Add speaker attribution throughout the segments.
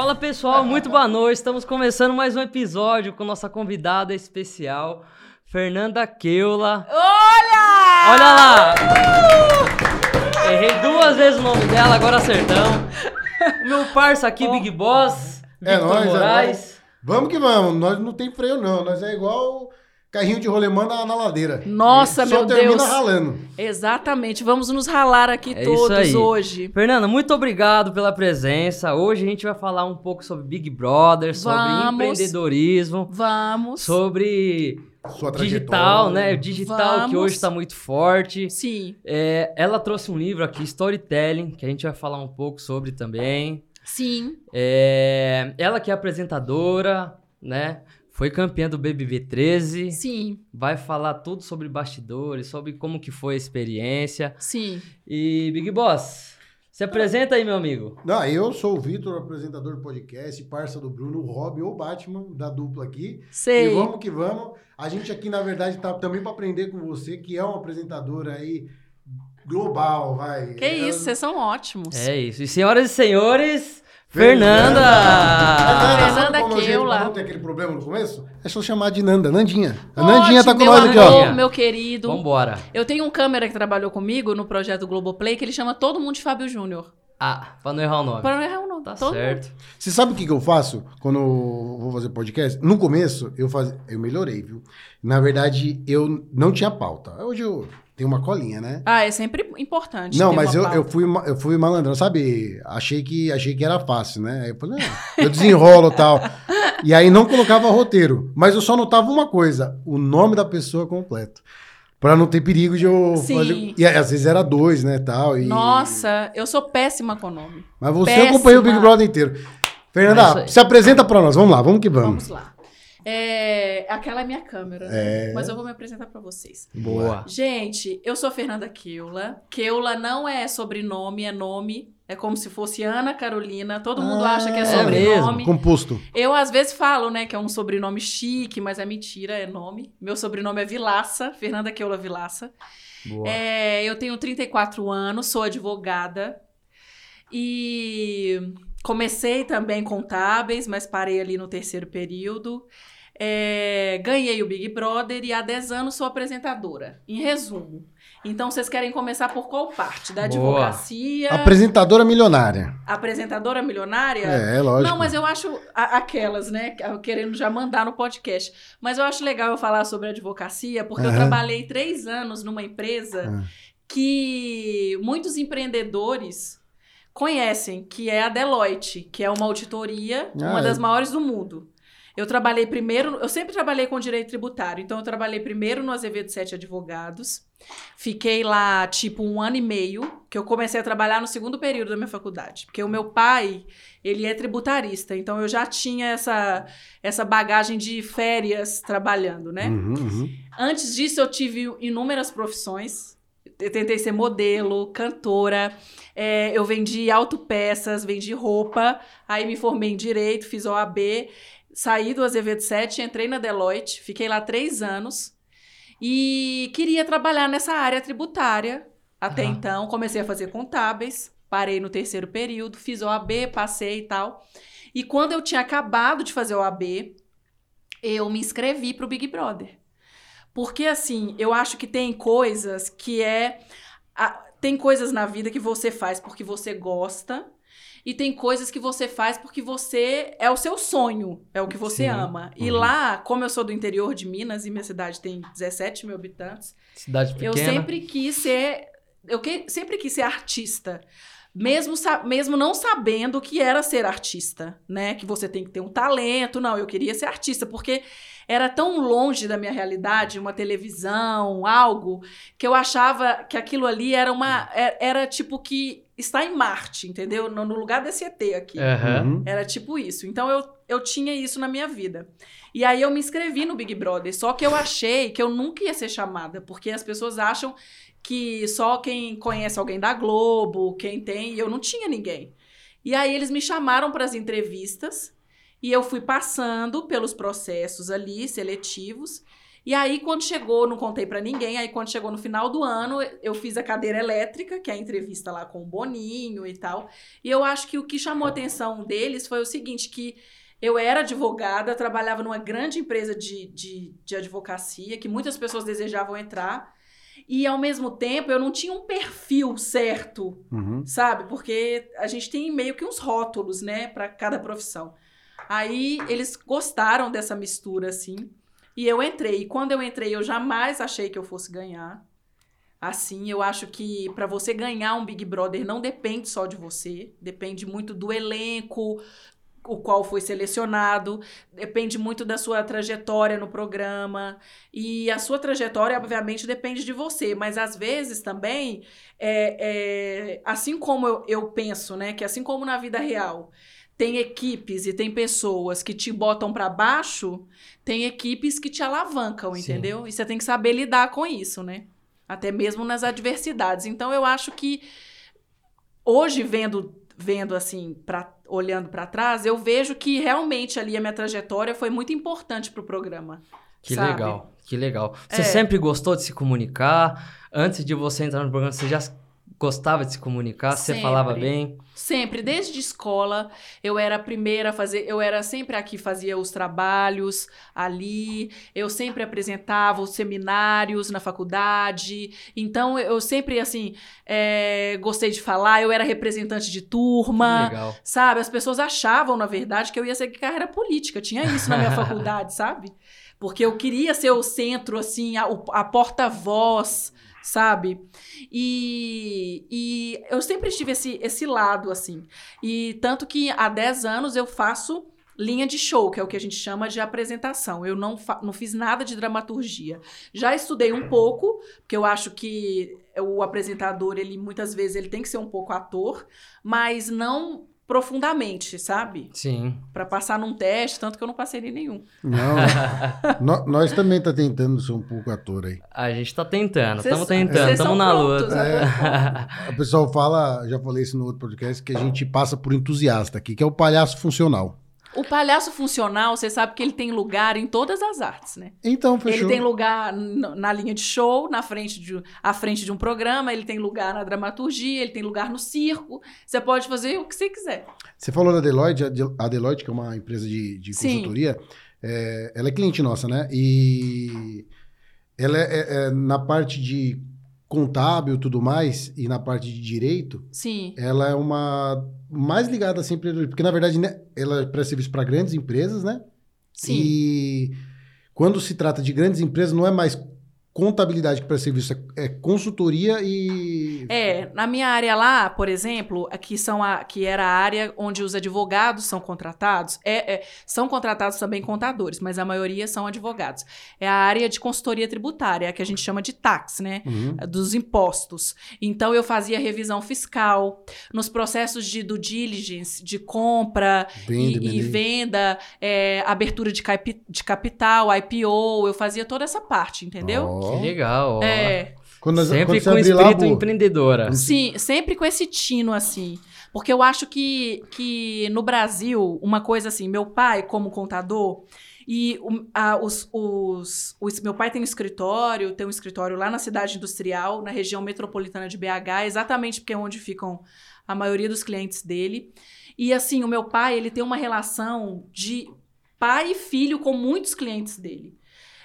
Speaker 1: Fala pessoal, muito boa noite. Estamos começando mais um episódio com nossa convidada especial, Fernanda Keula.
Speaker 2: Olha!
Speaker 1: Olha lá! Errei duas vezes o nome dela, agora acertamos. Meu parça aqui, Big Boss,
Speaker 3: É
Speaker 1: Victor
Speaker 3: nóis, é
Speaker 1: Moraes.
Speaker 3: Vamos que vamos, nós não tem freio não, nós é igual carrinho de rolemã na, na ladeira.
Speaker 2: Nossa,
Speaker 3: Só
Speaker 2: meu
Speaker 3: termina
Speaker 2: Deus.
Speaker 3: ralando.
Speaker 2: Exatamente. Vamos nos ralar aqui
Speaker 1: É isso
Speaker 2: todos
Speaker 1: aí.
Speaker 2: hoje.
Speaker 1: Fernanda, muito obrigado pela presença. Hoje a gente vai falar um pouco sobre Big Brother, sobre
Speaker 2: Vamos.
Speaker 1: empreendedorismo,
Speaker 2: Vamos.
Speaker 1: sobre
Speaker 3: Sua
Speaker 1: digital, né? O digital que
Speaker 2: Vamos.
Speaker 1: hoje está muito forte.
Speaker 2: Sim,
Speaker 1: É, ela trouxe um livro aqui, Storytelling, que a gente vai falar um pouco sobre também.
Speaker 2: sim.
Speaker 1: É, ela que é apresentadora, né? Foi campeã do BBB 13.
Speaker 2: Sim,
Speaker 1: Vai falar tudo sobre bastidores, sobre como que foi a experiência.
Speaker 2: sim.
Speaker 1: E Big Boss, se apresenta aí, meu amigo.
Speaker 3: Não, eu sou o Vitor, apresentador do podcast, parça do Bruno, o Robin ou Batman, da dupla aqui.
Speaker 2: Sei.
Speaker 3: E vamos que vamos. A gente aqui, na verdade, tá também para aprender com você, que é uma apresentadora aí global, vai.
Speaker 2: Que
Speaker 3: É-
Speaker 2: isso, vocês são ótimos.
Speaker 1: É isso. E senhoras e senhores,
Speaker 3: Fernanda.
Speaker 1: Fernanda!
Speaker 2: Fernanda
Speaker 3: como
Speaker 2: Keula.
Speaker 3: pra não ter aquele problema no começo? É só chamar de Nanda, Nandinha. A
Speaker 2: Ótimo,
Speaker 3: Nandinha tá com nós aqui, ó.
Speaker 2: Meu querido.
Speaker 1: Vambora.
Speaker 2: Eu tenho um câmera que trabalhou comigo no projeto Globoplay que ele chama Todo Mundo de Fábio Júnior.
Speaker 1: Ah, pra não errar o nome.
Speaker 2: Para não errar o nome.
Speaker 1: Tá
Speaker 2: Todo
Speaker 1: certo.
Speaker 3: Você sabe o que, que eu faço quando eu vou fazer podcast? No começo, eu, faz... eu melhorei, viu? Na verdade, eu não tinha pauta. Hoje eu tenho uma colinha, né?
Speaker 2: Ah, é sempre importante.
Speaker 3: Não,
Speaker 2: ter
Speaker 3: mas
Speaker 2: uma
Speaker 3: eu, eu, fui, eu fui malandrão, sabe? Achei que, achei que era fácil, né? Aí eu falei, não, eu desenrolo e tal. E aí não colocava roteiro. Mas eu só notava uma coisa: o nome da pessoa completo. Pra não ter perigo de eu
Speaker 2: Sim.
Speaker 3: fazer. E às vezes era dois, né? Tal, e...
Speaker 2: Nossa, eu sou péssima com nome.
Speaker 3: Mas você
Speaker 2: péssima.
Speaker 3: acompanhou o Big Brother inteiro. Fernanda, se apresenta pra nós. Vamos lá, vamos que vamos.
Speaker 2: Vamos lá. É, aquela é minha câmera, né?
Speaker 3: É.
Speaker 2: mas eu vou me apresentar pra vocês.
Speaker 1: Boa.
Speaker 2: Gente, eu sou Fernanda Keula. Keula não é sobrenome, é nome. É como se fosse Ana Carolina. Todo mundo
Speaker 3: Ah,
Speaker 2: acha que é
Speaker 3: é
Speaker 2: sobrenome.
Speaker 3: Composto.
Speaker 2: eu, às vezes, falo, né, que é um sobrenome chique, mas é mentira, é nome. Meu sobrenome é Vilaça, Fernanda Keula Vilaça.
Speaker 1: Boa.
Speaker 2: É, eu tenho 34 anos, sou advogada. E comecei também contábeis, mas parei ali no terceiro período. É, ganhei o Big Brother e há 10 anos sou apresentadora. Em resumo. Então, vocês querem começar por qual parte? Da
Speaker 1: Boa.
Speaker 2: advocacia?
Speaker 3: Apresentadora milionária.
Speaker 2: Apresentadora milionária?
Speaker 3: É, é lógico.
Speaker 2: Não, mas eu acho a- aquelas, né? Querendo já mandar no podcast. Mas eu acho legal eu falar sobre advocacia, porque eu
Speaker 3: Aham.
Speaker 2: trabalhei três anos numa empresa
Speaker 3: Ah.
Speaker 2: que muitos empreendedores conhecem, que é a Deloitte, que é uma auditoria,
Speaker 3: Ah,
Speaker 2: uma
Speaker 3: é.
Speaker 2: das maiores do mundo. Eu trabalhei primeiro, eu sempre trabalhei com direito tributário, então eu trabalhei primeiro no Azevedo Sete Advogados. Fiquei lá tipo um ano e meio, que eu comecei a trabalhar no segundo período da minha faculdade, porque o meu pai, ele é tributarista, então eu já tinha essa essa bagagem de férias trabalhando, né?
Speaker 3: Uhum, uhum.
Speaker 2: Antes disso, eu tive inúmeras profissões. Eu tentei ser modelo, cantora, é, eu vendi autopeças, vendi roupa, aí me formei em Direito, fiz OAB, saí do Azevedo 7, entrei na Deloitte, fiquei lá três anos e queria trabalhar nessa área tributária. Até
Speaker 1: Aham.
Speaker 2: então, comecei a fazer contábeis, parei no terceiro período, fiz OAB, passei e tal. E quando eu tinha acabado de fazer OAB, eu me inscrevi para o Big Brother. Porque, assim, eu acho que tem coisas que é. a- tem coisas na vida que você faz porque você gosta. E tem coisas que você faz porque você é o seu sonho, é o que você
Speaker 1: Sim.
Speaker 2: ama. E
Speaker 3: Uhum.
Speaker 2: lá, como eu sou do interior de Minas e minha cidade tem 17 mil habitantes,
Speaker 1: Cidade pequena.
Speaker 2: eu sempre quis ser. Eu que- sempre quis ser artista. Mesmo, mesmo não sabendo o que era ser artista, né? Que você tem que ter um talento. Não, eu queria ser artista, porque era tão longe da minha realidade, uma televisão, algo, que eu achava que aquilo ali era uma. é- Era tipo que está em Marte, entendeu? No, no lugar desse ET aqui.
Speaker 3: Uhum.
Speaker 2: Era tipo isso. Então eu, eu tinha isso na minha vida. E aí eu me inscrevi no Big Brother, só que eu achei que eu nunca ia ser chamada, porque as pessoas acham que só quem conhece alguém da Globo, quem tem, e eu não tinha ninguém. E aí eles me chamaram para as entrevistas e eu fui passando pelos processos ali seletivos E aí, quando chegou, não contei pra ninguém, aí quando chegou no final do ano, eu fiz a cadeira elétrica, que é a entrevista lá com o Boninho e tal. E eu acho que o que chamou a atenção deles foi o seguinte, que eu era advogada, trabalhava numa grande empresa de, de, de advocacia, que muitas pessoas desejavam entrar. E ao mesmo tempo eu não tinha um perfil certo,
Speaker 3: Uhum.
Speaker 2: sabe? Porque a gente tem meio que uns rótulos, né, para cada profissão. Aí eles gostaram dessa mistura assim, e eu entrei. E quando eu entrei, eu jamais achei que eu fosse ganhar. Assim, eu acho que para você ganhar um Big Brother não depende só de você, depende muito do elenco, o qual foi selecionado, depende muito da sua trajetória no programa. E a sua trajetória, obviamente, depende de você, mas às vezes também, é, é, assim como eu, eu penso, né, que assim como na vida real tem equipes e tem pessoas que te botam para baixo, tem equipes que te alavancam,
Speaker 1: Sim.
Speaker 2: entendeu? E você tem que saber lidar com isso, né? Até mesmo nas adversidades. Então eu acho que hoje vendo vendo assim, pra, olhando para trás, eu vejo que realmente ali a minha trajetória foi muito importante pro programa.
Speaker 1: Que
Speaker 2: sabe?
Speaker 1: legal, que legal. Você
Speaker 2: É.
Speaker 1: sempre gostou de se comunicar? Antes de você entrar no programa, você já gostava de se comunicar? Você
Speaker 2: Sempre.
Speaker 1: falava bem?
Speaker 2: Sempre, desde escola, eu era a primeira a fazer, eu era sempre a que fazia os trabalhos ali, eu sempre apresentava os seminários na faculdade, então eu sempre, assim, é, gostei de falar, eu era representante de turma,
Speaker 1: legal.
Speaker 2: sabe? As pessoas achavam, na verdade, que eu ia seguir carreira política, tinha isso na minha faculdade, sabe? Porque eu queria ser o centro, assim, a, a porta-voz, sabe? E, e eu sempre tive esse, esse lado, assim. E tanto que há 10 anos eu faço linha de show, que é o que a gente chama de apresentação. Eu não, não fiz nada de dramaturgia. Já estudei um pouco, porque eu acho que o apresentador, ele muitas vezes ele tem que ser um pouco ator, mas não profundamente, sabe?
Speaker 1: Sim.
Speaker 2: Pra passar num teste, tanto que eu não passei em nenhum.
Speaker 3: Não, nó- nós também tá tentando ser um pouco ator aí.
Speaker 1: A gente tá tentando, estamos tentando,
Speaker 2: vocês
Speaker 1: estamos na
Speaker 2: prontos,
Speaker 1: luta.
Speaker 2: né?
Speaker 3: O pessoal fala, já falei isso no outro podcast, que a gente passa por entusiasta aqui, que é o palhaço funcional.
Speaker 2: O palhaço funcional, você sabe que ele tem lugar em todas as artes, né?
Speaker 3: Então, fechou.
Speaker 2: Ele tem lugar na linha de show, na frente de, à frente de um programa, ele tem lugar na dramaturgia, ele tem lugar no circo. Você pode fazer o que você quiser.
Speaker 3: Você falou da Deloitte, a De- a Deloitte, que é uma empresa de, de consultoria, é, ela é cliente nossa, né? E ela é, é- é na parte de contábil e tudo mais, e na parte de direito,
Speaker 2: Sim.
Speaker 3: ela é uma mais ligada assim, porque na verdade né, ela presta serviço para grandes empresas, né?
Speaker 2: Sim.
Speaker 3: E quando se trata de grandes empresas, não é mais contabilidade que presta serviço, é, é consultoria e.
Speaker 2: É, na minha área lá, por exemplo, aqui são a, que era a área onde os advogados são contratados, é, é, são contratados também contadores, mas a maioria são advogados. É a área de consultoria tributária, a que a gente chama de tax, né?
Speaker 3: Uhum.
Speaker 2: dos impostos. Então eu fazia revisão fiscal nos processos de due diligence, de compra
Speaker 3: Venda,
Speaker 2: e, e venda, é, abertura de, capi- de capital, IPO, eu fazia toda essa parte, entendeu?
Speaker 1: Que legal. ó.
Speaker 2: É,
Speaker 3: Quando,
Speaker 1: Sempre
Speaker 3: quando
Speaker 1: com
Speaker 3: lá,
Speaker 1: espírito
Speaker 3: Bu,
Speaker 1: empreendedora.
Speaker 2: sim, sempre com esse tino assim. Porque eu acho que, que no Brasil, uma coisa assim, meu pai, como contador, e o- a- os, os, os- meu pai tem um escritório, tem um escritório lá na cidade industrial, na região metropolitana de BH, exatamente porque é onde ficam a maioria dos clientes dele. E assim, o meu pai, ele tem uma relação de pai e filho com muitos clientes dele.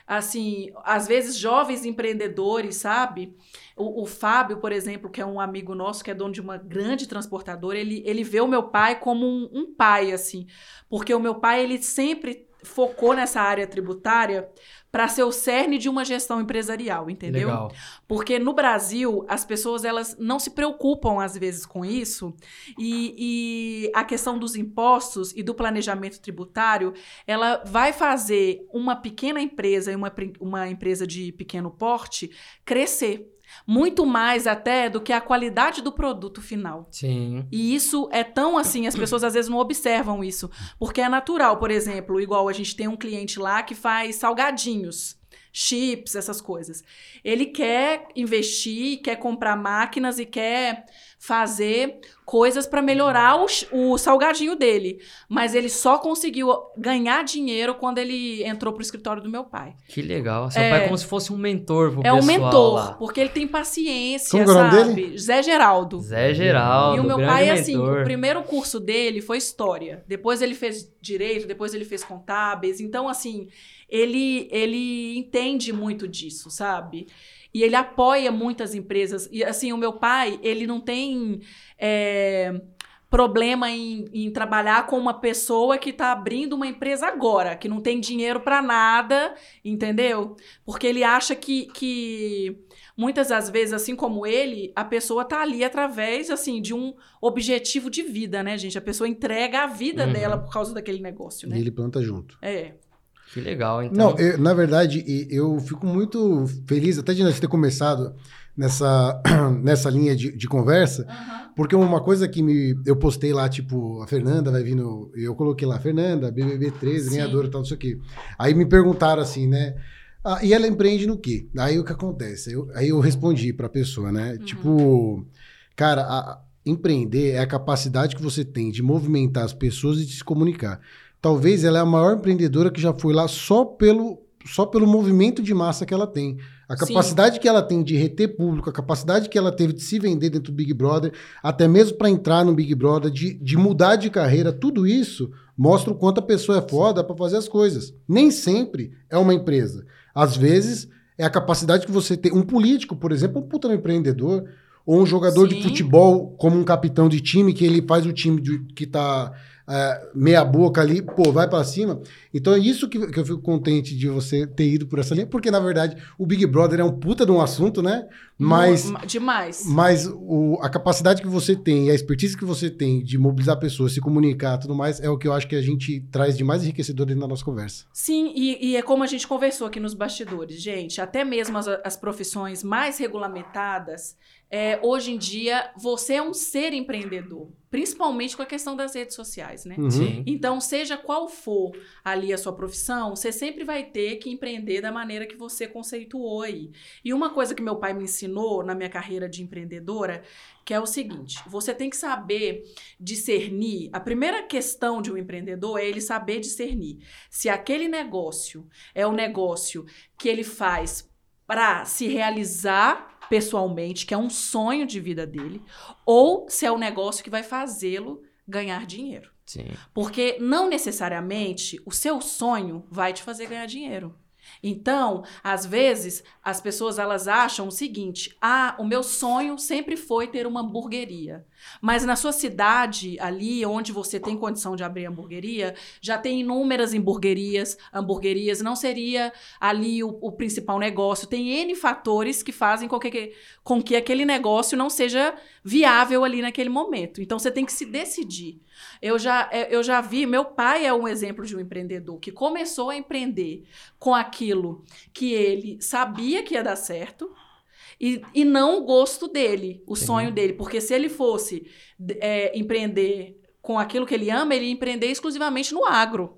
Speaker 2: Assim, às vezes jovens empreendedores, sabe? O, o Fábio, por exemplo, que é um amigo nosso, que é dono de uma grande transportadora, ele, ele vê o meu pai como um, um pai, assim. Porque o meu pai, ele sempre focou nessa área tributária para ser o cerne de uma gestão empresarial, entendeu?
Speaker 1: Legal.
Speaker 2: Porque no Brasil, as pessoas elas não se preocupam às vezes com isso. E, e a questão dos impostos e do planejamento tributário, ela vai fazer uma pequena empresa e uma, uma empresa de pequeno porte crescer. Muito mais até do que a qualidade do produto final.
Speaker 1: Sim.
Speaker 2: E isso é tão assim, as pessoas às vezes não observam isso. Porque é natural, por exemplo, igual a gente tem um cliente lá que faz salgadinhos, chips, essas coisas. Ele quer investir, quer comprar máquinas e quer fazer coisas para melhorar o, o salgadinho dele. Mas ele só conseguiu ganhar dinheiro quando ele entrou pro escritório do meu pai.
Speaker 1: Que legal. Seu
Speaker 2: É.
Speaker 1: pai é como se fosse um mentor pro
Speaker 2: É um mentor,
Speaker 1: lá.
Speaker 2: porque ele tem paciência,
Speaker 3: Como é o nome
Speaker 2: sabe? Zé Geraldo.
Speaker 1: Zé Geraldo,
Speaker 2: E o meu pai, assim,
Speaker 1: mentor.
Speaker 2: o primeiro curso dele foi história. Depois ele fez direito, depois ele fez contábeis. Então, assim, ele, ele entende muito disso, sabe? E ele apoia muitas empresas. E, assim, o meu pai, ele não tem é, problema em, em trabalhar com uma pessoa que está abrindo uma empresa agora, que não tem dinheiro para nada, entendeu? Porque ele acha que... que Muitas das vezes, assim como ele, a pessoa tá ali através, assim, de um objetivo de vida, né, gente? A pessoa entrega a vida
Speaker 1: Uhum.
Speaker 2: dela por causa daquele negócio,
Speaker 3: E
Speaker 2: né?
Speaker 3: ele planta junto.
Speaker 2: É.
Speaker 1: Que legal, então.
Speaker 3: Não, eu- na verdade, eu fico muito feliz até de nós ter começado nessa, nessa linha de, de conversa, porque uma coisa que me, eu postei lá, tipo, a Fernanda vai vindo, eu coloquei lá, Fernanda, BBB 13,
Speaker 2: Sim.
Speaker 3: ganhadora e tal, não sei o quê. Aí me perguntaram assim, né? "Ah, e ela empreende no quê? Aí o que acontece? Eu- aí eu respondi pra pessoa, né?
Speaker 2: Uhum.
Speaker 3: Tipo, cara, a- empreender é a capacidade que você tem de movimentar as pessoas e de se comunicar. Talvez ela é a maior empreendedora que já foi lá só pelo, só pelo movimento de massa que ela tem. A
Speaker 2: Sim.
Speaker 3: capacidade que ela tem de reter público, a capacidade que ela teve de se vender dentro do Big Brother, até mesmo para entrar no Big Brother, de, de mudar de carreira, tudo isso mostra o quanto a pessoa é foda para fazer as coisas. Nem sempre é uma empresa. Às vezes é a capacidade que você tem. Um político, por exemplo, um puta empreendedor, ou um jogador de
Speaker 2: Sim.
Speaker 3: futebol, como um capitão de time, que ele faz o time de- que tá é, meia boca ali, pô, vai pra cima. Então é isso que, que eu fico contente de você ter ido por essa linha, porque na verdade o Big Brother é um puta de um assunto, né? Mas,
Speaker 2: Demais.
Speaker 3: mas o- a capacidade que você tem e a expertise que você tem de mobilizar pessoas, se comunicar tudo mais, é o que eu acho que a gente traz de mais enriquecedor dentro da nossa conversa.
Speaker 2: Sim, e, e é como a gente conversou aqui nos bastidores, gente. Até mesmo as, as profissões mais regulamentadas, é, hoje em dia, você é um ser empreendedor. Principalmente com a questão das redes sociais, né?
Speaker 3: Uhum.
Speaker 1: Sim.
Speaker 2: Então, seja qual for ali a sua profissão, você sempre vai ter que empreender da maneira que você conceituou aí. E uma coisa que meu pai me ensinou na minha carreira de empreendedora, que é o seguinte: você tem que saber discernir. A primeira questão de um empreendedor é ele saber discernir se aquele negócio é o negócio que ele faz para se realizar pessoalmente, que é um sonho de vida dele, ou se é o negócio que vai fazê-lo ganhar dinheiro.
Speaker 1: Sim.
Speaker 2: Porque não necessariamente o seu sonho vai te fazer ganhar dinheiro. Então, às vezes, as pessoas elas acham o seguinte: "Ah, o meu sonho sempre foi ter uma hamburgueria". Mas na sua cidade, ali onde você tem condição de abrir hamburgueria, já tem inúmeras hamburguerias, hamburguerias não seria ali o, o principal negócio. Tem N fatores que fazem com que, com que aquele negócio não seja viável ali naquele momento. Então você tem que se decidir. Eu já, é, eu já vi, meu pai é um exemplo de um empreendedor que começou a empreender com aquilo que ele sabia que ia dar certo e, e não o gosto dele, o
Speaker 1: Sim.
Speaker 2: sonho dele. Porque se ele fosse é, empreender com aquilo que ele ama, ele ia empreender exclusivamente no agro.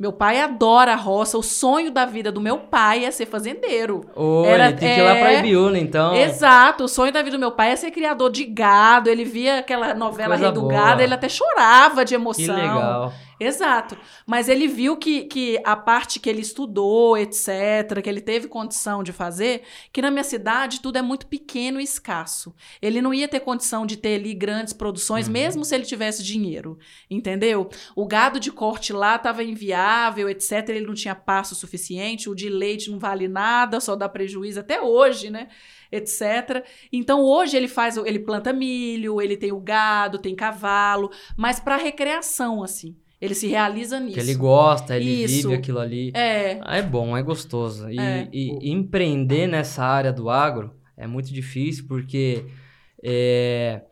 Speaker 2: Meu pai adora a roça. O sonho da vida do meu pai é ser fazendeiro.
Speaker 1: Ô,
Speaker 2: Era-
Speaker 1: ele tem que ir lá pra
Speaker 2: é-
Speaker 1: Ibiúna, então.
Speaker 2: Exato. O sonho da vida do meu pai é ser criador de gado. Ele via aquela novela Rei do. Gado, ele até chorava de
Speaker 1: Que
Speaker 2: emoção.
Speaker 1: legal.
Speaker 2: Exato. Mas ele viu que, que a parte que ele estudou, etc., que ele teve condição de fazer, que na minha cidade tudo é muito pequeno e escasso. Ele não ia ter condição de ter ali grandes produções,
Speaker 1: Uhum.
Speaker 2: mesmo se ele tivesse dinheiro. Entendeu? O gado de corte lá estava inviável, etc. Ele não tinha passo suficiente, o de leite não vale nada, só dá prejuízo até hoje, né? etc. Então hoje ele faz, o- ele planta milho, ele tem o gado, tem cavalo, mas para recreação assim. Ele se realiza nisso.
Speaker 1: Que ele gosta, ele
Speaker 2: Isso.
Speaker 1: vive aquilo ali.
Speaker 2: É,
Speaker 1: Ah, É bom, é gostoso. E,
Speaker 2: É.
Speaker 1: e empreender nessa área do agro é muito difícil porque é,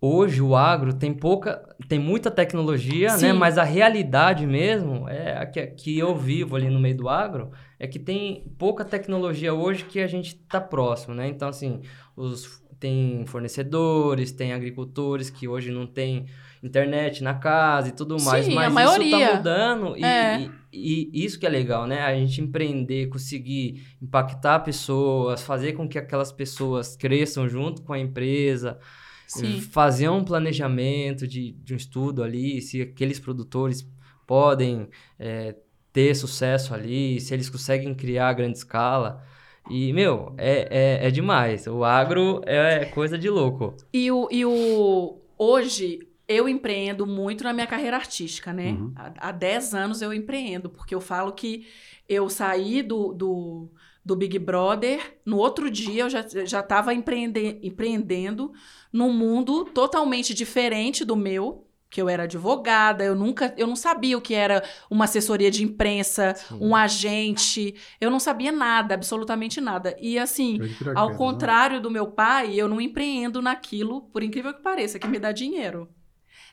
Speaker 1: hoje o agro tem pouca, tem muita tecnologia, né?
Speaker 2: Sim.
Speaker 1: Mas a realidade mesmo é a que, que eu vivo ali no meio do agro é que tem pouca tecnologia hoje que a gente tá próximo, né? Então assim, os tem fornecedores, tem agricultores que hoje não tem internet na casa e tudo mais,
Speaker 2: Sim, a
Speaker 1: mas isso
Speaker 2: maioria.
Speaker 1: tá mudando e,
Speaker 2: É.
Speaker 1: e- e isso que é legal, né? A gente empreender, conseguir impactar pessoas, fazer com que aquelas pessoas cresçam junto com a empresa.
Speaker 2: Sim.
Speaker 1: fazer um planejamento de, de um estudo ali, se aqueles produtores podem é, ter sucesso ali, se eles conseguem criar a grande escala. E, meu, é, é, é demais. O agro é coisa de louco.
Speaker 2: E o, e o hoje eu empreendo muito na minha carreira artística, né?
Speaker 3: Uhum.
Speaker 2: Há, há 10 anos eu empreendo, porque eu falo que eu saí do, do, do Big Brother, no outro dia eu já já estava empreende, empreendendo num mundo totalmente diferente do meu, que eu era advogada, eu nunca, eu não sabia o que era uma assessoria de imprensa,
Speaker 1: Sim.
Speaker 2: um agente, eu não sabia nada, absolutamente nada. E assim, ao contrário do meu pai, eu não empreendo naquilo, por incrível que pareça, que me dá dinheiro.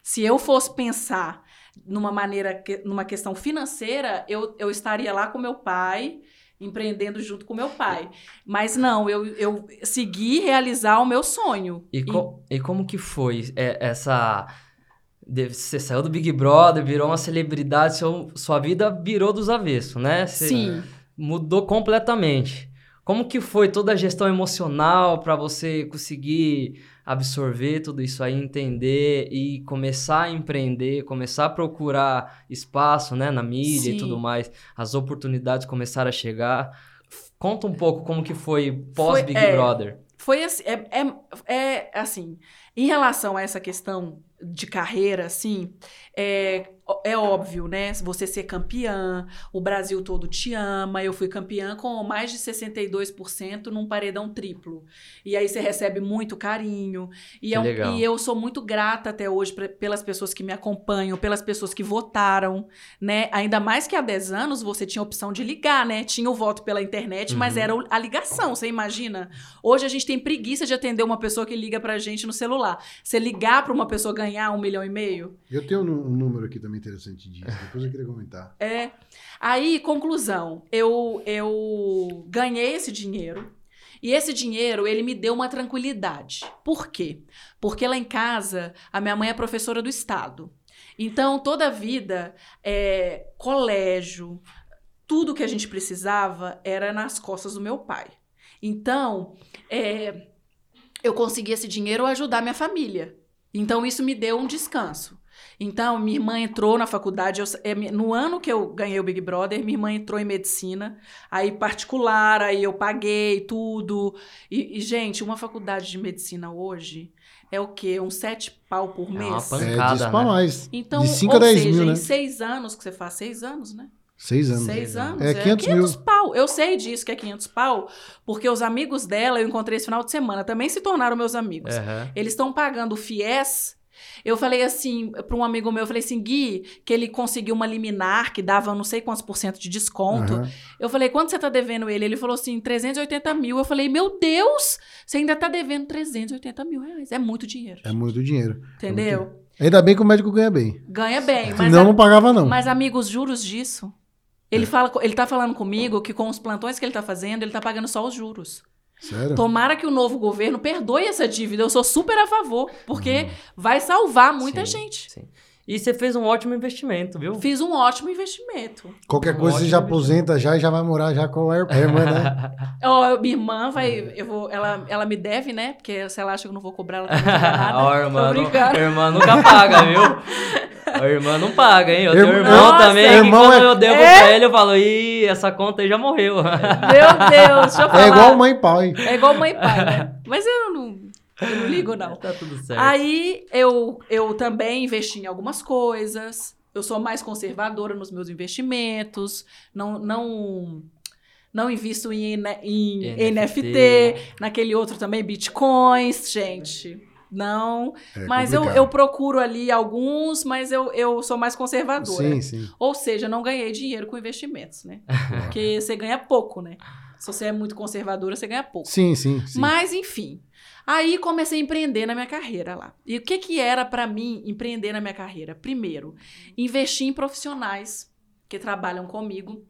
Speaker 2: Se eu fosse pensar numa maneira, numa questão financeira, eu, eu estaria lá com meu pai, empreendendo junto com meu pai. Mas não, eu, eu segui realizar o meu sonho.
Speaker 1: E, co- e como que foi é, essa... de- Você saiu do Big Brother, virou uma celebridade, seu- sua vida virou dos avessos, né? Você
Speaker 2: Sim.
Speaker 1: mudou completamente. Como que foi toda a gestão emocional para você conseguir absorver tudo isso aí, entender e começar a empreender, começar a procurar espaço, né, na mídia
Speaker 2: Sim.
Speaker 1: e tudo mais, as oportunidades começaram a chegar. Conta um pouco como que foi pós
Speaker 2: Foi-
Speaker 1: Big
Speaker 2: é.
Speaker 1: Brother.
Speaker 2: Foi assim, é, é, é assim, em relação a essa questão de carreira, assim, é, é óbvio, né? Você ser campeã, o Brasil todo te ama. Eu fui campeã com mais de 62% num paredão triplo. E aí você recebe muito carinho. E,
Speaker 1: Que
Speaker 2: é um- e eu sou muito grata até hoje pra- pelas pessoas que me acompanham, pelas pessoas que votaram, né? Ainda mais que há 10 anos você tinha a opção de ligar, né? Tinha o voto pela internet, mas
Speaker 1: Uhum.
Speaker 2: era o- a ligação, você imagina? Hoje a gente tem preguiça de atender uma pessoa que liga pra gente no celular. Você ligar pra uma pessoa ganhar um milhão e meio,
Speaker 3: Eu tenho um, um número aqui também interessante disso. Depois eu queria comentar.
Speaker 2: é. Aí, conclusão, eu, eu ganhei esse dinheiro. E esse dinheiro, ele me deu uma tranquilidade. Por quê? Porque lá em casa, a minha mãe é professora do Estado. Então, toda a vida, é, colégio, tudo que a gente precisava era nas costas do meu pai. Então, é, eu consegui esse dinheiro ajudar minha família. Então, isso me deu um descanso. Então, minha irmã entrou na faculdade. eu- é, no ano que eu ganhei o Big Brother, minha irmã entrou em medicina. Aí, particular, aí eu paguei tudo. E, e, gente, uma faculdade de medicina hoje é o quê? Uns sete pau por
Speaker 1: É uma
Speaker 2: mês?
Speaker 3: É,
Speaker 1: Pancada,
Speaker 3: disso pra
Speaker 1: né?
Speaker 3: mais.
Speaker 2: Então,
Speaker 3: de 5 a
Speaker 2: ou
Speaker 3: 10
Speaker 2: seja,
Speaker 3: mil,
Speaker 2: em
Speaker 3: né?
Speaker 2: seis anos que você faz, seis anos, né?
Speaker 3: Seis anos.
Speaker 2: Seis anos.
Speaker 3: É 500 mil.
Speaker 2: pau. Eu sei disso que é 500 pau, porque os amigos dela, eu encontrei esse final de semana, também se tornaram meus amigos.
Speaker 1: Aham.
Speaker 2: Eles estão pagando o FIES. Eu falei assim, para um amigo meu, eu falei assim, Gui, que ele conseguiu uma liminar que dava não sei quantos por cento de desconto.
Speaker 3: Aham.
Speaker 2: Eu falei, quanto você tá devendo ele? Ele falou assim, 380 mil. Eu falei, meu Deus, você ainda tá devendo 380 mil reais. É muito dinheiro.
Speaker 3: É muito dinheiro.
Speaker 2: Entendeu?
Speaker 3: Ainda bem que o médico ganha bem.
Speaker 2: Ganha bem. Mas,
Speaker 3: Senão
Speaker 2: a-
Speaker 3: não pagava, não.
Speaker 2: mas amigos, juros disso. Ele, fala, co- ele tá falando comigo que com os plantões que ele tá fazendo, ele tá pagando só os juros.
Speaker 3: Sério?
Speaker 2: Tomara que o novo governo perdoe essa dívida. Eu sou super a favor, porque vai salvar muita
Speaker 1: Sim,
Speaker 2: gente.
Speaker 1: sim. E você fez um ótimo investimento, viu?
Speaker 2: Fiz um ótimo investimento.
Speaker 3: Qualquer
Speaker 1: Um
Speaker 3: coisa você já aposenta já e já vai morar já com a ir- a irmã, né?
Speaker 2: Ó, minha irmã vai. Eu vou, ela, ela me deve, né? Porque se ela acha que eu não vou cobrar, ela tá nada.
Speaker 1: Ó, irmã, não, irmã nunca paga, viu? A irmã não paga, hein? Eu tenho um
Speaker 3: Irmã-
Speaker 1: irmão
Speaker 2: Nossa,
Speaker 1: também, que
Speaker 3: irmão
Speaker 1: quando
Speaker 3: é-
Speaker 1: eu devo
Speaker 2: É?
Speaker 1: pra ele, eu falo, ih, essa conta aí já morreu.
Speaker 2: Meu Deus, deixa eu falar.
Speaker 3: É igual mãe e pai.
Speaker 2: É igual mãe e pai, né? Mas eu não, eu não ligo, não.
Speaker 1: tá tudo certo.
Speaker 2: Aí eu, eu também investi em algumas coisas. Eu sou mais conservadora nos meus investimentos. Não, não, não invisto em, em
Speaker 1: NFT.
Speaker 2: NFT. Naquele outro também, bitcoins, gente. Não.
Speaker 3: É
Speaker 2: mas eu, eu procuro ali alguns, mas eu, eu sou mais conservadora.
Speaker 3: Sim, sim.
Speaker 2: Ou seja, não ganhei dinheiro com investimentos, né? Porque você ganha pouco, né? Se você é muito conservadora, você ganha pouco.
Speaker 3: Sim, sim, sim.
Speaker 2: Mas, enfim. Aí comecei a empreender na minha carreira lá. E o que, que era pra mim empreender na minha carreira? Primeiro, investir em profissionais que trabalham comigo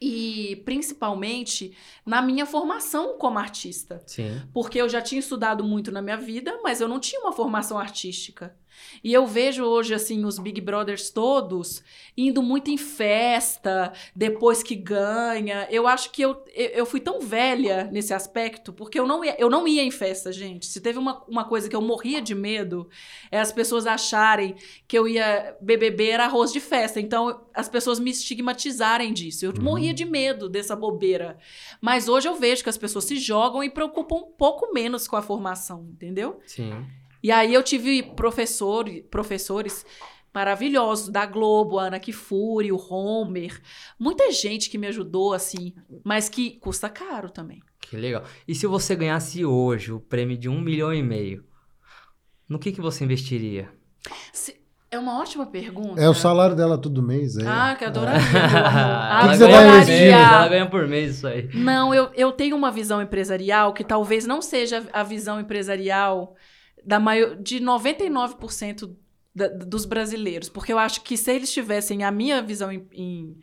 Speaker 2: e principalmente na minha formação como artista.
Speaker 1: Sim.
Speaker 2: Porque eu já tinha estudado muito na minha vida, mas eu não tinha uma formação artística. E eu vejo hoje, assim, os Big Brothers todos indo muito em festa, depois que ganha. Eu acho que eu, eu fui tão velha nesse aspecto, porque eu não ia, eu não ia em festa, gente. Se teve uma, uma coisa que eu morria de medo, é as pessoas acharem que eu ia beber arroz de festa. Então, as pessoas me estigmatizarem disso. Eu uhum. morria de medo dessa bobeira. Mas hoje eu vejo que as pessoas se jogam e preocupam um pouco menos com a formação, entendeu?
Speaker 1: Sim.
Speaker 2: E aí eu tive professor, professores maravilhosos da Globo, a Ana Kifuri, o Homer, muita gente que me ajudou assim, mas que custa caro também.
Speaker 1: Que legal. E se você ganhasse hoje o prêmio de um milhão e meio, no que, que você investiria?
Speaker 2: Se, é uma ótima pergunta.
Speaker 3: É o salário dela todo mês. É.
Speaker 2: Ah, que adoraria.
Speaker 1: Ah, que você vai investir? Ela ganha por mês isso aí.
Speaker 2: Não, eu, eu tenho uma visão empresarial que talvez não seja a visão empresarial da maior, de 99% da, dos brasileiros. Porque eu acho que se eles tivessem a minha visão em, em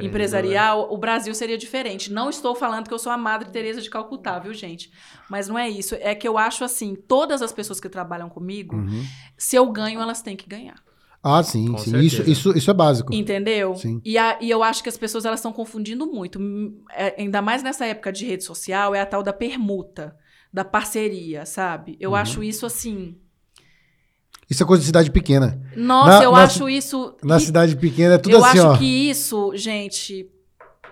Speaker 2: empresarial, o Brasil seria diferente. Não estou falando que eu sou a Madre Teresa de Calcutá, viu, gente? Mas não é isso. É que eu acho assim, todas as pessoas que trabalham comigo, uhum. se eu ganho, elas têm que ganhar.
Speaker 3: Ah, sim, Com sim. Isso, isso, isso é básico.
Speaker 2: Entendeu?
Speaker 3: Sim.
Speaker 2: E, a, e eu acho que as pessoas elas estão confundindo muito. É, ainda mais nessa época de rede social, é a tal da permuta da parceria, sabe? Eu uhum. acho isso assim.
Speaker 3: Isso é coisa de cidade pequena.
Speaker 2: Nossa, na, eu na, acho isso.
Speaker 3: Na cidade pequena é tudo eu assim, ó.
Speaker 2: Eu acho que isso, gente,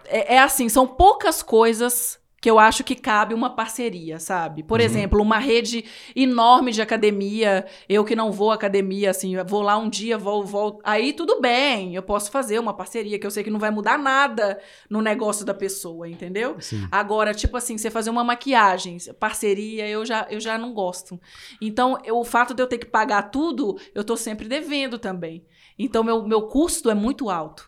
Speaker 2: é, é assim, são poucas coisas que eu acho que cabe uma parceria, sabe? Por uhum. exemplo, uma rede enorme de academia, eu que não vou à academia, assim, vou lá um dia, vou, vou, aí tudo bem, eu posso fazer uma parceria, que eu sei que não vai mudar nada no negócio da pessoa, entendeu?
Speaker 3: Sim.
Speaker 2: Agora, tipo assim, você fazer uma maquiagem, parceria, eu já, eu já não gosto. Então, eu, o fato de eu ter que pagar tudo, eu tô sempre devendo também. Então, meu, meu custo é muito alto.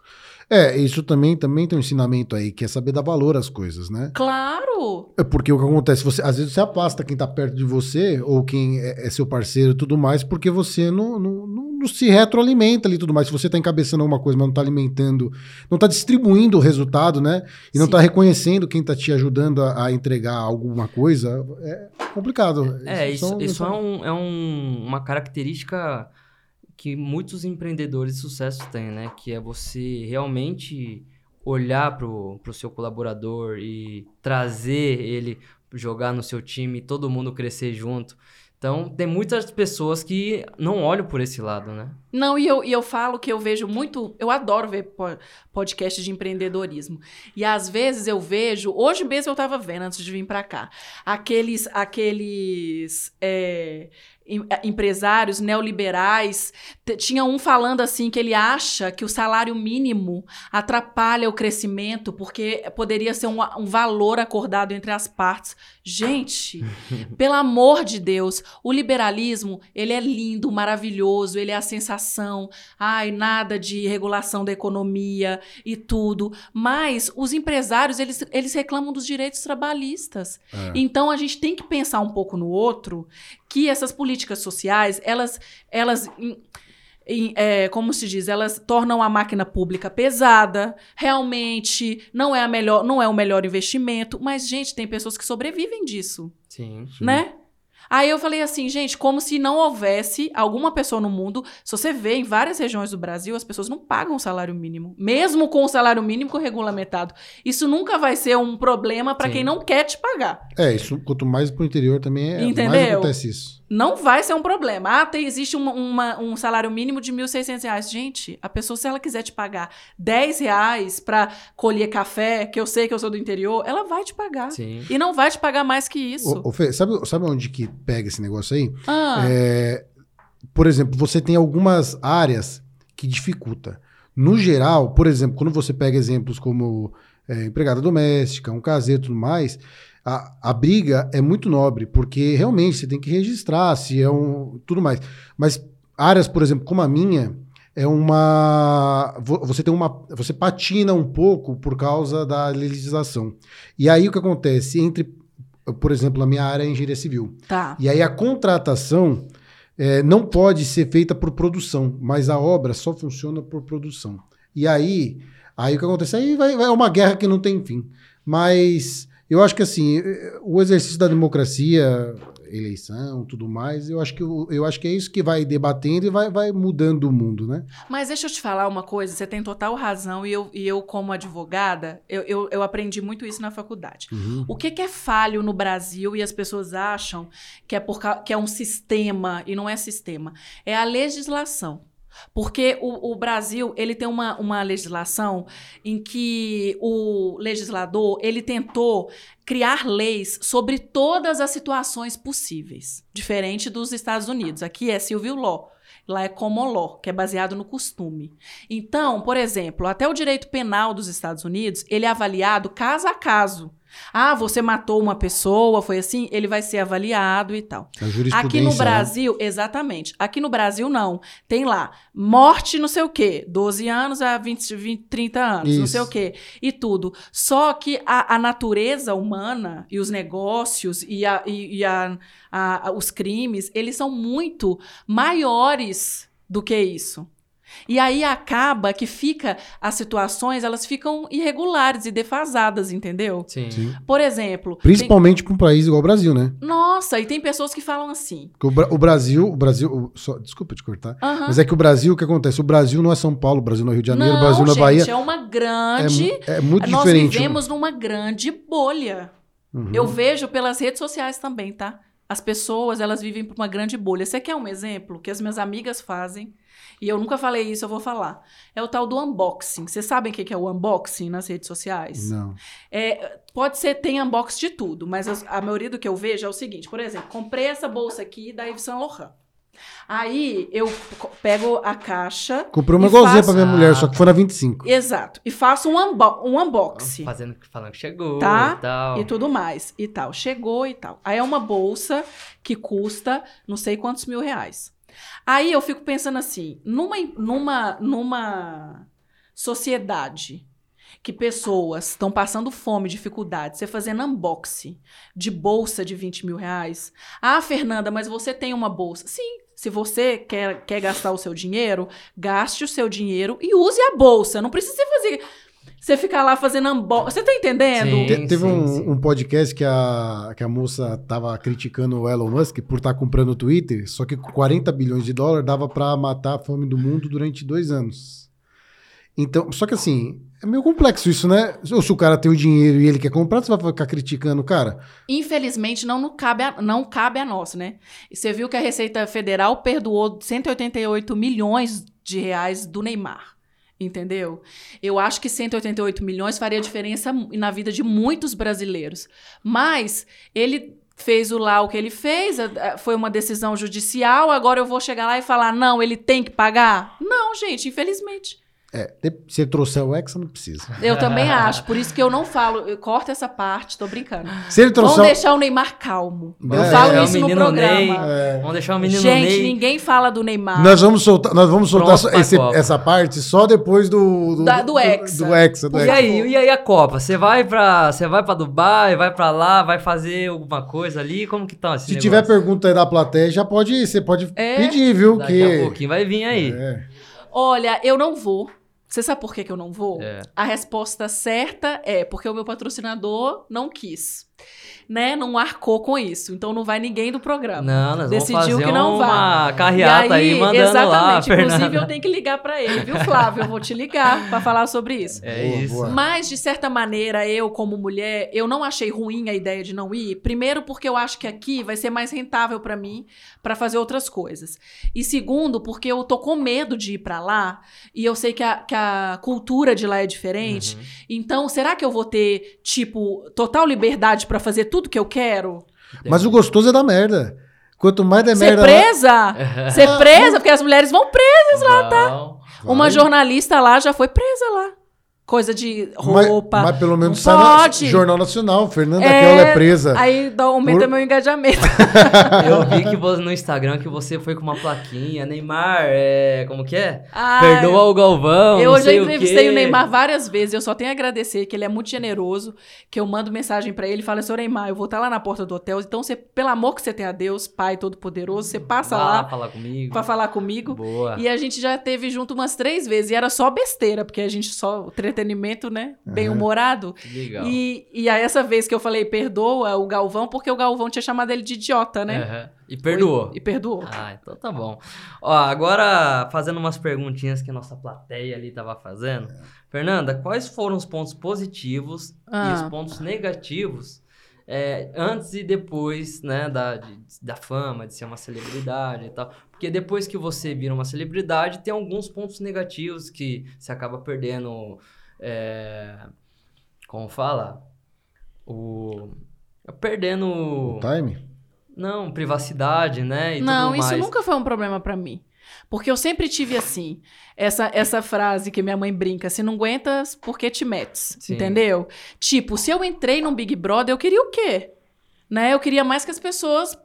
Speaker 3: É, isso também, também tem um ensinamento aí, que é saber dar valor às coisas, né?
Speaker 2: Claro!
Speaker 3: É porque o que acontece, você, às vezes você afasta quem tá perto de você, ou quem é, é seu parceiro e tudo mais, porque você não, não, não, não se retroalimenta ali e tudo mais. Se você tá encabeçando alguma coisa, mas não tá alimentando, não tá distribuindo o resultado, né? E não Sim. tá reconhecendo quem tá te ajudando a, a, entregar alguma coisa, é complicado.
Speaker 1: É, isso, isso, isso é, um, é um, uma característica que muitos empreendedores de sucesso têm, né? Que é você realmente olhar para o seu colaborador e trazer ele jogar no seu time, todo mundo crescer junto. Então, tem muitas pessoas que não olham por esse lado, né?
Speaker 2: Não, e eu, e eu falo que eu vejo muito. Eu adoro ver podcast de empreendedorismo. E às vezes eu vejo. Hoje mesmo eu estava vendo, antes de vir para cá, aqueles. aqueles é, eh, empresários neoliberais. Tinha um falando assim que ele acha que o salário mínimo atrapalha o crescimento porque poderia ser um, um valor acordado entre as partes. Gente, pelo amor de Deus, o liberalismo, ele é lindo, maravilhoso, ele é a sensação. Ai, nada de regulação da economia e tudo. Mas os empresários, eles, eles reclamam dos direitos trabalhistas. É. Então a gente tem que pensar um pouco no outro que essas políticas sociais, elas, elas em, em, é, como se diz, elas tornam a máquina pública pesada, realmente não é a melhor, não é o melhor investimento, mas gente, tem pessoas que sobrevivem disso.
Speaker 1: Sim.
Speaker 2: sim. Né? Aí eu falei assim, gente, como se não houvesse alguma pessoa no mundo. Se você vê em várias regiões do Brasil, as pessoas não pagam o salário mínimo, mesmo com o salário mínimo regulamentado. Isso nunca vai ser um problema para quem não quer te pagar.
Speaker 3: É, isso quanto mais pro interior também é
Speaker 2: Entendeu?
Speaker 3: mais acontece isso
Speaker 2: não vai ser um problema. Ah, tem, existe uma, uma, um salário mínimo de R$ 1.600. Gente, a pessoa, se ela quiser te pagar R$ reais para colher café, que eu sei que eu sou do interior, ela vai te pagar.
Speaker 1: Sim.
Speaker 2: E não vai te pagar mais que isso.
Speaker 3: Ô, ô Fê, sabe, sabe onde que pega esse negócio aí?
Speaker 2: Ah.
Speaker 3: É, por exemplo, você tem algumas áreas que dificulta. No geral, por exemplo, quando você pega exemplos como é, empregada doméstica, um caseiro e tudo mais, a, a briga é muito nobre, porque realmente você tem que registrar se é um. tudo mais. Mas áreas, por exemplo, como a minha, é uma. Você tem uma. Você patina um pouco por causa da legislação. E aí o que acontece? Entre, por exemplo, a minha área é engenharia civil.
Speaker 2: Tá.
Speaker 3: E aí a contratação é, não pode ser feita por produção, mas a obra só funciona por produção. E aí, aí o que acontece? Aí vai, vai uma guerra que não tem fim. Mas eu acho que assim, o exercício da democracia eleição, tudo mais. Eu acho que, eu, eu acho que é isso que vai debatendo e vai, vai mudando o mundo, né?
Speaker 2: Mas deixa eu te falar uma coisa, você tem total razão, e eu, e eu como advogada, eu, eu, eu aprendi muito isso na faculdade.
Speaker 3: Uhum.
Speaker 2: O que, que é falho no Brasil e as pessoas acham que é, por, que é um sistema, e não é sistema, é a legislação. Porque o, o Brasil, ele tem uma, uma legislação em que o legislador, ele tentou criar leis sobre todas as situações possíveis. Diferente dos Estados Unidos. Aqui é civil law. Lá é common law, que é baseado no costume. Então, por exemplo, até o direito penal dos Estados Unidos, ele é avaliado caso a caso. Ah, você matou uma pessoa, foi assim? Ele vai ser avaliado e tal. Aqui no
Speaker 3: né?
Speaker 2: Brasil, exatamente. Aqui no Brasil, não. Tem lá, morte não sei o quê, 12 anos a 20, 20 30 anos, não
Speaker 3: Isso.
Speaker 2: sei o quê, e tudo. Só que a, a natureza humana e os negócios e, a, e, e a- a- os crimes, eles são muito maiores do que isso. E aí acaba que fica, as situações, elas ficam irregulares e defasadas, entendeu?
Speaker 1: Sim.
Speaker 3: Sim.
Speaker 2: Por exemplo, tem-
Speaker 3: Principalmente para um país igual o Brasil, né?
Speaker 2: nossa, e tem pessoas que falam assim.
Speaker 3: O, Bra- o Brasil, o Brasil, o- só- desculpa te cortar,
Speaker 2: "Aham,
Speaker 3: mas é que o Brasil, o que acontece? O Brasil não é São Paulo, o Brasil não é Rio de Janeiro,
Speaker 2: não,
Speaker 3: o Brasil não é
Speaker 2: gente,
Speaker 3: Bahia.
Speaker 2: é uma
Speaker 3: É,
Speaker 2: grande.
Speaker 3: mu- é muito
Speaker 2: nós
Speaker 3: diferente.
Speaker 2: vivemos numa grande bolha.
Speaker 3: Uhum.
Speaker 2: Eu vejo pelas redes sociais também, tá? As pessoas, elas vivem por uma grande bolha. Você quer um exemplo que as minhas amigas fazem? E eu nunca falei isso, eu vou falar. É o tal do unboxing. Vocês sabem o que é o unboxing nas redes sociais?
Speaker 3: Não.
Speaker 2: É, pode ser, tem unboxing de tudo, mas as- a maioria do que eu vejo é o seguinte: por exemplo, comprei essa bolsa aqui da Yves Saint Laurent. Aí eu pego a caixa.
Speaker 3: Comprei uma
Speaker 2: E
Speaker 3: igualzinha
Speaker 2: faço-
Speaker 3: pra minha mulher,
Speaker 1: Ah.
Speaker 3: só que foi na 25.
Speaker 2: Exato. E faço um, unbo um unboxing.
Speaker 1: Fazendo, falando que chegou
Speaker 2: Tá?
Speaker 1: e tal.
Speaker 2: E tudo mais. E tal. Chegou e tal. Aí é uma bolsa que custa não sei quantos mil reais. Aí eu fico pensando assim: numa, numa, numa sociedade que pessoas estão passando fome, dificuldade, você fazendo unboxing de bolsa de 20 mil reais. Ah, Fernanda, mas você tem uma bolsa. Sim, se você quer, quer gastar o seu dinheiro, gaste o seu dinheiro e use a bolsa. Não precisa fazer. Você ficar lá fazendo unboxing. Você tá entendendo?
Speaker 1: Sim.
Speaker 3: Te- teve um,
Speaker 1: sim.
Speaker 3: um podcast que a, que a moça tava criticando o Elon Musk por estar comprando o Twitter, só que com 40 bilhões de dólares dava pra matar a fome do mundo durante dois anos. Então, só que assim, é meio complexo isso, né? Ou se o cara tem o dinheiro e ele quer comprar, você vai ficar criticando o cara?
Speaker 2: Infelizmente, não, não, cabe a, não cabe a nós, né? E você viu que a Receita Federal perdoou 188 milhões de reais do Neymar. Entendeu? Eu acho que 188 milhões faria diferença na vida de muitos brasileiros. Mas ele fez o lá o que ele fez, foi uma decisão judicial, agora eu vou chegar lá e falar: não, ele tem que pagar? Não, gente, infelizmente.
Speaker 3: É, se ele trouxer o Hexa, não precisa.
Speaker 2: Eu também acho. Por isso que eu não falo, eu corto essa parte, tô brincando.
Speaker 3: Se ele
Speaker 2: Vamos
Speaker 3: trouxer. o-
Speaker 2: deixar o Neymar calmo. Eu
Speaker 3: É,
Speaker 2: falo
Speaker 1: é
Speaker 2: isso no programa.
Speaker 1: Ney.
Speaker 3: É,
Speaker 1: Vamos deixar o menino
Speaker 2: Gente,
Speaker 1: Ney.
Speaker 2: ninguém fala do Neymar.
Speaker 3: nós vamos soltar, nós vamos soltar
Speaker 1: Pronto
Speaker 3: esse- essa parte só depois do. Do,
Speaker 2: Da- do Hexa.
Speaker 3: Do, Hexa, do
Speaker 1: E
Speaker 3: Hexa.
Speaker 1: aí, e aí a Copa? Você vai pra, você vai pra Dubai, vai pra lá, vai fazer alguma coisa ali? Como que tá esse
Speaker 3: Se
Speaker 1: negócio?
Speaker 3: tiver pergunta aí da plateia, já pode, você pode
Speaker 2: É.
Speaker 3: pedir, viu?
Speaker 1: Daqui
Speaker 3: que...
Speaker 1: a pouquinho vai vir aí.
Speaker 3: É.
Speaker 2: Olha, eu não vou. Você sabe por que, que eu não vou?
Speaker 1: É.
Speaker 2: A resposta certa é porque o meu patrocinador não quis. Né? Não arcou com isso. Então não vai ninguém do programa.
Speaker 1: Não, nós
Speaker 2: Decidiu
Speaker 1: vamos fazer
Speaker 2: que não
Speaker 1: uma
Speaker 2: vai.
Speaker 1: carreata aí, mandando lá,
Speaker 2: exatamente. Inclusive,
Speaker 1: Fernanda.
Speaker 2: eu tenho que ligar pra ele, viu, Flávio? Eu vou te ligar pra falar sobre isso.
Speaker 1: É
Speaker 3: Boa,
Speaker 1: isso.
Speaker 3: boa.
Speaker 2: Mas, de certa maneira, eu, como mulher, eu não achei ruim a ideia de não ir. Primeiro, porque eu acho que aqui vai ser mais rentável pra mim pra fazer outras coisas. E segundo, porque eu tô com medo de ir pra lá e eu sei que a, que a cultura de lá é diferente.
Speaker 1: Uhum.
Speaker 2: Então, será que eu vou ter, tipo, total liberdade pra fazer tudo que eu quero?
Speaker 3: Mas o gostoso é da merda. Quanto mais der
Speaker 2: Ser
Speaker 3: merda. lá-
Speaker 2: presa? Ser presa? Porque as mulheres vão presas.
Speaker 1: lá, tá?
Speaker 2: Uma
Speaker 3: Vai.
Speaker 2: jornalista lá já foi presa lá. Coisa de
Speaker 3: Mas,
Speaker 2: roupa.
Speaker 3: mas pelo menos sai na-
Speaker 2: pode.
Speaker 3: Jornal Nacional. Fernanda
Speaker 2: É,
Speaker 3: é presa.
Speaker 2: Aí dá- aumenta
Speaker 3: Por-
Speaker 2: meu engajamento.
Speaker 1: Eu vi que você, no Instagram que você foi com uma plaquinha. Neymar, é. Como que é?
Speaker 2: Ai,
Speaker 1: Perdoa o Galvão.
Speaker 2: Eu já entrevistei
Speaker 1: o,
Speaker 2: o. Neymar várias vezes. Eu só tenho a agradecer que ele é muito generoso. Que eu mando mensagem pra ele e falo: Seu Neymar, eu vou estar lá na porta do hotel. Então, você, pelo amor que você tem a Deus, Pai Todo-Poderoso, você passa lá
Speaker 1: falar comigo.
Speaker 2: pra falar comigo.
Speaker 1: Boa.
Speaker 2: E a gente já teve junto umas três vezes. E era só besteira, porque a gente só entretenimento, né? Bem humorado.
Speaker 1: Legal.
Speaker 2: E, e aí, essa vez que eu falei perdoa o Galvão, porque o Galvão tinha chamado ele de idiota, né?
Speaker 1: Aham. E perdoou.
Speaker 2: E perdoou.
Speaker 1: Ah, então tá bom. Ó, agora fazendo umas perguntinhas que a nossa plateia ali tava fazendo. Fernanda, quais foram os pontos positivos e
Speaker 2: Ah.
Speaker 1: os pontos negativos é, antes e depois, né, da, de- da fama, de ser uma celebridade e tal? Porque depois que você vira uma celebridade, tem alguns pontos negativos que você acaba perdendo. É, como fala? O. Perdendo.
Speaker 3: O time?
Speaker 1: Não, privacidade, né? E
Speaker 2: Não,
Speaker 1: tudo
Speaker 2: isso
Speaker 1: mais.
Speaker 2: nunca foi um problema pra mim. Porque eu sempre tive assim, essa, essa frase que minha mãe brinca, se não aguentas, por que te metes?
Speaker 1: Sim.
Speaker 2: Entendeu? Tipo, se eu entrei num Big Brother, eu queria o quê? Né? Eu queria mais que as pessoas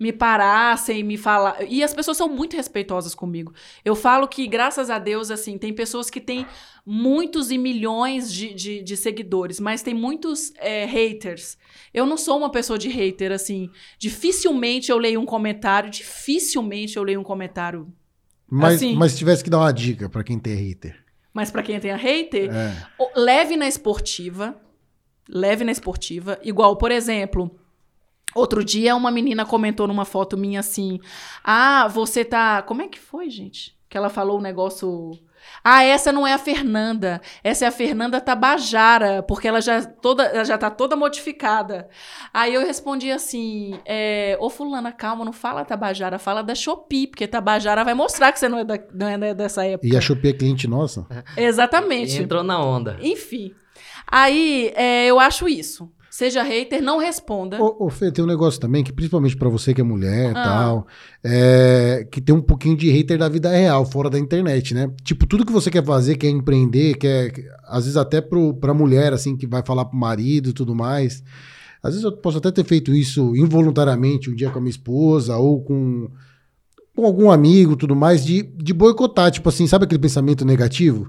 Speaker 2: me parassem, me falar. E as pessoas são muito respeitosas comigo. Eu falo que, graças a Deus, assim, tem pessoas que têm muitos e milhões de, de, de seguidores, mas tem muitos é, haters. Eu não sou uma pessoa de hater, assim. Dificilmente eu leio um comentário, dificilmente eu leio um comentário.
Speaker 3: Mas,
Speaker 2: Assim.
Speaker 3: mas se tivesse que dar uma dica pra quem tem hater.
Speaker 2: Mas pra quem tem a hater,
Speaker 3: É.
Speaker 2: leve na esportiva. Leve na esportiva. Igual, por exemplo, outro dia uma menina comentou numa foto minha assim: Ah, você tá. Como é que foi, gente? Que ela falou um negócio. Ah, essa não é a Fernanda. Essa é a Fernanda Tabajara, porque ela já, toda, ela já tá toda modificada. Aí eu respondi assim: é, Ô, Fulana, calma, não fala Tabajara, fala da Shopee, porque Tabajara vai mostrar que você não é, da- não é dessa época.
Speaker 3: E a Shopee é cliente nossa?
Speaker 2: Exatamente.
Speaker 1: Entrou na onda.
Speaker 2: Enfim. Aí, é, eu acho isso. Seja hater, não responda.
Speaker 3: Ô, ô, Fê, tem um negócio também que, principalmente pra você que é mulher e
Speaker 2: Ah.
Speaker 3: tal, é, que tem um pouquinho de hater da vida real, fora da internet, né? Tipo, tudo que você quer fazer, quer empreender, quer. Às vezes até pro, pra mulher, assim, que vai falar pro marido e tudo mais. Às vezes eu posso até ter feito isso involuntariamente um dia com a minha esposa ou com, com algum amigo tudo mais, de, de boicotar, tipo assim, sabe aquele pensamento negativo?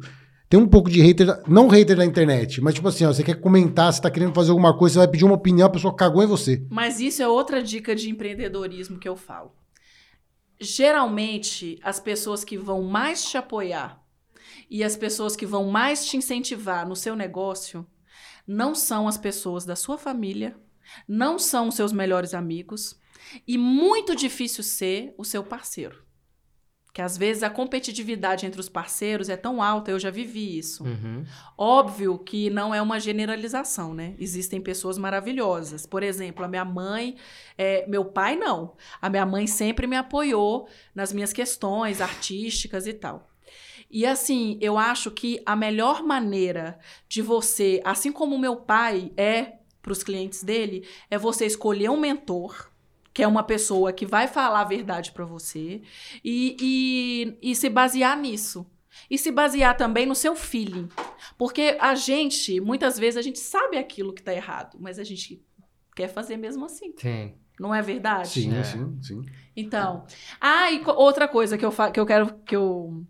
Speaker 3: Tem um pouco de hater, não hater da internet, mas tipo assim, ó, você quer comentar, você tá querendo fazer alguma coisa, você vai pedir uma opinião, a pessoa cagou em você.
Speaker 2: Mas isso é outra dica de empreendedorismo que eu falo. Geralmente, as pessoas que vão mais te apoiar e as pessoas que vão mais te incentivar no seu negócio não são as pessoas da sua família, não são os seus melhores amigos e muito difícil ser o seu parceiro. Que às vezes a competitividade entre os parceiros é tão alta, eu já vivi isso.
Speaker 1: Uhum.
Speaker 2: Óbvio que não é uma generalização, né? Existem pessoas maravilhosas. Por exemplo, a minha mãe, é, meu pai não. A minha mãe sempre me apoiou nas minhas questões artísticas e tal. E assim, eu acho que a melhor maneira de você, assim como o meu pai é para os clientes dele, é você escolher um mentor, que é uma pessoa que vai falar a verdade para você, e, e, e se basear nisso. E se basear também no seu feeling. Porque a gente, muitas vezes, a gente sabe aquilo que tá errado, mas a gente quer fazer mesmo assim.
Speaker 1: Sim.
Speaker 2: Não é verdade?
Speaker 3: Sim,
Speaker 1: É.
Speaker 3: sim, sim.
Speaker 2: Então. Ah, e co- outra coisa que eu, fa- que eu quero que eu,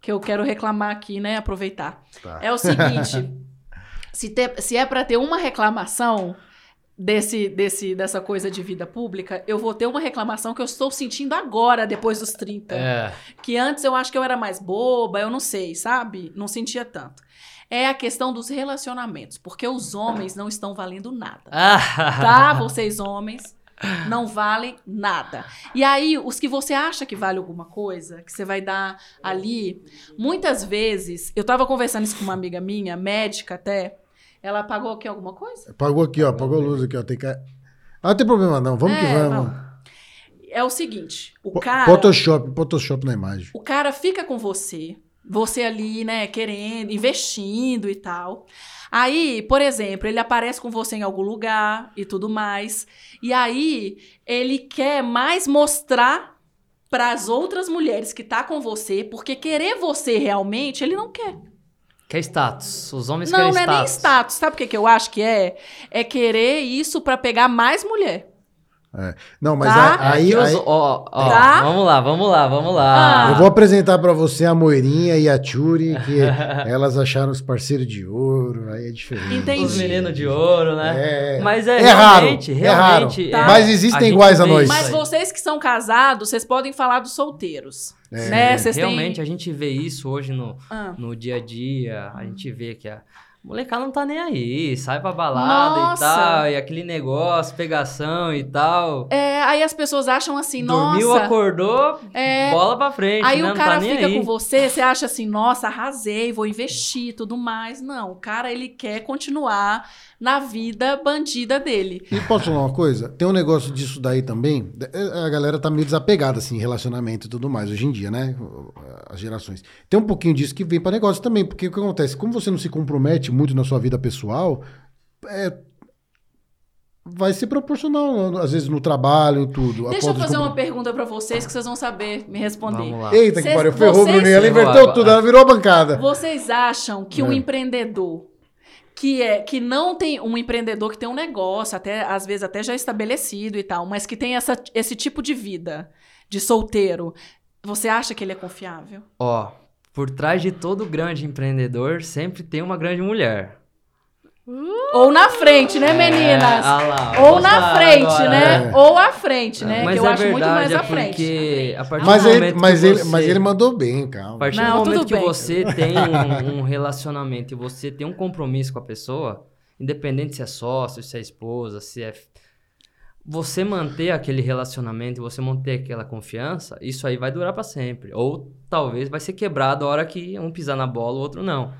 Speaker 2: que eu quero reclamar aqui, né? Aproveitar.
Speaker 3: Tá.
Speaker 2: É o seguinte: se, ter- se é para ter uma reclamação desse, desse, dessa coisa de vida pública, eu vou ter uma reclamação que eu estou sentindo agora, depois dos 30.
Speaker 1: É.
Speaker 2: Que antes eu acho que eu era mais boba, eu não sei, sabe? Não sentia tanto. É a questão dos relacionamentos, porque os homens não estão valendo nada.
Speaker 1: Ah,
Speaker 2: Tá? Vocês homens não valem nada. E aí, os que você acha que vale alguma coisa, que você vai dar ali, muitas vezes, eu tava conversando isso com uma amiga minha, médica até, ela pagou aqui alguma coisa?
Speaker 3: Pagou aqui, ó. Pagou a luz aqui, ó. Tem que... Ah, não tem problema não. Vamos que
Speaker 2: É,
Speaker 3: vamos.
Speaker 2: É o seguinte, o
Speaker 3: Po-
Speaker 2: cara...
Speaker 3: Photoshop, Photoshop na imagem.
Speaker 2: O cara fica com você, você ali, né, querendo, investindo e tal. Aí, por exemplo, ele aparece com você em algum lugar e tudo mais. E aí, ele quer mais mostrar para as outras mulheres que tá com você, porque querer você realmente, ele não quer.
Speaker 1: Quer status. Os homens
Speaker 2: não,
Speaker 1: querem
Speaker 2: não é
Speaker 1: status.
Speaker 2: nem status. Sabe o que, que eu acho que é? É querer isso para pegar mais mulher.
Speaker 3: Não, mas
Speaker 2: Tá?
Speaker 3: a- aí, aí
Speaker 1: ó, ó,
Speaker 2: Tá?
Speaker 1: Vamos lá, vamos lá, vamos lá.
Speaker 2: Ah.
Speaker 3: eu vou apresentar pra você a Moirinha e a Tchuri, que elas acharam os parceiros de ouro, aí é diferente.
Speaker 2: Entendi.
Speaker 1: Os meninos de ouro, né?
Speaker 3: É,
Speaker 1: Mas é,
Speaker 3: é raro,
Speaker 1: realmente,
Speaker 3: é raro.
Speaker 1: realmente.
Speaker 2: Tá.
Speaker 3: Mas existem
Speaker 1: a
Speaker 3: iguais a nós.
Speaker 2: Mas vocês que são casados, vocês podem falar dos solteiros.
Speaker 3: É.
Speaker 2: Né?
Speaker 1: Realmente,
Speaker 2: têm...
Speaker 1: a gente vê isso hoje no,
Speaker 2: Ah.
Speaker 1: no dia a dia. A gente vê que a molecada não tá nem aí, sai pra balada
Speaker 2: Nossa.
Speaker 1: e tal, e aquele negócio, pegação e tal.
Speaker 2: É, aí as pessoas acham assim,
Speaker 1: Dormiu,
Speaker 2: nossa...
Speaker 1: acordou,
Speaker 2: É,
Speaker 1: bola pra frente,
Speaker 2: Aí
Speaker 1: né?
Speaker 2: o
Speaker 1: Não
Speaker 2: cara
Speaker 1: tá
Speaker 2: fica
Speaker 1: aí.
Speaker 2: com você, você acha assim, nossa, arrasei, vou investir e tudo mais. Não, o cara, ele quer continuar na vida bandida dele.
Speaker 3: E posso falar uma coisa? Tem um negócio disso daí também. A galera tá meio desapegada, assim, em relacionamento e tudo mais, hoje em dia, né? As gerações. Tem um pouquinho disso que vem pra negócio também, porque o que acontece? Como você não se compromete muito na sua vida pessoal, é, vai ser proporcional, às vezes, no trabalho e tudo.
Speaker 2: Deixa eu fazer uma pergunta pra vocês que vocês vão saber me responder.
Speaker 1: Vamos lá.
Speaker 3: Eita, que pariu. Ferrou,
Speaker 2: vocês-
Speaker 3: Bruninha. Ela inverteu tudo, ela virou a bancada.
Speaker 2: Vocês acham que um
Speaker 3: É.
Speaker 2: empreendedor que é que não tem um empreendedor que tem um negócio, até às vezes até já estabelecido e tal, mas que tem essa, esse tipo de vida de solteiro, você acha que ele é confiável?
Speaker 1: Ó, por trás de todo grande empreendedor sempre tem uma grande mulher.
Speaker 2: Ou na frente, né, meninas?
Speaker 1: É, lá,
Speaker 2: Ou na frente,
Speaker 1: agora.
Speaker 2: né?
Speaker 3: É.
Speaker 2: Ou à frente, né?
Speaker 1: Mas
Speaker 2: que eu
Speaker 1: é
Speaker 2: acho muito
Speaker 1: verdade,
Speaker 2: mais
Speaker 1: é
Speaker 2: à frente.
Speaker 1: porque a partir
Speaker 3: Mas
Speaker 1: do
Speaker 3: ele,
Speaker 1: momento
Speaker 3: mas,
Speaker 1: que
Speaker 3: ele,
Speaker 1: você...
Speaker 3: mas ele mandou bem,
Speaker 1: A
Speaker 3: calma.
Speaker 1: partir
Speaker 2: Não,
Speaker 1: do momento que
Speaker 2: bem.
Speaker 1: você tem um, um relacionamento e você tem um compromisso com a pessoa, independente se é sócio, se é esposa, se é. Você manter aquele relacionamento e você manter aquela confiança, isso aí vai durar pra sempre. Ou talvez vai ser quebrado a hora que um pisar na bola, o outro não.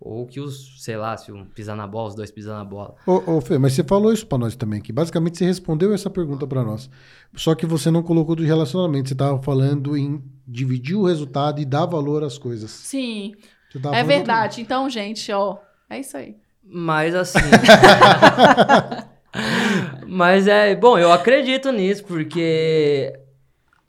Speaker 1: Ou que os, sei lá, se um pisar na bola, os dois pisar na bola.
Speaker 3: Ô, ô, Fê, mas você falou isso pra nós também, que basicamente você respondeu essa pergunta pra nós. Só que você não colocou do relacionamento, você tava falando em dividir o resultado e dar valor às coisas.
Speaker 2: Sim,
Speaker 3: Você tava
Speaker 2: é verdade. Então, gente, ó, é isso aí.
Speaker 1: Mas assim. Mas é. Bom, eu acredito nisso, porque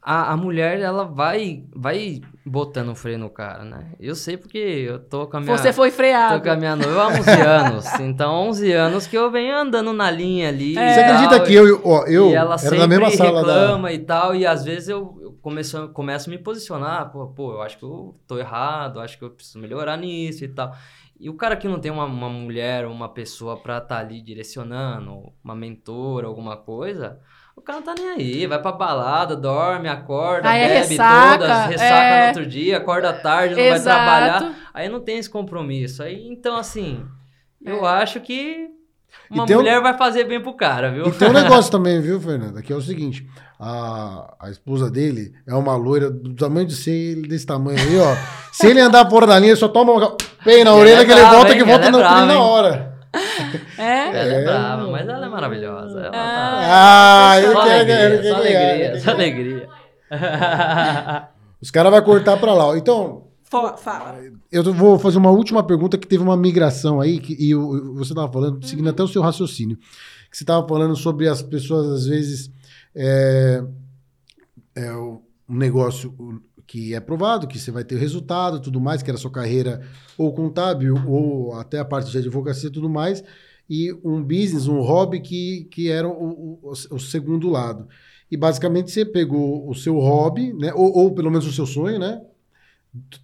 Speaker 1: a, a mulher, ela vai, vai botando freio no cara, né? Eu sei porque eu tô com a minha.
Speaker 2: Você foi
Speaker 1: Tô
Speaker 2: freado.
Speaker 1: com a minha noiva há 11 anos. Então, 11 anos que eu venho andando na linha ali.
Speaker 2: É.
Speaker 3: Você acredita que eu, ó, eu
Speaker 1: e ela
Speaker 3: era
Speaker 1: sempre
Speaker 3: na mesma sala da...
Speaker 1: reclama e tal, e às vezes eu começo, começo a me posicionar, pô, pô, eu acho que eu tô errado, acho que eu preciso melhorar nisso e tal. E o cara que não tem uma, uma mulher, uma pessoa pra estar ali direcionando, uma mentora, alguma coisa, o cara não tá nem aí, vai pra balada, dorme, acorda,
Speaker 2: Aí é
Speaker 1: bebe
Speaker 2: ressaca,
Speaker 1: todas, ressaca
Speaker 2: é.
Speaker 1: no outro dia, acorda tarde, não vai
Speaker 2: Exato.
Speaker 1: trabalhar, aí não tem esse compromisso. Aí, então, assim, eu acho que uma
Speaker 3: um-
Speaker 1: mulher vai fazer bem pro cara, viu?
Speaker 3: E tem um negócio também, viu, Fernanda? Que é o seguinte: a, a esposa dele é uma loira do tamanho de ser ele desse tamanho aí, ó. Se ele andar fora da linha, só toma um pei na orelha
Speaker 1: é
Speaker 3: que ele
Speaker 1: brava,
Speaker 3: volta,
Speaker 1: hein?
Speaker 3: que volta
Speaker 1: é
Speaker 3: no
Speaker 1: brava,
Speaker 3: na hora.
Speaker 2: É?
Speaker 1: Ela é,
Speaker 3: É.
Speaker 1: brava, mas ela é maravilhosa. Ela
Speaker 3: Ah,
Speaker 1: tá...
Speaker 3: ele
Speaker 1: só
Speaker 3: quer
Speaker 1: alegria, só alegria, só alegria.
Speaker 3: Os caras vão cortar pra lá. Então,
Speaker 2: Fala.
Speaker 3: eu vou fazer uma última pergunta que teve uma migração aí, que, e eu- você estava falando, seguindo
Speaker 2: Uhum.
Speaker 3: até o seu raciocínio, que você estava falando sobre as pessoas, às vezes, é, é um negócio que é provado, que você vai ter resultado tudo mais, que era a sua carreira ou contábil, ou até a parte de advocacia e tudo mais, e um business, um hobby que, que era o, o, o segundo lado. E basicamente você pegou o seu hobby, né? Ou, ou pelo menos o seu sonho, né?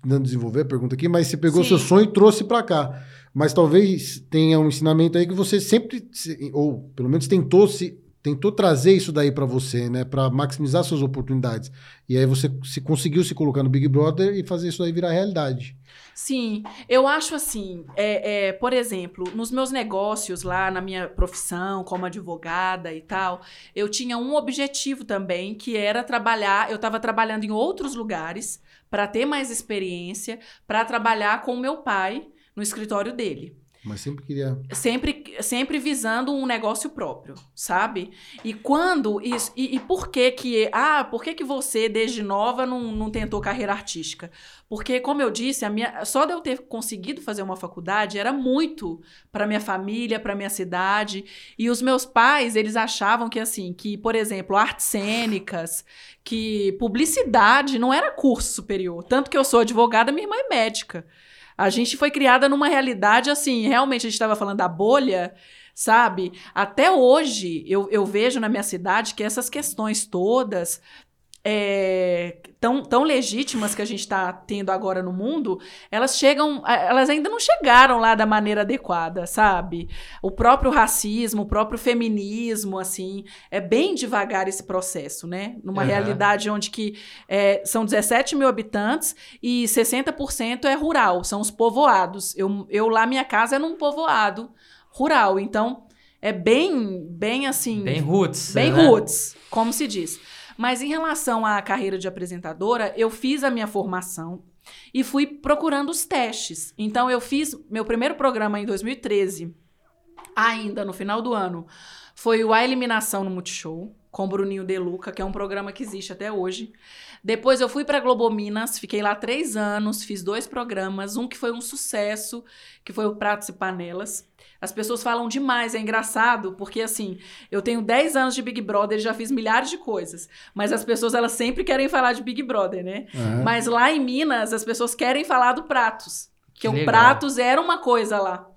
Speaker 3: Tentando desenvolver a pergunta aqui, mas você pegou
Speaker 2: Sim.
Speaker 3: seu sonho e trouxe para cá. Mas talvez tenha um ensinamento aí que você sempre, se- ou pelo menos tentou se tentou trazer isso daí para você, né, para maximizar suas oportunidades. E aí você se conseguiu se colocar no Big Brother e fazer isso aí virar realidade.
Speaker 2: Sim, eu acho assim, é, é, por exemplo, nos meus negócios lá, na minha profissão como advogada e tal, eu tinha um objetivo também, que era trabalhar, eu estava trabalhando em outros lugares para ter mais experiência, para trabalhar com o meu pai no escritório dele.
Speaker 3: Mas sempre queria.
Speaker 2: sempre, sempre visando um negócio próprio, sabe? E quando isso. E, e por que que. Ah, por que que você, desde nova, não, não tentou carreira artística? Porque, como eu disse, a minha, só de eu ter conseguido fazer uma faculdade era muito para minha família, para minha cidade. E os meus pais, eles achavam que, assim, que, por exemplo, artes cênicas, que publicidade não era curso superior. Tanto que eu sou advogada, minha irmã é médica. A gente foi criada numa realidade assim, realmente a gente estava falando da bolha, sabe? Até hoje, eu, eu vejo na minha cidade que essas questões todas é, tão, tão legítimas que a gente está tendo agora no mundo, elas chegam, elas ainda não chegaram lá da maneira adequada, sabe? O próprio racismo, o próprio feminismo, assim, é bem devagar esse processo, né? Numa uhum. realidade onde que é, são 17 mil habitantes e 60% é rural, são os povoados. Eu, eu lá, minha casa é num povoado rural, então é bem, bem assim...
Speaker 1: Bem roots.
Speaker 2: Bem né? roots, como se diz. Mas em relação à carreira de apresentadora, eu fiz a minha formação e fui procurando os testes. Então, eu fiz meu primeiro programa em 2013, ainda no final do ano. Foi o A Eliminação no Multishow, com Bruninho De Luca, que é um programa que existe até hoje. Depois eu fui para Globo Minas, fiquei lá três anos, fiz dois programas, um que foi um sucesso, que foi o Pratos e Panelas. As pessoas falam demais, é engraçado, porque assim, eu tenho 10 anos de Big Brother, já fiz milhares de coisas, mas as pessoas elas sempre querem falar de Big Brother, né? Uhum. Mas lá em Minas, as pessoas querem falar do Pratos, que, que o legal. Pratos era uma coisa lá.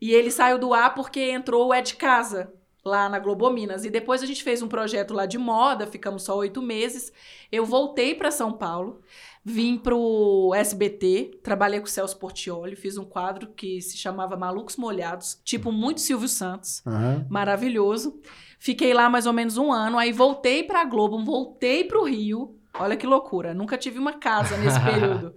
Speaker 2: E ele saiu do ar porque entrou o Ed Casa, lá na Globo Minas. E depois a gente fez um projeto lá de moda, ficamos só oito meses. Eu voltei para São Paulo. Vim pro SBT, trabalhei com o Celso Portioli, fiz um quadro que se chamava Malucos Molhados, tipo muito Silvio Santos, uhum. maravilhoso. Fiquei lá mais ou menos um ano, aí voltei pra Globo, voltei pro Rio. Olha que loucura, nunca tive uma casa nesse período.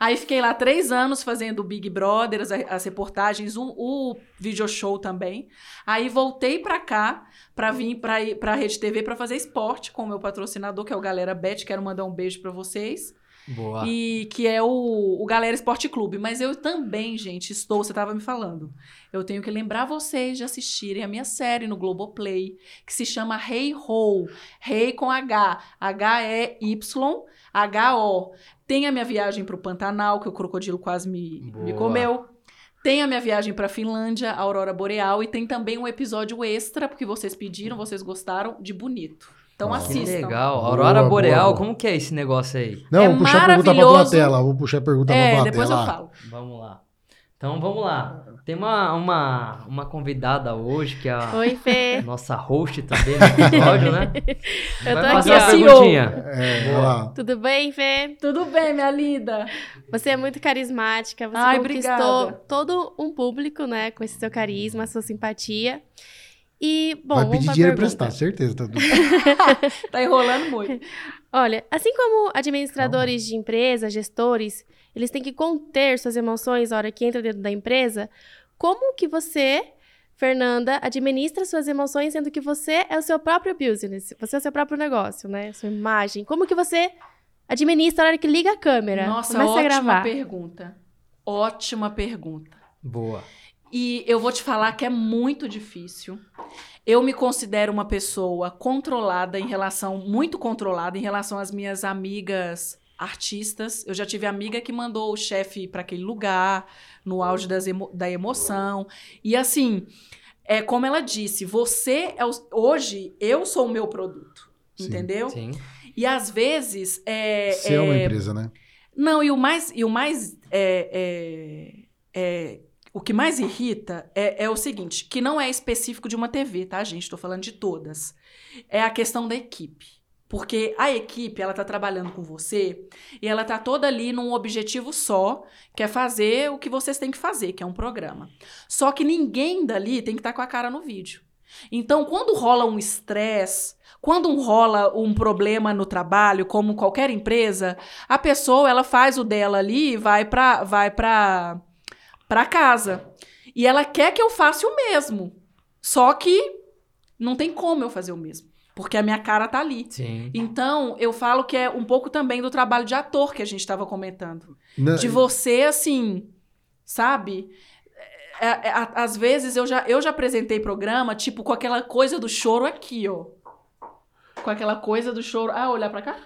Speaker 2: Aí fiquei lá três anos fazendo o Big Brother, as, as reportagens, o, o video show também. Aí voltei pra cá para vir pra, pra Rede TV para fazer esporte com o meu patrocinador, que é o Galera Bet. Quero mandar um beijo para vocês.
Speaker 1: Boa.
Speaker 2: E que é o, o Galera Esporte Clube. Mas eu também, gente, estou, você estava me falando. Eu tenho que lembrar vocês de assistirem a minha série no Globoplay, que se chama Rei hey Ho. Rei com H. H-E-Y, H-O. Tem a minha viagem para o Pantanal, que o crocodilo quase me, me comeu. Tem a minha viagem para Finlândia, Aurora Boreal, e tem também um episódio extra, porque vocês pediram, vocês gostaram, de Bonito. Então ah, assistam. Que
Speaker 1: legal. Aurora boa, Boreal, boa, boa. como que é esse negócio aí?
Speaker 3: Não, é vou puxar a pergunta pra tua tela. Vou puxar a pergunta é, pra tua
Speaker 2: depois
Speaker 3: tela.
Speaker 2: eu falo.
Speaker 1: Vamos lá. Então vamos lá. Tem uma, uma, uma convidada hoje, que é a
Speaker 4: Oi, Fê.
Speaker 1: nossa host também no episódio, né?
Speaker 4: eu
Speaker 1: Vai
Speaker 4: tô
Speaker 1: fazer
Speaker 4: aqui,
Speaker 1: uma perguntinha.
Speaker 3: É, Boa.
Speaker 4: Tudo bem, Fê?
Speaker 2: Tudo bem, minha linda.
Speaker 4: Você é muito carismática, você
Speaker 2: Ai,
Speaker 4: conquistou
Speaker 2: obrigada.
Speaker 4: todo um público, né, com esse seu carisma, sua simpatia. E, bom,
Speaker 3: Vai pedir dinheiro emprestado, certeza. Tá,
Speaker 2: tá enrolando muito.
Speaker 4: Olha, assim como administradores de empresa, gestores, eles têm que conter suas emoções na hora que entra dentro da empresa, como que você, Fernanda, administra suas emoções sendo que você é o seu próprio business, você é o seu próprio negócio, né? Sua imagem. Como que você administra na hora que liga a câmera?
Speaker 2: Nossa,
Speaker 4: começa
Speaker 2: ótima
Speaker 4: a gravar?
Speaker 2: pergunta. Ótima pergunta.
Speaker 1: Boa.
Speaker 2: E eu vou te falar que é muito difícil. Eu me considero uma pessoa controlada em relação, muito controlada em relação às minhas amigas artistas. Eu já tive amiga que mandou o chefe para aquele lugar, no auge das emo da emoção. E assim, é como ela disse, você é o, hoje eu sou o meu produto,
Speaker 3: Sim,
Speaker 2: entendeu?
Speaker 1: Sim.
Speaker 2: E às vezes é,
Speaker 3: Você é uma empresa, né?
Speaker 2: não, e o mais, e o mais é, é, é, o que mais irrita é, é o seguinte, que não é específico de uma TV, tá, gente? Estou falando de todas. É a questão da equipe. Porque a equipe, ela tá trabalhando com você e ela tá toda ali num objetivo só, que é fazer o que vocês têm que fazer, que é um programa. Só que ninguém dali tem que estar com a cara no vídeo. Então, quando rola um estresse, quando rola um problema no trabalho, como qualquer empresa, a pessoa, ela faz o dela ali e vai pra, vai pra, pra casa. E ela quer que eu faça o mesmo. Só que não tem como eu fazer o mesmo. Porque a minha cara tá ali.
Speaker 1: Sim.
Speaker 2: Então, eu falo que é um pouco também do trabalho de ator que a gente estava comentando.
Speaker 3: Não,
Speaker 2: De você, assim, sabe? É, é, é, às vezes eu já, eu já apresentei programa, tipo, com aquela coisa do choro aqui, ó. Com aquela coisa do choro. Ah, olhar pra cá?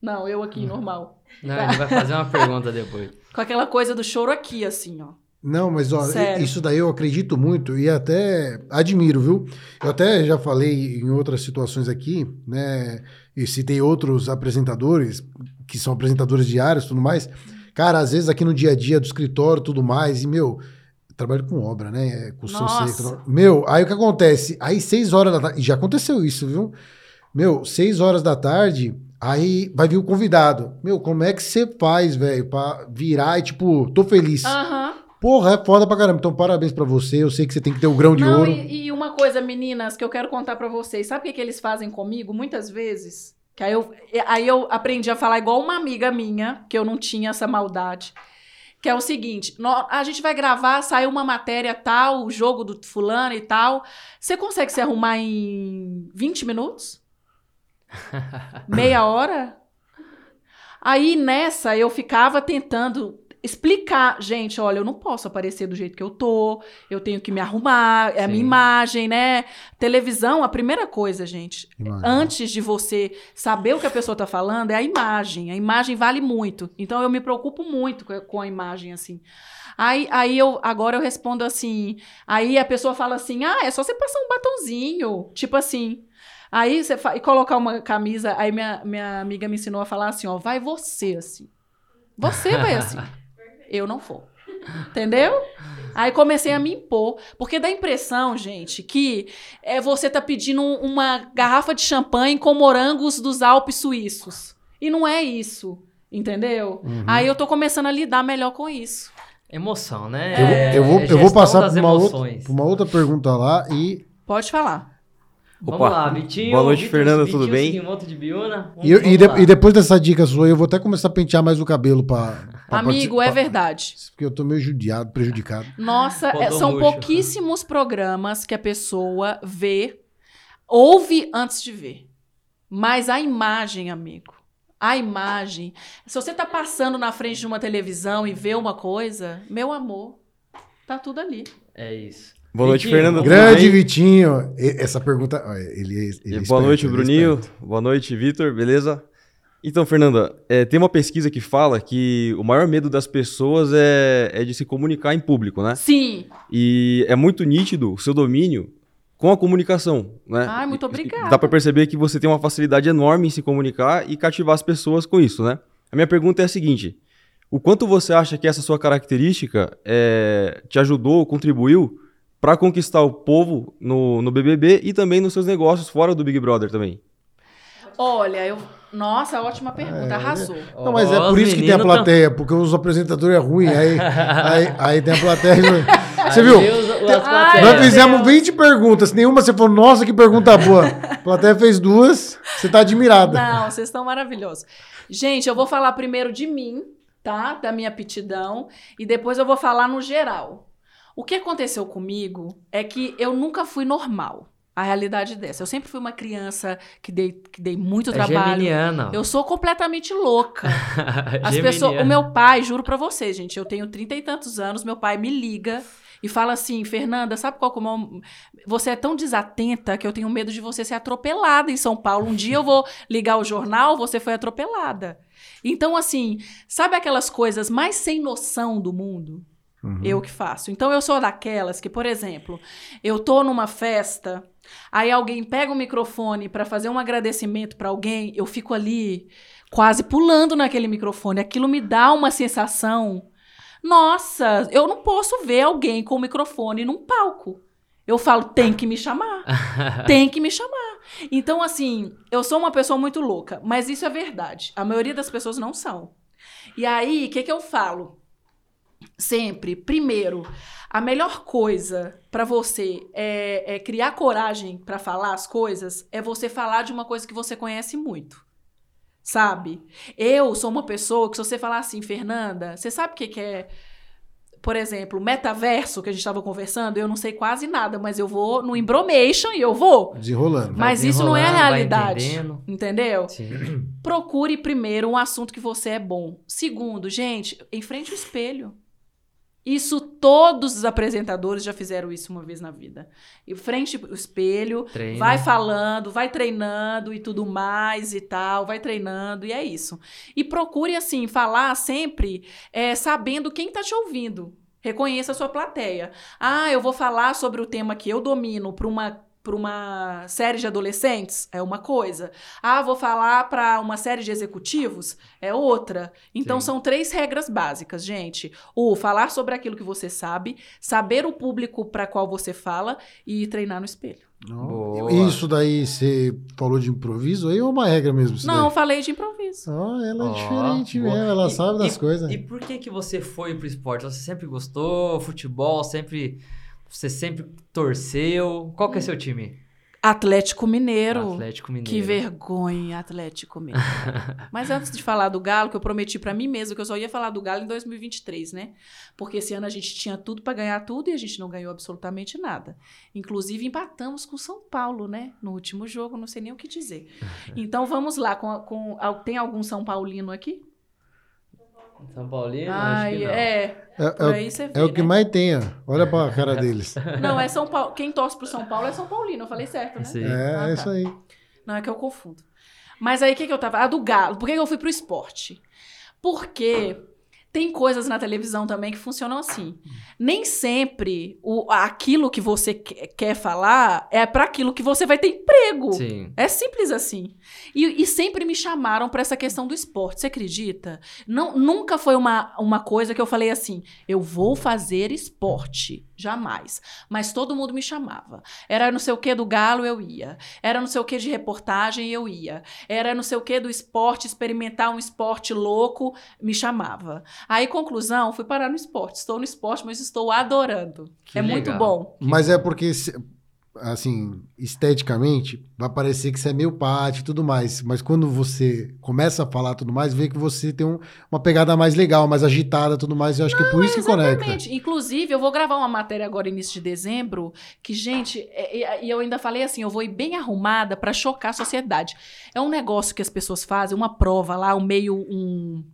Speaker 2: Não, eu aqui, normal.
Speaker 1: Não, ele vai fazer uma pergunta depois.
Speaker 2: Com aquela coisa do choro aqui, assim, ó.
Speaker 3: Não, mas ó,
Speaker 2: Sério.
Speaker 3: isso daí eu acredito muito e até admiro, viu? Eu até já falei em outras situações aqui, né? E citei outros apresentadores que são apresentadores diários e tudo mais. Cara, às vezes aqui no dia a dia do escritório e tudo mais, e meu, trabalho com obra, né? É,
Speaker 2: Nossa.
Speaker 3: seca. Meu, aí o que acontece? Aí, seis horas da tarde. E já aconteceu isso, viu? Meu, seis horas da tarde, aí vai vir o convidado. Meu, como é que você faz, velho, pra virar e, tipo, tô feliz?
Speaker 2: Aham.
Speaker 3: Porra, é foda pra caramba. Então, parabéns pra você. Eu sei que você tem que ter o grão de
Speaker 2: Não,
Speaker 3: ouro.
Speaker 2: e, e uma coisa, meninas, que eu quero contar pra vocês. Sabe o que, que eles fazem comigo muitas vezes? Que aí eu, aí eu aprendi a falar igual uma amiga minha, que eu não tinha essa maldade. Que é o seguinte: nó- a gente vai gravar, saiu uma matéria tal, o jogo do fulano e tal. Você consegue se arrumar em 20 minutos? Meia hora? Aí nessa eu ficava tentando explicar, gente, olha, eu não posso aparecer do jeito que eu tô, eu tenho que me arrumar, é a minha imagem, né? Televisão, a primeira coisa, gente,
Speaker 3: Imagina.
Speaker 2: antes de você saber o que a pessoa tá falando, é a imagem. A imagem vale muito. Então eu me preocupo muito com a, com a imagem, assim. Aí, aí eu agora eu respondo assim. Aí a pessoa fala assim: ah, é só você passar um batonzinho. Tipo assim. Aí você fa- e colocar uma camisa. Aí minha, minha amiga me ensinou a falar assim: ó, vai você assim. Você vai assim. Eu não vou. Entendeu? Aí comecei a me impor. Porque dá a impressão, gente, que é, você tá pedindo um- uma garrafa de champanhe com morangos dos Alpes suíços. E não é isso. Entendeu?
Speaker 3: Uhum.
Speaker 2: Aí eu tô começando a lidar melhor com isso.
Speaker 1: Emoção,
Speaker 3: Eu,
Speaker 1: né?
Speaker 3: eu vou,
Speaker 1: É
Speaker 3: eu vou passar pra uma, outra, pra uma outra pergunta lá e.
Speaker 2: Pode falar.
Speaker 1: Vamos
Speaker 5: Opa.
Speaker 1: lá, Vitinho.
Speaker 5: Boa noite,
Speaker 1: Vitor-
Speaker 5: Fernanda,
Speaker 1: Vitinho
Speaker 5: tudo bem?
Speaker 1: Sugimoto de Biúna. Vamos-
Speaker 3: E, e
Speaker 1: vamos
Speaker 3: de- e depois dessa dica sua, eu vou até começar a pentear mais o cabelo pra. pra
Speaker 2: Amigo, é verdade.
Speaker 3: Porque eu tô meio judiado, prejudicado.
Speaker 2: Nossa, é- são
Speaker 1: murcho.
Speaker 2: pouquíssimos programas que a pessoa vê, ouve antes de ver. Mas a imagem, amigo, a imagem. Se você tá passando na frente de uma televisão e vê uma coisa, meu amor, tá tudo ali.
Speaker 1: É isso.
Speaker 5: Boa noite,
Speaker 1: Vitinho,
Speaker 5: tudo
Speaker 3: Grande? Vitinho. Essa pergunta. Ele, ele é
Speaker 5: E
Speaker 3: esperto,
Speaker 5: Boa noite,
Speaker 3: ele é
Speaker 5: Bruninho.
Speaker 3: esperto.
Speaker 5: Boa noite, Vitor. Beleza? Então, Fernanda, é, tem uma pesquisa que fala que o maior medo das pessoas é, é de se comunicar em público, né?
Speaker 2: Sim.
Speaker 5: E é muito nítido o seu domínio com a comunicação, né?
Speaker 2: Ai, muito obrigada.
Speaker 5: Dá pra perceber que você tem uma facilidade enorme em se comunicar e cativar as pessoas com isso, né? A minha pergunta é a seguinte: o quanto você acha que essa sua característica é, te ajudou, contribuiu para conquistar o povo no, no BBB e também nos seus negócios fora do Big Brother também?
Speaker 2: Olha, eu. Nossa, ótima pergunta, arrasou.
Speaker 3: Não, mas é por isso que tem a plateia, porque os apresentadores é ruim. Aí, aí, aí tem a plateia. Você viu?
Speaker 2: Ai.
Speaker 3: Nós fizemos
Speaker 2: Deus.
Speaker 3: 20 perguntas, nenhuma você falou, nossa, que pergunta boa. A plateia fez duas, você tá admirada.
Speaker 2: Não, vocês estão maravilhosos. Gente, eu vou falar primeiro de mim, tá? Da minha aptidão. E depois eu vou falar no geral. O que aconteceu comigo é que eu nunca fui normal. A realidade dessa. Eu sempre fui uma criança que dei, que dei muito
Speaker 1: É
Speaker 2: trabalho.
Speaker 1: geminiana.
Speaker 2: Eu sou completamente louca. As
Speaker 1: Geminiana.
Speaker 2: pessoas, o meu pai, juro pra vocês, gente, eu tenho trinta e tantos anos, meu pai me liga e fala assim, Fernanda, sabe qual que é o meu... Você é tão desatenta que eu tenho medo de você ser atropelada em São Paulo. Um dia eu vou ligar o jornal, você foi atropelada. Então, assim, sabe aquelas coisas mais sem noção do mundo?
Speaker 3: Uhum.
Speaker 2: Eu que faço. Então eu sou daquelas que, por exemplo, eu tô numa festa, aí alguém pega o microfone pra fazer um agradecimento pra alguém, eu fico ali quase pulando naquele microfone. Aquilo me dá uma sensação. Nossa, eu não posso ver alguém com o microfone num palco. Eu falo, tem que me chamar. tem que me chamar. Então, assim, eu sou uma pessoa muito louca, mas isso é verdade. A maioria das pessoas não são. E aí, o que, que eu falo? Sempre, primeiro, a melhor coisa pra você é, é criar coragem pra falar as coisas é você falar de uma coisa que você conhece muito. Sabe? Eu sou uma pessoa que, se você falar assim, Fernanda, você sabe o que, que é, por exemplo, metaverso que a gente estava conversando? Eu não sei quase nada, mas eu vou no Embromation e eu vou.
Speaker 3: Desenrolando.
Speaker 2: Mas isso não é a realidade. Entendeu?
Speaker 1: Sim.
Speaker 2: Procure primeiro um assunto que você é bom. Segundo, gente, enfrente o espelho. Isso todos os apresentadores já fizeram isso uma vez na vida. Enfrente o espelho,
Speaker 1: Treina.
Speaker 2: vai falando, vai treinando e tudo mais e tal, vai treinando e é isso. E procure assim falar sempre é, sabendo quem tá te ouvindo. Reconheça a sua plateia. Ah, eu vou falar sobre o tema que eu domino para uma para uma série de adolescentes é uma coisa. Ah, vou falar para uma série de executivos é outra. Então
Speaker 1: Sim.
Speaker 2: são três regras básicas, gente. O falar sobre aquilo que você sabe, saber o público para qual você fala e treinar no espelho.
Speaker 1: Boa.
Speaker 3: Isso daí você falou de improviso aí ou é uma regra mesmo?
Speaker 2: Não,
Speaker 3: daí?
Speaker 2: eu falei de improviso.
Speaker 3: Ó, ela é
Speaker 1: Ó,
Speaker 3: diferente
Speaker 1: boa.
Speaker 3: mesmo, ela
Speaker 1: E-
Speaker 3: sabe das
Speaker 1: e-
Speaker 3: coisas.
Speaker 1: E por que que você foi pro esporte? Você sempre gostou? Futebol? Sempre... Você sempre torceu? Qual que é seu time?
Speaker 2: Atlético Mineiro.
Speaker 1: Atlético Mineiro.
Speaker 2: Que vergonha, Atlético Mineiro. Mas antes de falar do Galo, que eu prometi pra mim mesmo que eu só ia falar do Galo em 2023, né? Porque esse ano a gente tinha tudo pra ganhar tudo e a gente não ganhou absolutamente nada. Inclusive empatamos com São Paulo, né? No último jogo, não sei nem o que dizer. Então vamos lá, com, com- tem algum São Paulino aqui?
Speaker 1: São Paulino? acho
Speaker 2: Ai,
Speaker 1: que não.
Speaker 2: é.
Speaker 3: É, é,
Speaker 2: vê,
Speaker 3: é o que
Speaker 2: né?
Speaker 3: mais tem, ó. Olha pra cara deles.
Speaker 2: Não, é São Paulo. Quem torce pro São Paulo é São Paulino, eu falei certo, né?
Speaker 1: Sim.
Speaker 3: É,
Speaker 2: Ah,
Speaker 3: é
Speaker 2: tá.
Speaker 3: isso aí.
Speaker 2: Não é que eu confundo. Mas aí o que, que eu tava? A do Galo. Por que, que eu fui pro esporte? Porque tem coisas na televisão também que funcionam assim. Nem sempre o, aquilo que você que- quer falar é para aquilo que você vai ter emprego.
Speaker 1: Sim.
Speaker 2: É simples assim. E, e sempre me chamaram para essa questão do esporte. Você acredita? Não, nunca foi uma, uma coisa que eu falei assim: eu vou fazer esporte. Jamais. Mas todo mundo me chamava. Era não sei o que do Galo, eu ia. Era não sei o que de reportagem, eu ia. Era não sei o que do esporte, experimentar um esporte louco, me chamava. Aí, conclusão, fui parar no esporte. Estou no esporte, mas estou adorando.
Speaker 1: Que
Speaker 2: é muito
Speaker 1: legal.
Speaker 2: bom.
Speaker 3: Mas é porque, se- assim, esteticamente, vai parecer que você é meio pátio e tudo mais. Mas quando você começa a falar tudo mais, vê que você tem um- uma pegada mais legal, mais agitada e tudo mais. Eu acho que é por isso que conecta.
Speaker 2: Exatamente. Inclusive, eu vou gravar uma matéria agora início de dezembro, que, gente, é- é- e eu ainda falei assim, eu vou ir bem arrumada pra chocar a sociedade. É um negócio que as pessoas fazem, uma prova lá, um meio um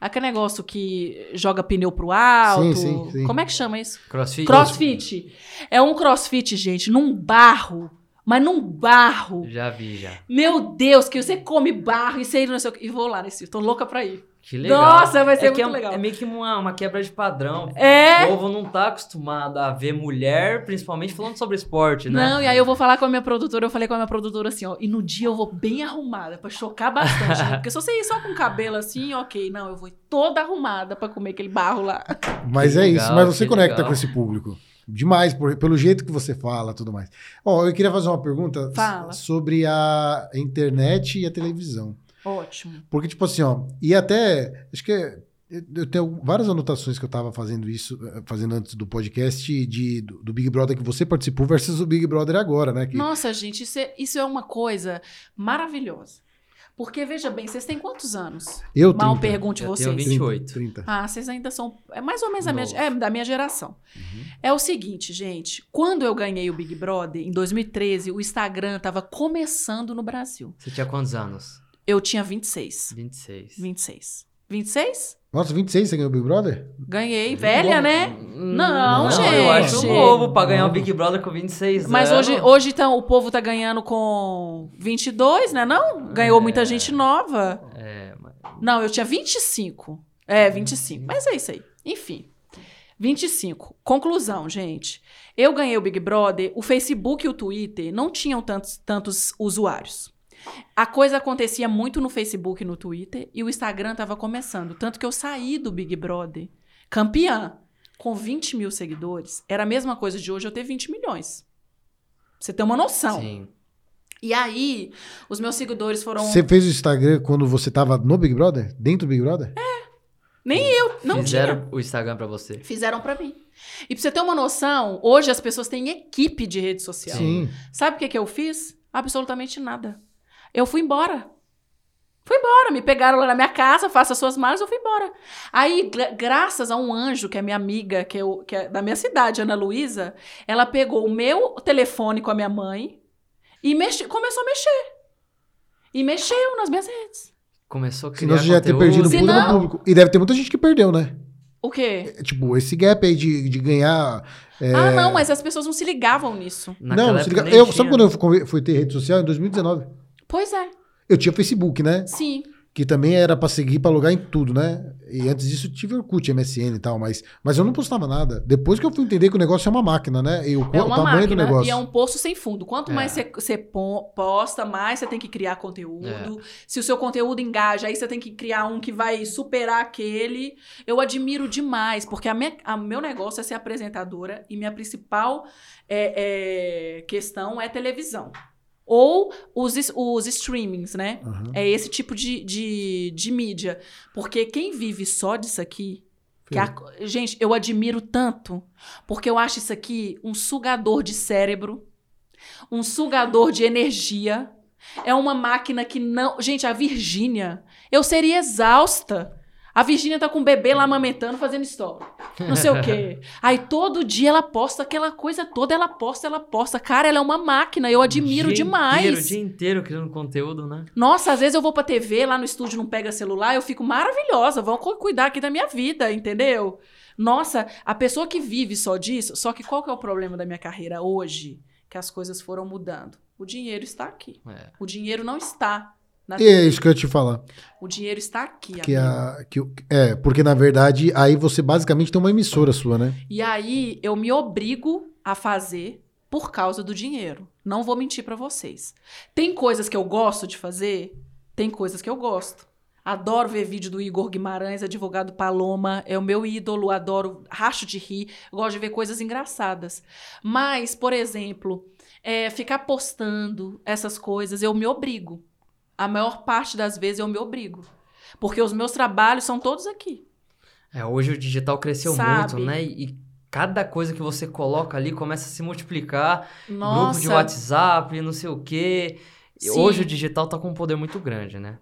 Speaker 2: aquele negócio que joga pneu pro alto.
Speaker 3: Sim, sim, sim.
Speaker 2: Como é que chama isso?
Speaker 1: Crossfit?
Speaker 2: Crossfit. É um crossfit, gente, num barro, mas num barro.
Speaker 1: Já vi, já.
Speaker 2: Meu Deus, que você come barro e você não sei o que. E vou lá nesse, tô louca pra ir.
Speaker 1: Que legal.
Speaker 2: Nossa, vai ser
Speaker 1: é
Speaker 2: muito
Speaker 1: é,
Speaker 2: legal.
Speaker 1: É meio que uma, uma quebra de padrão.
Speaker 2: É.
Speaker 1: O povo não tá acostumado a ver mulher, principalmente falando sobre esporte, né?
Speaker 2: Não, e aí eu vou falar com a minha produtora, eu falei com a minha produtora assim, ó, e no dia eu vou bem arrumada, pra chocar bastante, né? Porque se você ir só com o cabelo assim, ok, não, eu vou toda arrumada pra comer aquele barro lá.
Speaker 3: Mas
Speaker 1: Que
Speaker 3: é
Speaker 1: legal,
Speaker 3: isso, mas você conecta
Speaker 1: legal.
Speaker 3: com esse público. Demais, por- pelo jeito que você fala tudo mais. Ó, eu queria fazer uma pergunta
Speaker 2: Fala.
Speaker 3: sobre a internet e a televisão.
Speaker 2: Ótimo.
Speaker 3: Porque, tipo assim, ó, e até. Acho que é- eu- tenho várias anotações que eu tava fazendo isso, eh, fazendo antes do podcast de, do, do Big Brother que você participou versus o Big Brother agora, né? Que,
Speaker 2: Nossa, gente, isso é, isso é uma coisa maravilhosa. Porque, veja bem, vocês têm quantos anos?
Speaker 3: eu
Speaker 2: Mal
Speaker 3: 30,
Speaker 2: pergunte
Speaker 1: Eu
Speaker 2: vocês.
Speaker 1: tenho 28.
Speaker 3: 30.
Speaker 2: Ah, vocês ainda são. É mais ou menos a minha, é, da minha geração. É o seguinte, gente. Quando eu ganhei o Big Brother, em 2013, o Instagram tava começando no Brasil.
Speaker 1: Você tinha quantos anos?
Speaker 2: Eu tinha 26.
Speaker 1: 26.
Speaker 2: 26. 26?
Speaker 3: Nossa, 26 você ganhou o Big Brother?
Speaker 2: Ganhei. Velha, né? Não,
Speaker 1: não,
Speaker 2: gente.
Speaker 1: eu acho novo pra ganhar o Big Brother com 26
Speaker 2: Mas
Speaker 1: anos.
Speaker 2: hoje, hoje então, o povo tá ganhando com 22, né? Não? Ganhou muita gente nova.
Speaker 1: É, mas-
Speaker 2: Não, eu tinha 25. É, 25. Mas é isso aí. Enfim. 25. Conclusão, gente. Eu ganhei o Big Brother, o Facebook e o Twitter não tinham tantos, tantos usuários. A coisa acontecia muito no Facebook e no Twitter e o Instagram estava começando. Tanto que eu saí do Big Brother campeã com 20 mil seguidores. Era a mesma coisa de hoje eu ter 20 milhões. Pra Você tem uma noção.
Speaker 1: Sim.
Speaker 2: E aí, os meus seguidores foram.
Speaker 3: Você fez o Instagram quando você tava no Big Brother? Dentro do Big Brother?
Speaker 2: Nem eu, não
Speaker 1: Fizeram
Speaker 2: tinha.
Speaker 1: o Instagram pra você.
Speaker 2: Fizeram pra mim. E pra você ter uma noção, hoje as pessoas têm equipe de rede social.
Speaker 3: Sim.
Speaker 2: Sabe o que, que eu fiz? Absolutamente nada. Eu fui embora. Fui embora. Me pegaram lá na minha casa, faça suas malas, eu fui embora. Aí, gra- graças a um anjo, que é minha amiga, que, eu, que é da minha cidade, Ana Luísa, ela pegou o meu telefone com a minha mãe e mexe, começou a mexer. E mexeu nas minhas redes.
Speaker 1: Começou a criar
Speaker 3: Senão você já ia ter perdido
Speaker 2: Se
Speaker 3: tudo no
Speaker 2: não-
Speaker 3: público. E deve ter muita gente que perdeu, né?
Speaker 2: O quê?
Speaker 3: É, Tipo, esse gap aí de, de ganhar. é,
Speaker 2: Ah, não, mas as pessoas não se ligavam nisso.
Speaker 1: Naquela
Speaker 3: não, se
Speaker 1: época
Speaker 3: liga.
Speaker 1: nem
Speaker 3: Eu, sabe quando eu fui, fui ter rede social? Em 2019.
Speaker 2: Pois é,
Speaker 3: Eu tinha Facebook, né?
Speaker 2: sim.
Speaker 3: que também era pra seguir pra logar em tudo, né? E antes disso eu tive Orkut, MSN e tal, mas, mas eu não postava nada. Depois que eu fui entender que o negócio é uma máquina, né? E o,
Speaker 2: É
Speaker 3: o tamanho do
Speaker 2: máquina
Speaker 3: negócio.
Speaker 2: e é um poço sem fundo. Quanto
Speaker 1: É.
Speaker 2: mais você- você po- posta, mais você tem que criar conteúdo.
Speaker 1: É.
Speaker 2: Se o seu conteúdo engaja, aí você tem que criar um que vai superar aquele. Eu admiro demais, porque a minha, a meu negócio é ser apresentadora e minha principal é, é, questão é televisão. Ou os, os streamings, né?
Speaker 3: Aham.
Speaker 2: É esse tipo de, de, de mídia. Porque quem vive só disso aqui. que a- gente, eu admiro tanto. Porque eu acho isso aqui um sugador de cérebro, um sugador de energia. É uma máquina que não. Gente, a Virgínia, eu seria exausta. A Virgínia tá com o bebê lá amamentando, fazendo story. Não sei o quê. Aí todo dia ela posta aquela coisa toda, ela posta, ela posta. Cara, ela é uma máquina, eu admiro
Speaker 1: O dia
Speaker 2: demais.
Speaker 1: Inteiro, o dia inteiro criando conteúdo, né?
Speaker 2: Nossa, às vezes eu vou pra TV, lá no estúdio não pega celular, eu fico maravilhosa, vão cu- cuidar aqui da minha vida, entendeu? Nossa, a pessoa que vive só disso, só que qual que é o problema da minha carreira hoje? Que as coisas foram mudando. O dinheiro está aqui.
Speaker 1: É.
Speaker 2: O dinheiro não está na
Speaker 3: E é isso que eu ia te falar.
Speaker 2: O dinheiro está aqui,
Speaker 3: Que
Speaker 2: amigo.
Speaker 3: a, que, é, porque na verdade aí você basicamente tem uma emissora sua, né?
Speaker 2: E aí eu me obrigo a fazer por causa do dinheiro. Não vou mentir pra vocês. Tem coisas que eu gosto de fazer, tem coisas que eu gosto. Adoro ver vídeo do Igor Guimarães, advogado Paloma, é o meu ídolo, adoro, racho de rir, gosto de ver coisas engraçadas. Mas, por exemplo, é, ficar postando essas coisas, eu me obrigo. A maior parte das vezes eu me obrigo. Porque os meus trabalhos são todos aqui.
Speaker 1: É, hoje o digital cresceu
Speaker 2: Sabe?
Speaker 1: muito, né? E, cada coisa que você coloca ali começa a se multiplicar.
Speaker 2: Nossa,
Speaker 1: Grupo de WhatsApp, não sei o quê.
Speaker 2: Sim.
Speaker 1: Hoje o digital tá com um poder muito grande, né?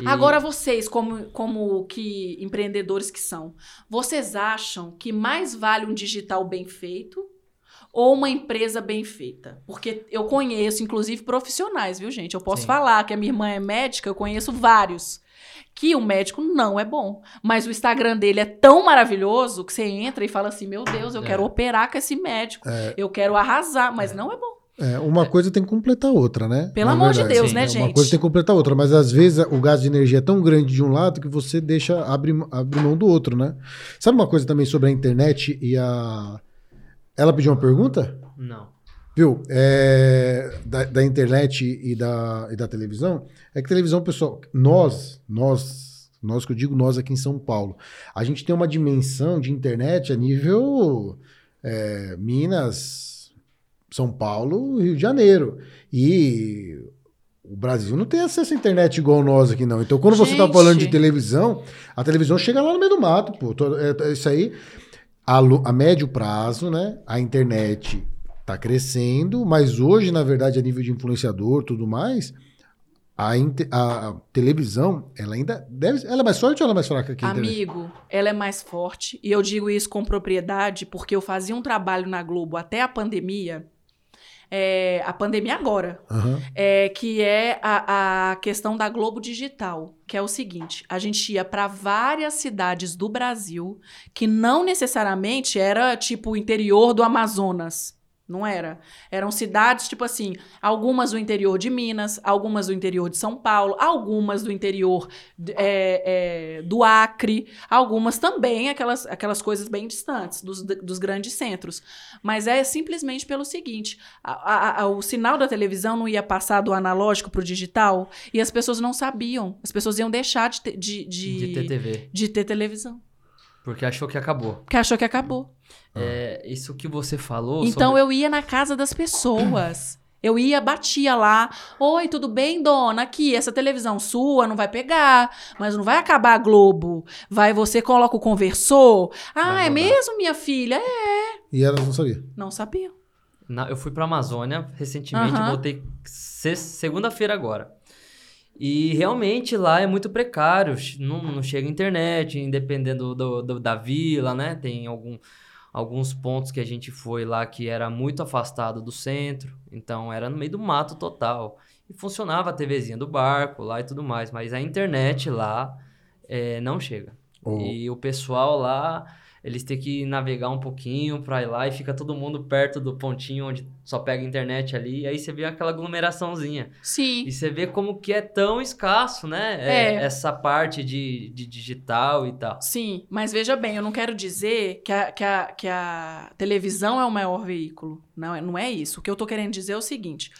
Speaker 1: E-
Speaker 2: Agora vocês, como, como que empreendedores que são, vocês acham que mais vale um digital bem feito ou uma empresa bem feita? Porque eu conheço, inclusive, profissionais, viu, gente? Eu posso
Speaker 1: Sim.
Speaker 2: falar que a minha irmã é médica, eu conheço vários. Que o médico não é bom. Mas o Instagram dele é tão maravilhoso que você entra e fala assim: meu Deus, eu
Speaker 1: É.
Speaker 2: quero operar com esse médico. Eu quero arrasar, mas não é bom.
Speaker 3: É, uma coisa tem que completar a outra, né?
Speaker 2: Pelo
Speaker 3: Na
Speaker 2: amor de
Speaker 3: verdade.
Speaker 2: Deus,
Speaker 1: sim.
Speaker 2: né,
Speaker 3: É,
Speaker 2: gente?
Speaker 3: Uma coisa tem que completar a outra, mas às vezes o gasto de energia é tão grande de um lado que você deixa abre, abre mão do outro, né? Sabe uma coisa também sobre a internet e a. Ela pediu uma pergunta?
Speaker 1: Não.
Speaker 3: Viu? É, da, da internet e da, e da televisão. É que televisão, pessoal, nós, nós, nós que eu digo nós aqui em São Paulo, a gente tem uma dimensão de internet a nível é, Minas, São Paulo, Rio de Janeiro. E o Brasil não tem acesso à internet igual nós aqui, não. Então, quando você está
Speaker 2: Gente.
Speaker 3: falando de televisão, a televisão chega lá no meio do mato, pô. É- é Isso aí, a, a médio prazo, né? A internet tá crescendo, mas hoje, na verdade, a nível de influenciador tudo mais, a, a- televisão, ela ainda deve. Ela é mais forte ou ela é mais fraca que a internet?
Speaker 2: Amigo, ela é mais forte. E eu digo isso com propriedade porque eu fazia um trabalho na Globo até a pandemia. É, a pandemia agora.
Speaker 3: Aham.
Speaker 2: é, que é a, a questão da Globo Digital, que é o seguinte: a gente ia para várias cidades do Brasil que não necessariamente era tipo o interior do Amazonas. Não era. Eram cidades, tipo assim, algumas do interior de Minas, algumas do interior de São Paulo, algumas do interior é, é, do Acre, algumas também aquelas, aquelas coisas bem distantes dos, dos grandes centros. Mas é simplesmente pelo seguinte: a- a- a- o sinal da televisão não ia passar do analógico para o digital e as pessoas não sabiam. As pessoas iam deixar de ter, de, de,
Speaker 1: De ter TV.
Speaker 2: de ter televisão.
Speaker 1: Porque achou que acabou.
Speaker 2: Porque achou que acabou.
Speaker 1: É, isso que você falou.
Speaker 2: Então
Speaker 1: sobre-
Speaker 2: eu ia na casa das pessoas. Eu ia, batia lá. Oi, tudo bem, dona? Aqui, essa televisão sua não vai pegar, mas não vai acabar a Globo. Vai, você coloca o conversor. Ah, é mesmo, minha filha? É.
Speaker 3: E elas não sabiam.
Speaker 2: Não sabia.
Speaker 1: Na- eu fui pra Amazônia recentemente,
Speaker 2: Aham.
Speaker 1: voltei se- segunda-feira agora. E realmente lá é muito precário, não, não chega internet, dependendo do, do- da vila, né? Tem algum, alguns pontos que a gente foi lá que era muito afastado do centro, então era no meio do mato total. E funcionava a TVzinha do barco lá e tudo mais, mas a internet lá eh, não chega.
Speaker 3: Oh.
Speaker 1: E o pessoal lá eles têm que navegar um pouquinho pra ir lá e fica todo mundo perto do pontinho onde só pega internet ali. E aí você vê aquela aglomeraçãozinha.
Speaker 2: Sim.
Speaker 1: E você vê como que é tão escasso, né?
Speaker 2: É.
Speaker 1: Essa parte de, de digital e tal.
Speaker 2: Sim, mas veja bem, eu não quero dizer que a, que a, que a televisão é o maior veículo. Não, é- não é isso. O que eu tô querendo dizer é o seguinte: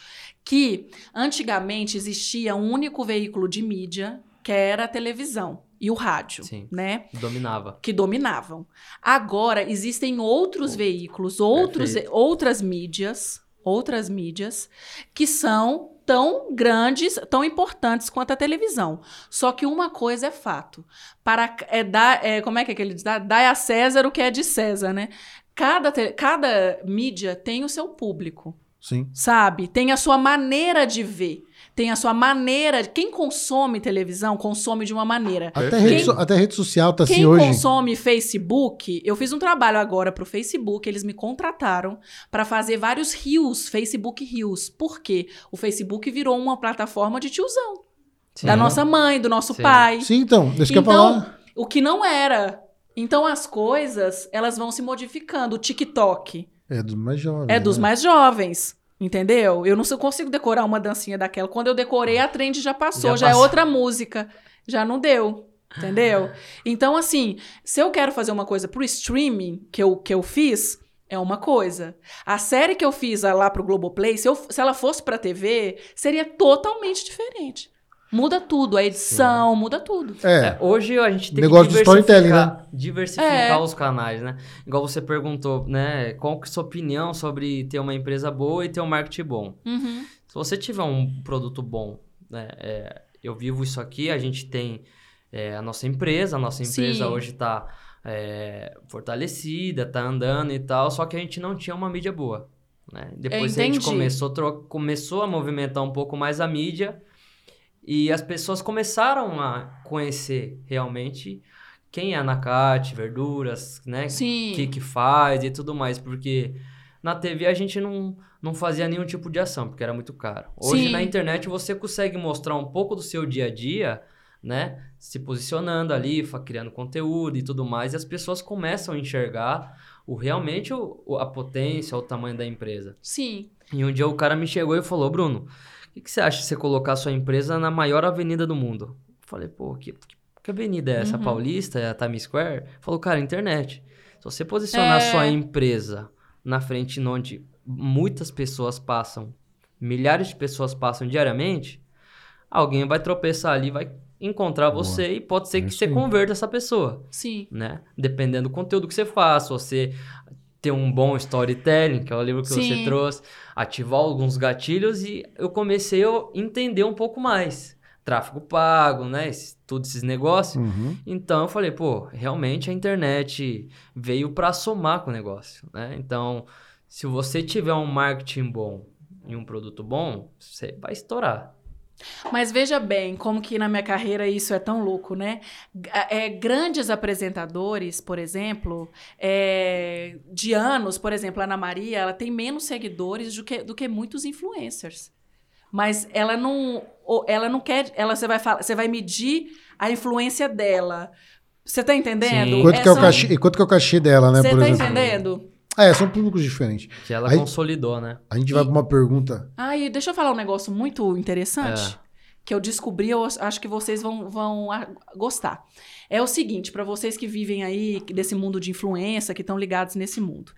Speaker 2: que antigamente existia um único veículo de mídia, que era a televisão e o rádio,
Speaker 1: Sim.
Speaker 2: né?
Speaker 1: Dominava.
Speaker 2: Que dominavam. Agora existem outros veículos, outros,
Speaker 1: Perfeito.
Speaker 2: outras mídias, outras mídias que são tão grandes, tão importantes quanto a televisão. Só que uma coisa é fato. Para é dar, é, como é que, é que ele diz? Dá- Dai a César o que é de César, né? Cada, cada mídia tem o seu público
Speaker 3: Sim.
Speaker 2: sabe? Tem a sua maneira de ver. Tem a sua maneira. Quem consome televisão consome de uma maneira.
Speaker 3: Até
Speaker 5: Perfeito.
Speaker 3: rede, so- até rede social tá assim
Speaker 2: Quem
Speaker 3: hoje.
Speaker 2: consome Facebook, eu fiz um trabalho agora pro Facebook, eles me contrataram para fazer vários rios, Facebook rios. Por quê? O Facebook virou uma plataforma de tiozão,
Speaker 1: Sim.
Speaker 2: da nossa mãe, do nosso
Speaker 1: Sim.
Speaker 2: pai.
Speaker 3: Sim, então, deixa que eu
Speaker 2: Então,
Speaker 3: falar.
Speaker 2: o que não era. Então as coisas, elas vão se modificando. O TikTok
Speaker 3: É dos mais jovens.
Speaker 2: é dos
Speaker 3: né?
Speaker 2: mais jovens. Entendeu? Eu não consigo decorar uma dancinha daquela. Quando eu decorei, a trend já passou, já,
Speaker 1: Já
Speaker 2: é
Speaker 1: passou.
Speaker 2: outra música. Já não deu. Entendeu? Então, assim, se eu quero fazer uma coisa pro streaming que eu, que eu fiz, é uma coisa. A série que eu fiz lá pro Globoplay, se, eu, se ela fosse pra TV, seria totalmente diferente. Muda tudo, a edição, muda tudo.
Speaker 3: É,
Speaker 1: É, hoje a gente tem
Speaker 3: Negócio
Speaker 1: que
Speaker 3: storytelling,
Speaker 1: diversificar, diversificar
Speaker 2: É.
Speaker 1: os canais, né? Igual você perguntou, né? Qual que é a sua opinião sobre ter uma empresa boa e ter um marketing bom?
Speaker 2: Uhum.
Speaker 1: Se você tiver um produto bom, né? é, eu vivo isso aqui, a gente tem é, a nossa empresa, a nossa empresa
Speaker 2: Sim.
Speaker 1: hoje está fortalecida, tá andando e tal, só que a gente não tinha uma mídia boa. Né? Depois a gente
Speaker 2: entendi.
Speaker 1: começou, começou a movimentar um pouco mais a mídia e as pessoas começaram a conhecer realmente quem é a Nakate, verduras, né?
Speaker 2: Sim.
Speaker 1: o que, que faz e tudo mais, porque na TV a gente não, não fazia nenhum tipo de ação, porque era muito caro. Hoje
Speaker 2: Sim.
Speaker 1: na internet você consegue mostrar um pouco do seu dia a dia, né? Se posicionando ali, criando conteúdo e tudo mais, e as pessoas começam a enxergar o, realmente o, a potência, o tamanho da empresa.
Speaker 2: Sim.
Speaker 1: E um dia o cara me chegou e falou, Bruno, que, que você acha de você colocar a sua empresa na maior avenida do mundo? Eu falei, pô, que, que, avenida é essa?
Speaker 2: Uhum.
Speaker 1: Paulista? É a Times Square? Falou, cara, internet. Se você posicionar a
Speaker 2: É.
Speaker 1: sua empresa na frente onde muitas pessoas passam, milhares de pessoas passam diariamente, alguém vai tropeçar ali, vai encontrar
Speaker 3: Boa.
Speaker 1: você e pode ser
Speaker 3: É
Speaker 1: que
Speaker 3: isso
Speaker 1: você converta essa pessoa
Speaker 2: Sim.
Speaker 1: né? Dependendo do conteúdo que você faz, se você ter um bom storytelling, que é o livro que você
Speaker 2: Sim.
Speaker 1: trouxe, ativar alguns gatilhos e eu comecei a entender um pouco mais. Tráfego pago, né? Esse- todos esses negócios.
Speaker 3: Uhum.
Speaker 1: Então eu falei, pô, realmente a internet veio para somar com o negócio, né? Então, se você tiver um marketing bom e um produto bom, você vai estourar.
Speaker 2: Mas veja bem como que na minha carreira isso é tão louco, né? É, grandes apresentadores, por exemplo, é, de anos, por exemplo, a Ana Maria, ela tem menos seguidores do que, do que muitos influencers. Mas ela não, ela não quer, ela você vai falar, você vai medir a influência dela. Você tá entendendo?
Speaker 1: Sim.
Speaker 3: Quanto,
Speaker 2: É,
Speaker 3: que é o
Speaker 2: são-
Speaker 3: cachê, e quanto que é o cachê dela, né,
Speaker 2: Você
Speaker 3: por
Speaker 2: tá
Speaker 3: exemplo?
Speaker 2: entendendo?
Speaker 3: É, são públicos diferentes.
Speaker 1: Que ela
Speaker 3: Aí-
Speaker 1: consolidou, né?
Speaker 3: A gente vai pra uma pergunta.
Speaker 2: Ah, e deixa eu falar um negócio muito interessante
Speaker 1: É.
Speaker 2: que eu descobri, eu acho que vocês vão, vão gostar. É o seguinte, para vocês que vivem aí desse mundo de influência, que estão ligados nesse mundo.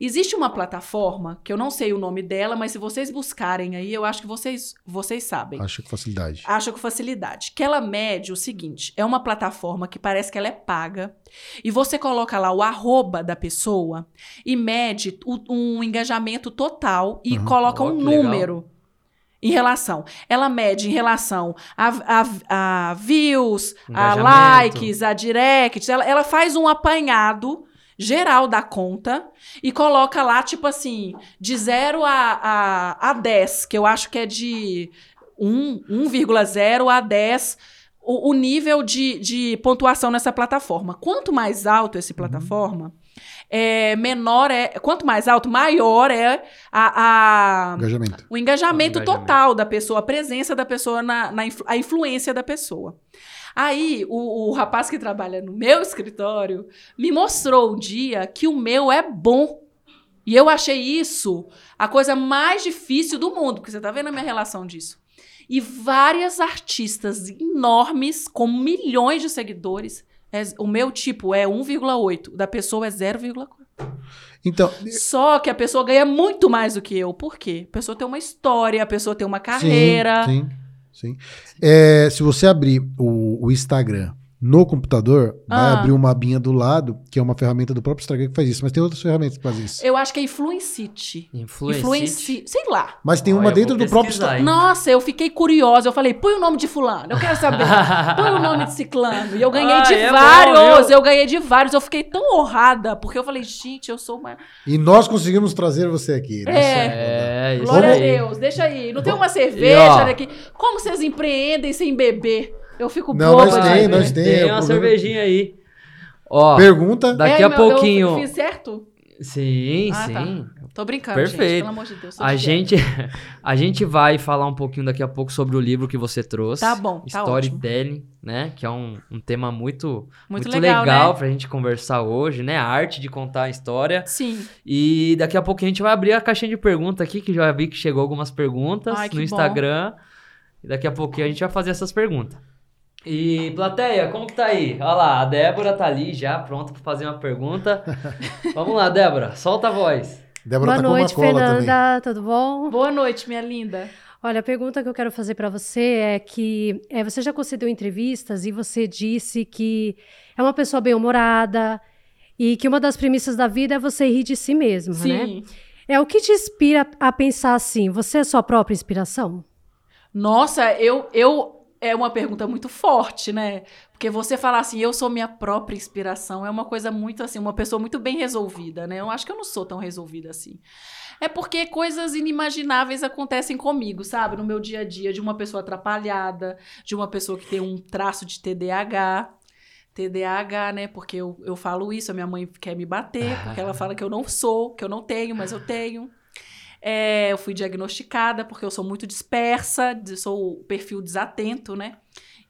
Speaker 2: Existe uma plataforma, que eu não sei o nome dela, mas se vocês buscarem aí, eu acho que vocês, vocês sabem.
Speaker 3: Acho que facilidade.
Speaker 2: Acha com facilidade. Que ela mede o seguinte: é uma plataforma que parece que ela é paga. E você coloca lá o arroba da pessoa e mede o- um engajamento total e
Speaker 3: Uhum.
Speaker 2: coloca
Speaker 1: Ó,
Speaker 2: um
Speaker 1: que legal.
Speaker 2: Em relação. Ela mede em relação a, a- a views, a likes, a directs. Ela, ela faz um apanhado geral da conta e coloca lá, tipo assim, de 0 a, a, a 10, que eu acho que é de 1, 1,0 a 10 o, o nível de, de pontuação nessa plataforma. Quanto mais alto esse plataforma, é, menor é. Quanto mais alto, maior é a, a-
Speaker 3: Engajamento.
Speaker 2: o engajamento
Speaker 1: O engajamento.
Speaker 2: total da pessoa, a presença da pessoa, na, na influ- a influência da pessoa. Aí, o, o rapaz que trabalha no meu escritório me mostrou um dia que o meu é bom. E eu achei isso a coisa mais difícil do mundo, porque você tá vendo a minha relação disso. E várias artistas enormes, com milhões de seguidores, é- o meu tipo é 1,8, o da pessoa é 0,4.
Speaker 3: Então,
Speaker 2: Só que a pessoa ganha muito mais do que eu. Por quê? A pessoa tem uma história, a pessoa tem uma carreira.
Speaker 3: Sim, sim. sim. É, se você abrir o, o Instagram no computador, vai
Speaker 2: Ah.
Speaker 3: abrir uma abinha do lado, que é uma ferramenta do próprio Instagram que faz isso. Mas tem outras ferramentas que fazem isso.
Speaker 2: Eu acho que é Influencite.
Speaker 1: Influenci.
Speaker 2: Influenci... Sei lá.
Speaker 3: Mas tem uma dentro do próprio Instagram.
Speaker 2: Nossa, eu fiquei curiosa. Eu falei, põe o nome de fulano. Eu quero saber. põe o nome de ciclano. E eu ganhei
Speaker 1: Ah,
Speaker 2: de
Speaker 1: é bom,
Speaker 2: vários.
Speaker 1: viu?
Speaker 2: eu ganhei de vários. Eu fiquei tão honrada. Porque eu falei, gente, eu sou uma...
Speaker 3: E nós conseguimos trazer você aqui. né?
Speaker 1: É, isso
Speaker 2: Glória a. Deus. Deixa aí. Não tem uma cerveja
Speaker 1: ó.
Speaker 2: daqui. Como vocês empreendem sem beber? Eu fico
Speaker 3: Não,
Speaker 2: boba
Speaker 3: nós
Speaker 2: de
Speaker 3: tem, nós tem.
Speaker 1: Tem
Speaker 3: é
Speaker 1: uma
Speaker 3: problema.
Speaker 1: cervejinha aí. Ó,
Speaker 3: Pergunta.
Speaker 1: daqui
Speaker 2: É,
Speaker 1: a
Speaker 2: meu, eu
Speaker 1: pouquinho.
Speaker 2: fiz certo?
Speaker 1: Sim,
Speaker 2: Ah, tá.
Speaker 1: sim.
Speaker 2: Tô brincando, gente.
Speaker 1: Perfeito.
Speaker 2: Pelo amor de Deus.
Speaker 1: A
Speaker 2: de
Speaker 1: gente, a gente vai falar um pouquinho daqui a pouco sobre o livro que você trouxe.
Speaker 2: Tá bom, tá
Speaker 1: Storytelling, né? Que é um, um tema muito,
Speaker 2: Muito
Speaker 1: muito,
Speaker 2: legal,
Speaker 1: legal,
Speaker 2: né?
Speaker 1: pra gente conversar hoje, né? A arte de contar a história.
Speaker 2: Sim.
Speaker 1: E daqui a pouco a gente vai abrir a caixinha de perguntas aqui, que já vi que chegou algumas perguntas
Speaker 2: Ai, que
Speaker 1: no
Speaker 2: bom.
Speaker 1: Instagram. E daqui a pouquinho a gente vai fazer essas perguntas. E, plateia, como que tá aí? Olha lá, a Débora tá ali já, pronta pra fazer uma pergunta. Vamos lá, Débora, solta a voz.
Speaker 3: Débora
Speaker 4: Boa
Speaker 3: tá
Speaker 4: noite,
Speaker 3: com uma cola também.
Speaker 4: Fernanda. Tudo bom?
Speaker 2: Boa noite, minha linda.
Speaker 4: Olha, a pergunta que eu quero fazer para você é que é, você já concedeu entrevistas e você disse que é uma pessoa bem-humorada e que uma das premissas da vida é você rir de si mesmo, né?
Speaker 2: Sim.
Speaker 4: É o que te inspira a pensar assim? Você é sua própria inspiração?
Speaker 2: Nossa, eu, eu. É uma pergunta muito forte, né? Porque você falar assim, eu sou minha própria inspiração, é uma coisa muito assim, uma pessoa muito bem resolvida, né? Eu acho que eu não sou tão resolvida assim. É porque coisas inimagináveis acontecem comigo, sabe? No meu dia a dia, de uma pessoa atrapalhada, de uma pessoa que tem um traço de TDAH. TDAH, né? Porque eu, eu falo isso, a minha mãe quer me bater, porque ela fala que eu não sou, que eu não tenho, mas eu tenho. É, eu fui diagnosticada porque eu sou muito dispersa, sou o perfil desatento, né?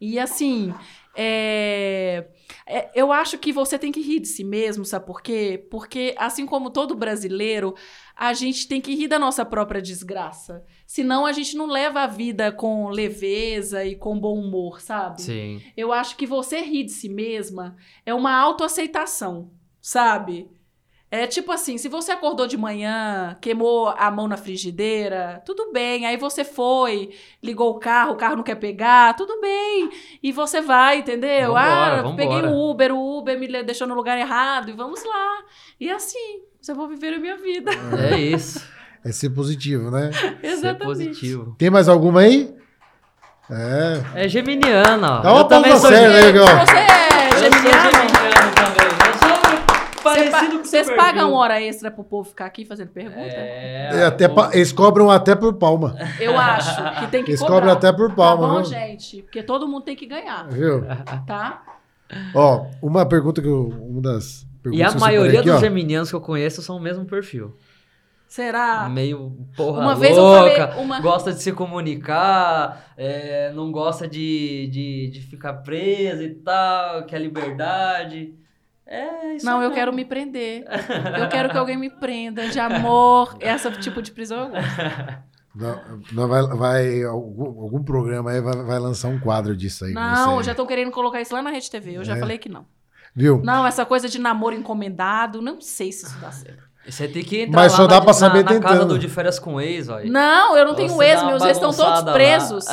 Speaker 2: E assim, é, é, eu acho que você tem que rir de si mesmo, sabe por quê? Porque, assim como todo brasileiro, a gente tem que rir da nossa própria desgraça. Senão a gente não leva a vida com leveza e com bom humor, sabe?
Speaker 1: Sim.
Speaker 2: Eu acho que você rir de si mesma é uma autoaceitação, sabe? É tipo assim, se você acordou de manhã, queimou a mão na frigideira, tudo bem. Aí você foi, ligou o carro, o carro não quer pegar, tudo bem. E você vai, entendeu?
Speaker 1: Vambora,
Speaker 2: ah,
Speaker 1: vambora.
Speaker 2: peguei um Uber, o Uber me deixou no lugar errado e vamos lá. E assim, eu vou viver a minha vida.
Speaker 1: É isso.
Speaker 3: É ser positivo, né?
Speaker 1: Ser
Speaker 2: Exatamente.
Speaker 1: positivo.
Speaker 3: Tem mais alguma aí? É.
Speaker 1: É geminiana, ó.
Speaker 3: Dá uma
Speaker 1: eu também
Speaker 3: pausa
Speaker 1: sou
Speaker 3: séria,
Speaker 1: geminiano.
Speaker 3: né, Gal?
Speaker 2: Você é
Speaker 1: Eu sou
Speaker 2: geminiano?
Speaker 1: geminiano também. Eu sou
Speaker 2: Você pa-
Speaker 1: parecido com
Speaker 2: Vocês pagam
Speaker 1: perfil.
Speaker 2: hora extra pro povo ficar aqui fazendo pergunta?
Speaker 1: É,
Speaker 3: É, até pa- Eles cobram até por palma.
Speaker 2: Eu acho que tem que
Speaker 3: Eles
Speaker 2: cobrar.
Speaker 3: cobram até por palma,
Speaker 2: Tá bom,
Speaker 3: viu?
Speaker 2: gente? Porque todo mundo tem que ganhar,
Speaker 3: Viu?
Speaker 2: tá?
Speaker 3: Ó, uma pergunta que eu. Uma das perguntas
Speaker 1: E a
Speaker 3: eu
Speaker 1: maioria
Speaker 3: aqui,
Speaker 1: dos
Speaker 3: ó.
Speaker 1: geminianos que eu conheço são o mesmo perfil.
Speaker 2: Será?
Speaker 1: Meio porra
Speaker 2: Uma vez eu
Speaker 1: louca,
Speaker 2: falei uma-
Speaker 1: gosta de se comunicar, é, não gosta de, de, de ficar preso e tal, quer liberdade. É isso
Speaker 2: Não, eu quero me prender. Eu quero que alguém me prenda de amor. Esse tipo de prisão eu gosto.
Speaker 3: Não, não vai, vai- algum, algum programa aí vai, vai lançar um quadro disso aí.
Speaker 2: Não,
Speaker 3: você.
Speaker 2: já estão querendo colocar isso lá na Rede TV. Eu já
Speaker 3: É.
Speaker 2: falei que não.
Speaker 3: Viu?
Speaker 2: Não, essa coisa de namoro encomendado, não sei se isso dá certo.
Speaker 1: Você tem que entrar
Speaker 3: Mas
Speaker 1: lá
Speaker 3: só dá
Speaker 1: na,
Speaker 3: pra saber
Speaker 1: na, na casa do de férias com ex, ó.
Speaker 2: Não, eu não tenho
Speaker 1: Você
Speaker 2: ex,
Speaker 1: dá uma
Speaker 2: meus ex estão todos presos.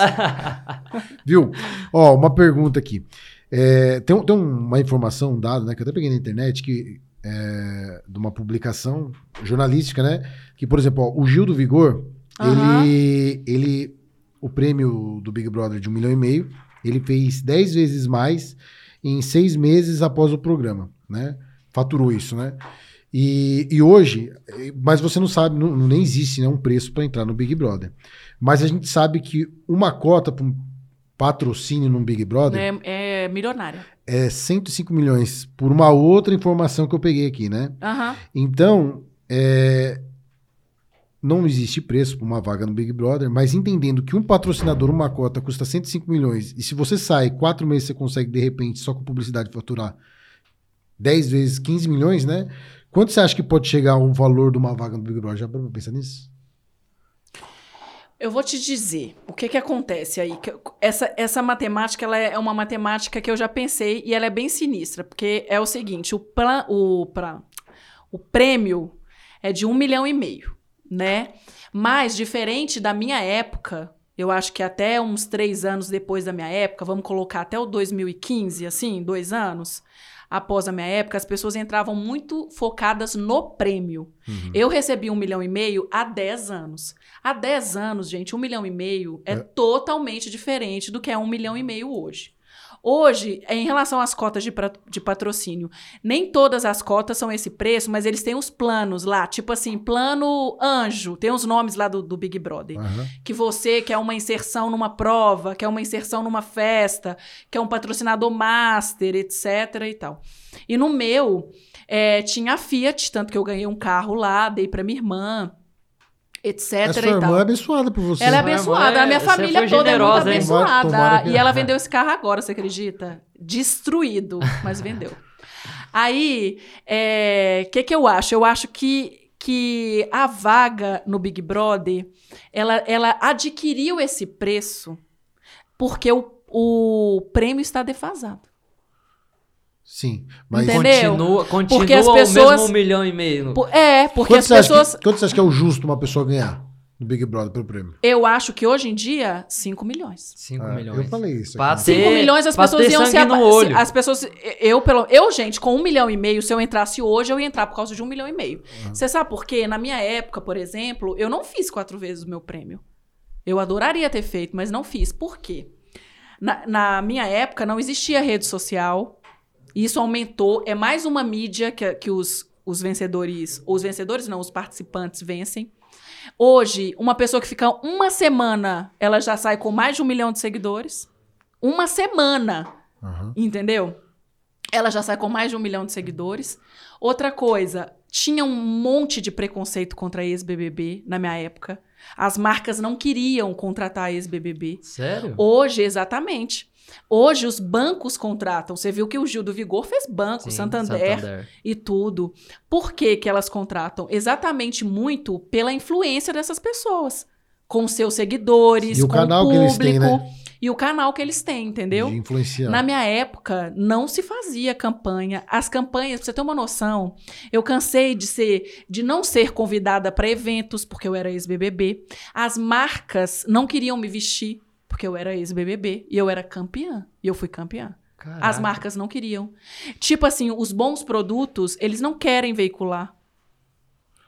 Speaker 3: Viu? Ó, uma pergunta aqui. É, tem, tem uma informação, um dado, né, que eu até peguei na internet, que é, de uma publicação jornalística, né? Que, por exemplo, ó, o Gil do Vigor,
Speaker 2: Aham.
Speaker 3: ele, ele. O prêmio do Big Brother de um milhão e meio, ele fez 10 vezes mais em seis meses após o programa, né? Faturou isso, né? E, e hoje, mas você não sabe, não, nem existe né, um preço para entrar no Big Brother. Mas a gente sabe que uma cota para patrocínio no Big Brother
Speaker 2: É, é milionária.
Speaker 3: é 105 milhões, por uma outra informação que eu peguei aqui, né?
Speaker 2: Aham.
Speaker 3: Então, é, não existe preço para uma vaga no Big Brother, mas entendendo que um patrocinador, uma cota, custa 105 milhões, e se você sai quatro meses, você consegue, de repente, só com publicidade, faturar 10 vezes 15 milhões, né? Quanto você acha que pode chegar o valor de uma vaga no Big Brother? Já pensar nisso?
Speaker 2: Eu vou te dizer o que que acontece aí. essa, essa matemática ela é uma matemática que eu já pensei e ela é bem sinistra, porque é o seguinte: o, plan, o, pra, o prêmio é de um milhão e meio, né? Mas diferente da minha época, eu acho que até uns três anos depois da minha época, vamos colocar até o 2015, assim, dois anos após a minha época, as pessoas entravam muito focadas no prêmio. Eu recebi um milhão e meio há 10 anos. Há 10 anos, gente, um milhão e meio é,
Speaker 3: É.
Speaker 2: totalmente diferente do que é um milhão e meio hoje. Hoje, em relação às cotas de, de patrocínio, nem todas as cotas são esse preço, mas eles têm os planos lá, tipo assim, plano anjo, tem os nomes lá do, do Big Brother
Speaker 3: Aham.
Speaker 2: que você quer uma inserção numa prova, quer uma inserção numa festa, quer um patrocinador master, etc e tal. E no meu, é, tinha a Fiat, tanto que eu ganhei um carro lá, dei pra minha irmã, etc
Speaker 3: A sua
Speaker 2: e tal.
Speaker 3: irmã é abençoada por você.
Speaker 2: Ela é abençoada,
Speaker 1: é-
Speaker 2: a minha
Speaker 1: você
Speaker 2: família toda é muito abençoada. E ela vendeu esse carro agora, você acredita? Destruído, mas vendeu. Aí, o que, que eu acho? Eu acho que, que a vaga no Big Brother, ela, ela adquiriu esse preço porque o, o prêmio está defasado.
Speaker 3: Sim. Mas
Speaker 2: Entendeu?
Speaker 1: Continua, continua
Speaker 2: Porque as
Speaker 1: o
Speaker 2: pessoas-
Speaker 1: mesmo um milhão e meio.
Speaker 2: Por- É, porque
Speaker 3: quanto
Speaker 2: as pessoas...
Speaker 3: que, quanto você acha que é o justo uma pessoa ganhar no Big Brother pelo prêmio?
Speaker 2: Eu acho que hoje em dia, 5 milhões.
Speaker 1: 5
Speaker 3: Ah,
Speaker 1: milhões.
Speaker 3: Eu falei isso.
Speaker 1: Pra
Speaker 3: aqui.
Speaker 1: ter-
Speaker 2: 5 milhões as pessoas iam se
Speaker 1: no olho.
Speaker 2: As pessoas. Eu, pelo, eu, gente, com um milhão e meio, se eu entrasse hoje, eu ia entrar por causa de um milhão e meio. Você sabe por quê? Na minha época, por exemplo, eu não fiz quatro vezes o meu prêmio. Eu adoraria ter feito, mas não fiz. Por quê? Na, na minha época, não existia rede social. Isso aumentou. É mais uma mídia que, que os, os vencedores. Os vencedores não, os participantes vencem. Hoje, uma pessoa que fica uma semana, ela já sai com mais de um milhão de seguidores. Uma semana.
Speaker 3: Aham.
Speaker 2: Entendeu? Ela já sai com mais de um milhão de seguidores. Outra coisa, tinha um monte de preconceito contra ex-BBB na minha época. As marcas não queriam contratar a ex-BBB.
Speaker 1: Sério?
Speaker 2: Hoje, exatamente. Hoje, os bancos contratam. Você viu que o Gil do Vigor fez banco,
Speaker 1: Sim,
Speaker 2: Santander, e tudo. Por que, que elas contratam? Exatamente muito pela influência dessas pessoas. Com seus seguidores,
Speaker 3: E o
Speaker 2: com
Speaker 3: canal
Speaker 2: o
Speaker 3: que
Speaker 2: público.
Speaker 3: eles têm, né?
Speaker 2: E o canal que eles têm, entendeu?
Speaker 3: De influenciar.
Speaker 2: Na minha época, não se fazia campanha. As campanhas, pra você ter uma noção, eu cansei de ser, de não ser convidada para eventos, porque eu era ex-BBB. As marcas não queriam me vestir, porque eu era ex-BBB. E eu era campeã. E eu fui campeã.
Speaker 1: Caraca.
Speaker 2: As marcas não queriam. Tipo assim, os bons produtos, eles não querem veicular.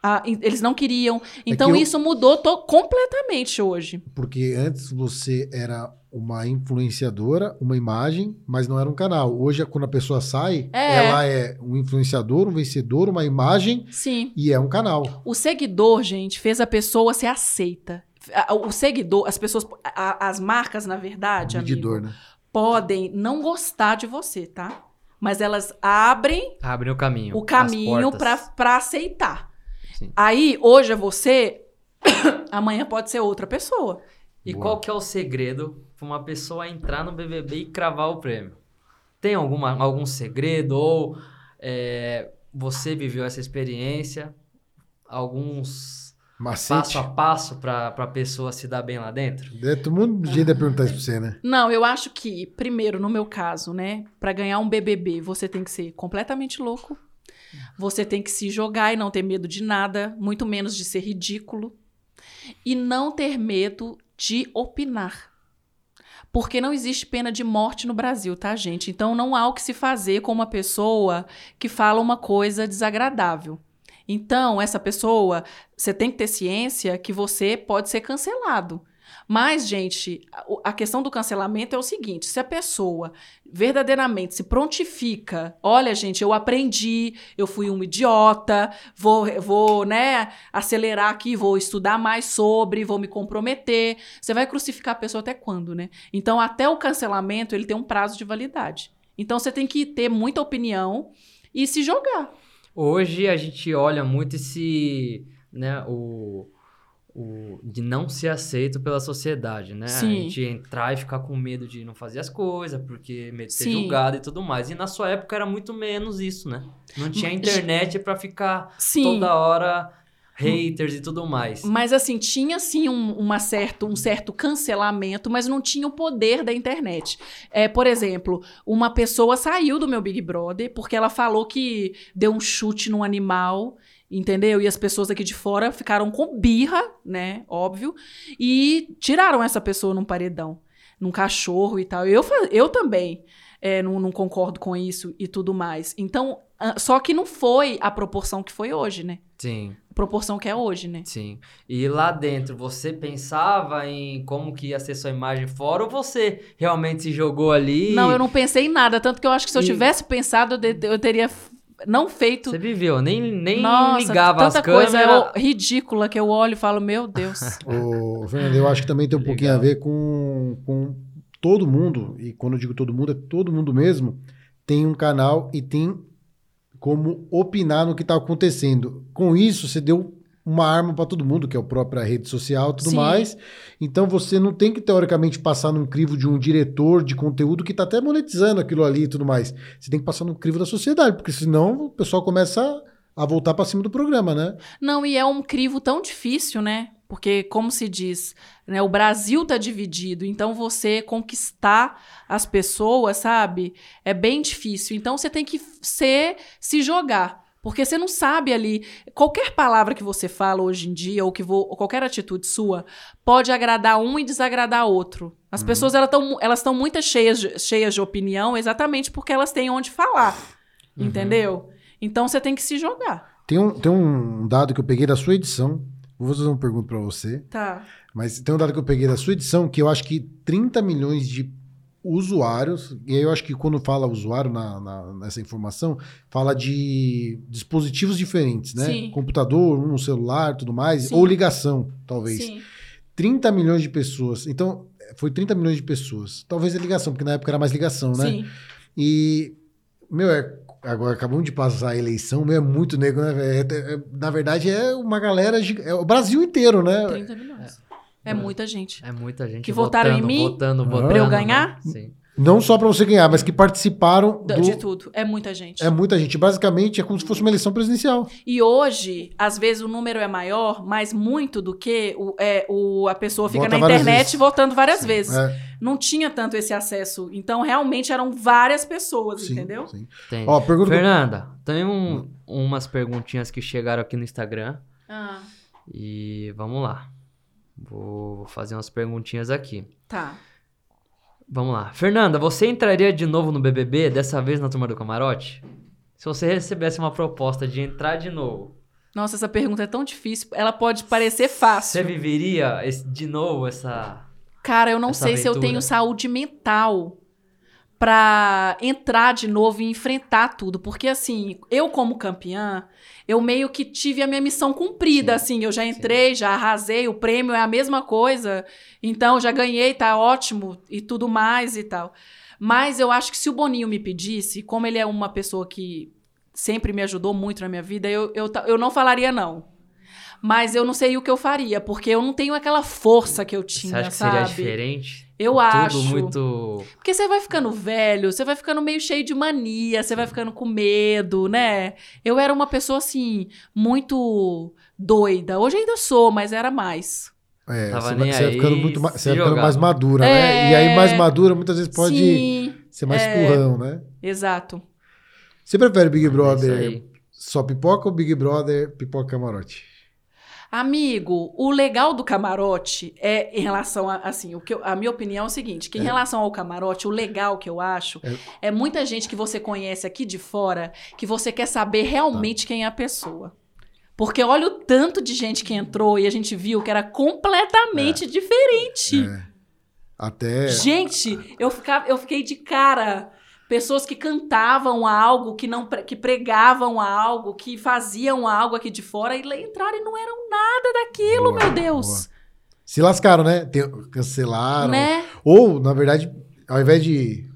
Speaker 2: Ah, eles não queriam. Então
Speaker 3: É eu-
Speaker 2: isso mudou completamente hoje.
Speaker 3: Porque antes você era uma influenciadora, uma imagem, mas não era um canal. Hoje, quando a pessoa sai,
Speaker 2: É.
Speaker 3: ela é um influenciador, um vencedor, uma imagem
Speaker 2: Sim.
Speaker 3: e é um canal.
Speaker 2: O seguidor, gente, fez a pessoa ser aceita. O seguidor, as pessoas, a- as marcas, na verdade,
Speaker 3: Um
Speaker 2: amigo,
Speaker 3: medidor, né?
Speaker 2: podem não gostar de você, tá? Mas elas abrem
Speaker 1: Abre o caminho.
Speaker 2: o caminho pra aceitar.
Speaker 1: Sim.
Speaker 2: Aí, hoje é você, amanhã pode ser outra pessoa.
Speaker 1: E
Speaker 3: Boa.
Speaker 1: qual que é o segredo pra uma pessoa entrar no BBB e cravar o prêmio? Tem alguma, algum segredo ou é, você viveu essa experiência? Alguns
Speaker 3: Macete.
Speaker 1: passo a passo pra, pra pessoa se dar bem lá dentro?
Speaker 3: É, todo mundo jeito de perguntar isso pra você, né?
Speaker 2: Não, eu acho que, primeiro, no meu caso, né, Pra ganhar um BBB, você tem que ser completamente louco. Você tem que se jogar e não ter medo de nada, muito menos de ser ridículo. E não ter medo de opinar. Porque não existe pena de morte no Brasil, tá, gente? Então não há o que se fazer com uma pessoa que fala uma coisa desagradável. Então, essa pessoa, você tem que ter ciência que você pode ser cancelado. Mas, gente, a- questão do cancelamento é o seguinte: se a pessoa verdadeiramente se prontifica, olha, gente, eu aprendi, eu fui um idiota, vou, vou, né, acelerar aqui, vou estudar mais sobre, vou me comprometer. Você vai crucificar a pessoa até quando, né? Então, até o cancelamento, ele tem um prazo de validade. Então, você tem que ter muita opinião e se jogar.
Speaker 1: Hoje a gente olha muito esse, né, o, o de não ser aceito pela sociedade, né?
Speaker 2: Sim.
Speaker 1: A gente entrar e ficar com medo de não fazer as coisas, porque medo de ser
Speaker 2: Sim.
Speaker 1: julgado e tudo mais. E na sua época era muito menos isso, né? Não tinha internet pra ficar
Speaker 2: Sim.
Speaker 1: toda hora haters e tudo mais.
Speaker 2: Mas assim, tinha sim um, uma certo, um certo cancelamento, mas não tinha o poder da internet. É, por exemplo, uma pessoa saiu do meu Big Brother porque ela falou que deu um chute num animal, entendeu? E as pessoas aqui de fora ficaram com birra, né? Óbvio, e tiraram essa pessoa num paredão, num cachorro e tal. Eu, eu também. é, não, não concordo com isso e tudo mais. Então, ah, só que não foi a proporção que foi hoje, né?
Speaker 1: Sim,
Speaker 2: proporção que é hoje, né?
Speaker 1: sim. E lá dentro, você pensava em como que ia ser sua imagem fora ou você realmente se jogou ali?
Speaker 2: Não, eu não pensei em nada. Tanto que eu acho que se eu
Speaker 1: E-
Speaker 2: tivesse pensado, eu, de- eu teria não feito.
Speaker 1: Você viveu, nem, nem
Speaker 2: Nossa,
Speaker 1: ligava as
Speaker 2: tanta
Speaker 1: câmeras.
Speaker 2: coisa é o- ridícula que eu olho e falo, meu Deus.
Speaker 3: Ô, Fernando, eu acho que também tem um pouquinho a
Speaker 1: Legal.
Speaker 3: ver com, com todo mundo, e quando eu digo todo mundo, é todo mundo mesmo, tem um canal e tem como opinar no que está acontecendo. Com isso, você deu uma arma para todo mundo, que é a própria rede social e tudo
Speaker 2: Sim.
Speaker 3: mais. Então você não tem que, teoricamente, passar num crivo de um diretor de conteúdo que está até monetizando aquilo ali e tudo mais. Você tem que passar no crivo da sociedade, porque senão o pessoal começa a, a voltar para cima do programa, né?
Speaker 2: Não, e é um crivo tão difícil, né? Porque, como se diz, né, o Brasil tá dividido, então você conquistar as pessoas, sabe? É bem difícil. Então você tem que ser, se jogar. Porque você não sabe ali. Qualquer palavra que você fala hoje em dia, ou que vo- ou qualquer atitude sua, pode agradar um e desagradar outro. As pessoas elas estão elas estão muito cheias de, cheias de opinião exatamente porque elas têm onde falar.
Speaker 1: Uhum.
Speaker 2: Entendeu? Então você tem que se jogar.
Speaker 3: Tem um, tem um dado que eu peguei da sua edição. Vou fazer uma pergunta para você.
Speaker 2: Tá.
Speaker 3: Mas tem um dado que eu peguei da sua edição que eu acho que 30 milhões de usuários, e aí eu acho que quando fala usuário na, na- nessa informação, fala de dispositivos diferentes, né?
Speaker 2: Sim.
Speaker 3: Computador, um celular, tudo mais,
Speaker 2: Sim.
Speaker 3: ou ligação, talvez.
Speaker 2: Sim.
Speaker 3: 30 milhões de pessoas. Então, foi 30 milhões de pessoas. Talvez a ligação, porque na época era mais ligação, né?
Speaker 2: Sim.
Speaker 3: E, meu, é, agora acabamos de passar a eleição, é muito negro, né? velho? É- é- na verdade, é uma galera, é o Brasil inteiro, né?
Speaker 2: 30 milhões. É, muita gente.
Speaker 1: É muita gente
Speaker 2: Que votaram em mim?
Speaker 1: votando,
Speaker 3: Ah.
Speaker 1: votando.
Speaker 2: Pra eu
Speaker 1: né?
Speaker 2: ganhar?
Speaker 1: Sim.
Speaker 3: Não só para você ganhar, mas que participaram do...
Speaker 2: De tudo. É muita gente.
Speaker 3: É muita gente. Basicamente, é como se fosse uma eleição presidencial.
Speaker 2: E hoje, às vezes, o número é maior, mas muito do que o, é, o, a pessoa fica
Speaker 3: Vota
Speaker 2: na internet
Speaker 3: vezes.
Speaker 2: votando várias vezes.
Speaker 3: É,
Speaker 2: Não tinha tanto esse acesso. Então, realmente, eram várias pessoas,
Speaker 3: sim,
Speaker 2: entendeu?
Speaker 3: sim.
Speaker 1: Tem.
Speaker 3: Ó, pergunta que-
Speaker 1: Fernanda, tem um- umas perguntinhas que chegaram aqui no Instagram.
Speaker 2: Ah,
Speaker 1: E vamos lá. Vou vou fazer umas perguntinhas aqui.
Speaker 2: tá.
Speaker 1: Vamos lá. Fernanda, você entraria de novo no BBB, dessa vez na turma do camarote? Se você recebesse uma proposta de entrar de novo,
Speaker 2: Nossa, essa pergunta é tão difícil. Ela pode parecer fácil.
Speaker 1: você viveria esse- de novo essa.
Speaker 2: Cara, eu não sei se eu
Speaker 1: aventura.
Speaker 2: tenho saúde mental pra entrar de novo e enfrentar tudo, porque assim, eu como campeã, eu meio que tive a minha missão cumprida, assim, eu já entrei, já arrasei, o prêmio é a mesma coisa, então já ganhei, tá ótimo e tudo mais e tal. Mas eu acho que se o Boninho me pedisse, como ele é uma pessoa que sempre me ajudou muito na minha vida, eu, eu, eu não falaria não. Mas eu não sei o que eu faria, porque eu não tenho aquela força que eu
Speaker 1: Você
Speaker 2: tinha,
Speaker 1: acha que
Speaker 2: sabe?
Speaker 1: seria diferente?
Speaker 2: Eu
Speaker 1: Tudo
Speaker 2: acho.
Speaker 1: muito.
Speaker 2: Porque você vai ficando velho, você vai ficando meio cheio de mania, você vai ficando com medo, né? Eu era uma pessoa assim, muito doida. Hoje ainda sou, mas era mais.
Speaker 3: É,
Speaker 1: Tava
Speaker 3: você, você vai ficando, muito, ma-
Speaker 1: se
Speaker 3: você vai ficando mais madura, né?
Speaker 2: É.
Speaker 3: E aí, mais madura, muitas vezes pode
Speaker 2: Sim,
Speaker 3: ser mais
Speaker 2: é.
Speaker 3: empurrão, né?
Speaker 2: exato.
Speaker 3: Você prefere Big
Speaker 1: É
Speaker 3: Brother
Speaker 1: aí.
Speaker 3: só pipoca ou Big Brother pipoca camarote?
Speaker 2: Amigo, o legal do camarote é em relação a, assim, o que eu- a minha opinião é o seguinte, que em relação ao camarote, o legal que eu acho é. muita gente que você conhece aqui de fora que você quer saber realmente quem é a pessoa. Porque olha o tanto de gente que entrou e a gente viu que era completamente diferente.
Speaker 3: É. Até.
Speaker 2: Gente, eu, ficava, eu fiquei de cara. Pessoas que cantavam algo, que não que pregavam algo, que faziam algo aqui de fora e entraram e não eram nada daquilo,
Speaker 3: Boa,
Speaker 2: meu Deus.
Speaker 3: Se lascaram, né? Cancelaram.
Speaker 2: Né?
Speaker 3: Ou, na verdade, ao invés de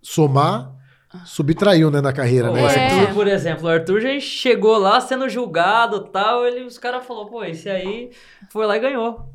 Speaker 3: somar, subtraiu, né, na carreira,
Speaker 1: O
Speaker 3: né?
Speaker 2: É.
Speaker 3: Esse-
Speaker 1: Arthur, por exemplo, o Arthur já chegou lá sendo julgado e tal, ele, os caras falaram, pô, esse aí foi lá e ganhou.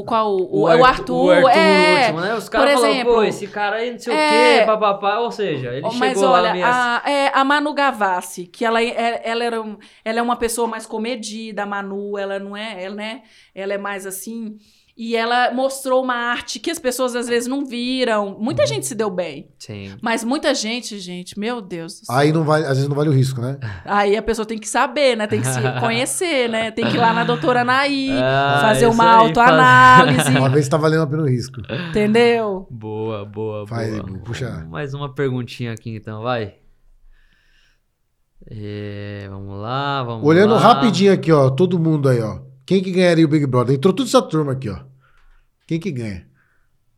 Speaker 2: O qual? O, o Arthur,
Speaker 1: o Arthur
Speaker 2: é.
Speaker 1: último, né? Os caras falaram, pô, esse cara aí não sei
Speaker 2: é-
Speaker 1: o quê, papapá, ou seja, ele
Speaker 2: Ó,
Speaker 1: chegou
Speaker 2: Mas
Speaker 1: lá
Speaker 2: olha,
Speaker 1: meio assim.
Speaker 2: a, é, a Manu Gavassi, que ela, é, ela, era ela é uma pessoa mais comedida, a Manu, ela não é, ela, né? Ela é mais assim. E ela mostrou uma arte que as pessoas às vezes não viram. Muita
Speaker 1: Uhum.
Speaker 2: gente se deu bem.
Speaker 1: Sim.
Speaker 2: Mas muita gente, gente, meu Deus do céu.
Speaker 3: Aí não vale, às vezes não vale o risco, né?
Speaker 2: Aí a pessoa tem que saber, né? Tem que se conhecer, né? Tem que ir lá na doutora Anaí,
Speaker 1: Ah,
Speaker 2: fazer uma
Speaker 1: aí,
Speaker 2: autoanálise,
Speaker 3: Uma vez tá valendo a pena o risco.
Speaker 2: entendeu?
Speaker 1: Boa, boa,
Speaker 3: Vai,
Speaker 1: boa.
Speaker 3: Edu, puxa.
Speaker 1: Mais uma perguntinha aqui então, vai. É, vamos lá, vamos
Speaker 3: Olhando
Speaker 1: lá.
Speaker 3: rapidinho aqui, ó, todo mundo aí, ó. Quem que ganharia o Big Brother? Entrou toda essa turma aqui, ó. Quem que ganha?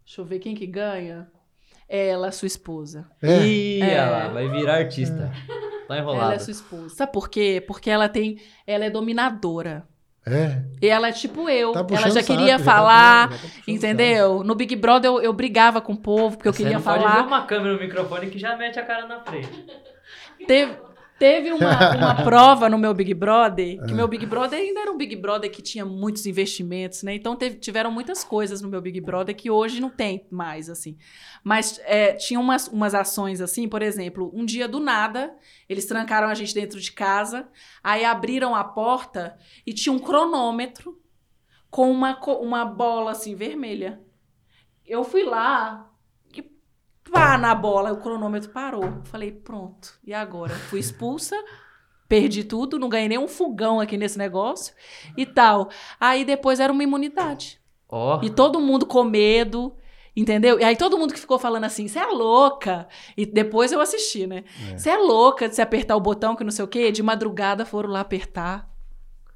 Speaker 2: Deixa eu ver quem que ganha. Ela, sua esposa.
Speaker 3: É.
Speaker 1: Ih,
Speaker 2: É.
Speaker 1: lá, vai virar artista. Tá enrolado.
Speaker 2: Ela é sua esposa. Sabe por quê? Porque ela tem. Ela é dominadora.
Speaker 3: É.
Speaker 2: E ela é tipo eu.
Speaker 3: Tá
Speaker 2: ela já
Speaker 3: saco,
Speaker 2: queria
Speaker 3: já tá-
Speaker 2: falar.
Speaker 3: já tá
Speaker 2: entendeu? No Big Brother eu, eu brigava com o povo, porque eu
Speaker 1: Você
Speaker 2: queria
Speaker 1: não pode ver
Speaker 2: falar.
Speaker 1: uma câmera no microfone que já mete a cara na frente.
Speaker 2: Teve, teve uma, uma prova no meu Big Brother,
Speaker 3: É.
Speaker 2: que meu Big Brother ainda era um Big Brother que tinha muitos investimentos, né? Então teve- tiveram muitas coisas no meu Big Brother que hoje não tem mais, assim. Mas é, tinha umas, umas ações assim, por exemplo, um dia do nada, eles trancaram a gente dentro de casa, aí abriram a porta e tinha um cronômetro com uma, uma bola assim vermelha. Eu fui lá pá na bola, o cronômetro parou. Falei, pronto, e agora? Fui expulsa, perdi tudo, não ganhei nenhum fogão aqui nesse negócio e tal. Aí depois era uma imunidade.
Speaker 1: Ó,
Speaker 2: E todo mundo com medo, entendeu? E aí todo mundo que ficou falando assim, você é louca. E depois eu assisti, né? Você é. louca de se apertar o botão que não sei o quê. De madrugada foram lá apertar.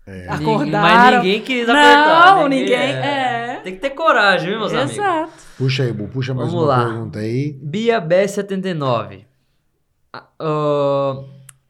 Speaker 3: É.
Speaker 1: ninguém-
Speaker 2: Acordaram.
Speaker 1: mas ninguém quis apertar.
Speaker 2: Não, ninguém. É.
Speaker 1: Tem que ter coragem, viu, meus amigos?
Speaker 2: Exato.
Speaker 3: Puxa aí, Bu, puxa mais
Speaker 1: Vamos
Speaker 3: uma
Speaker 1: lá.
Speaker 3: pergunta aí.
Speaker 1: Bia B79. Ah, ah,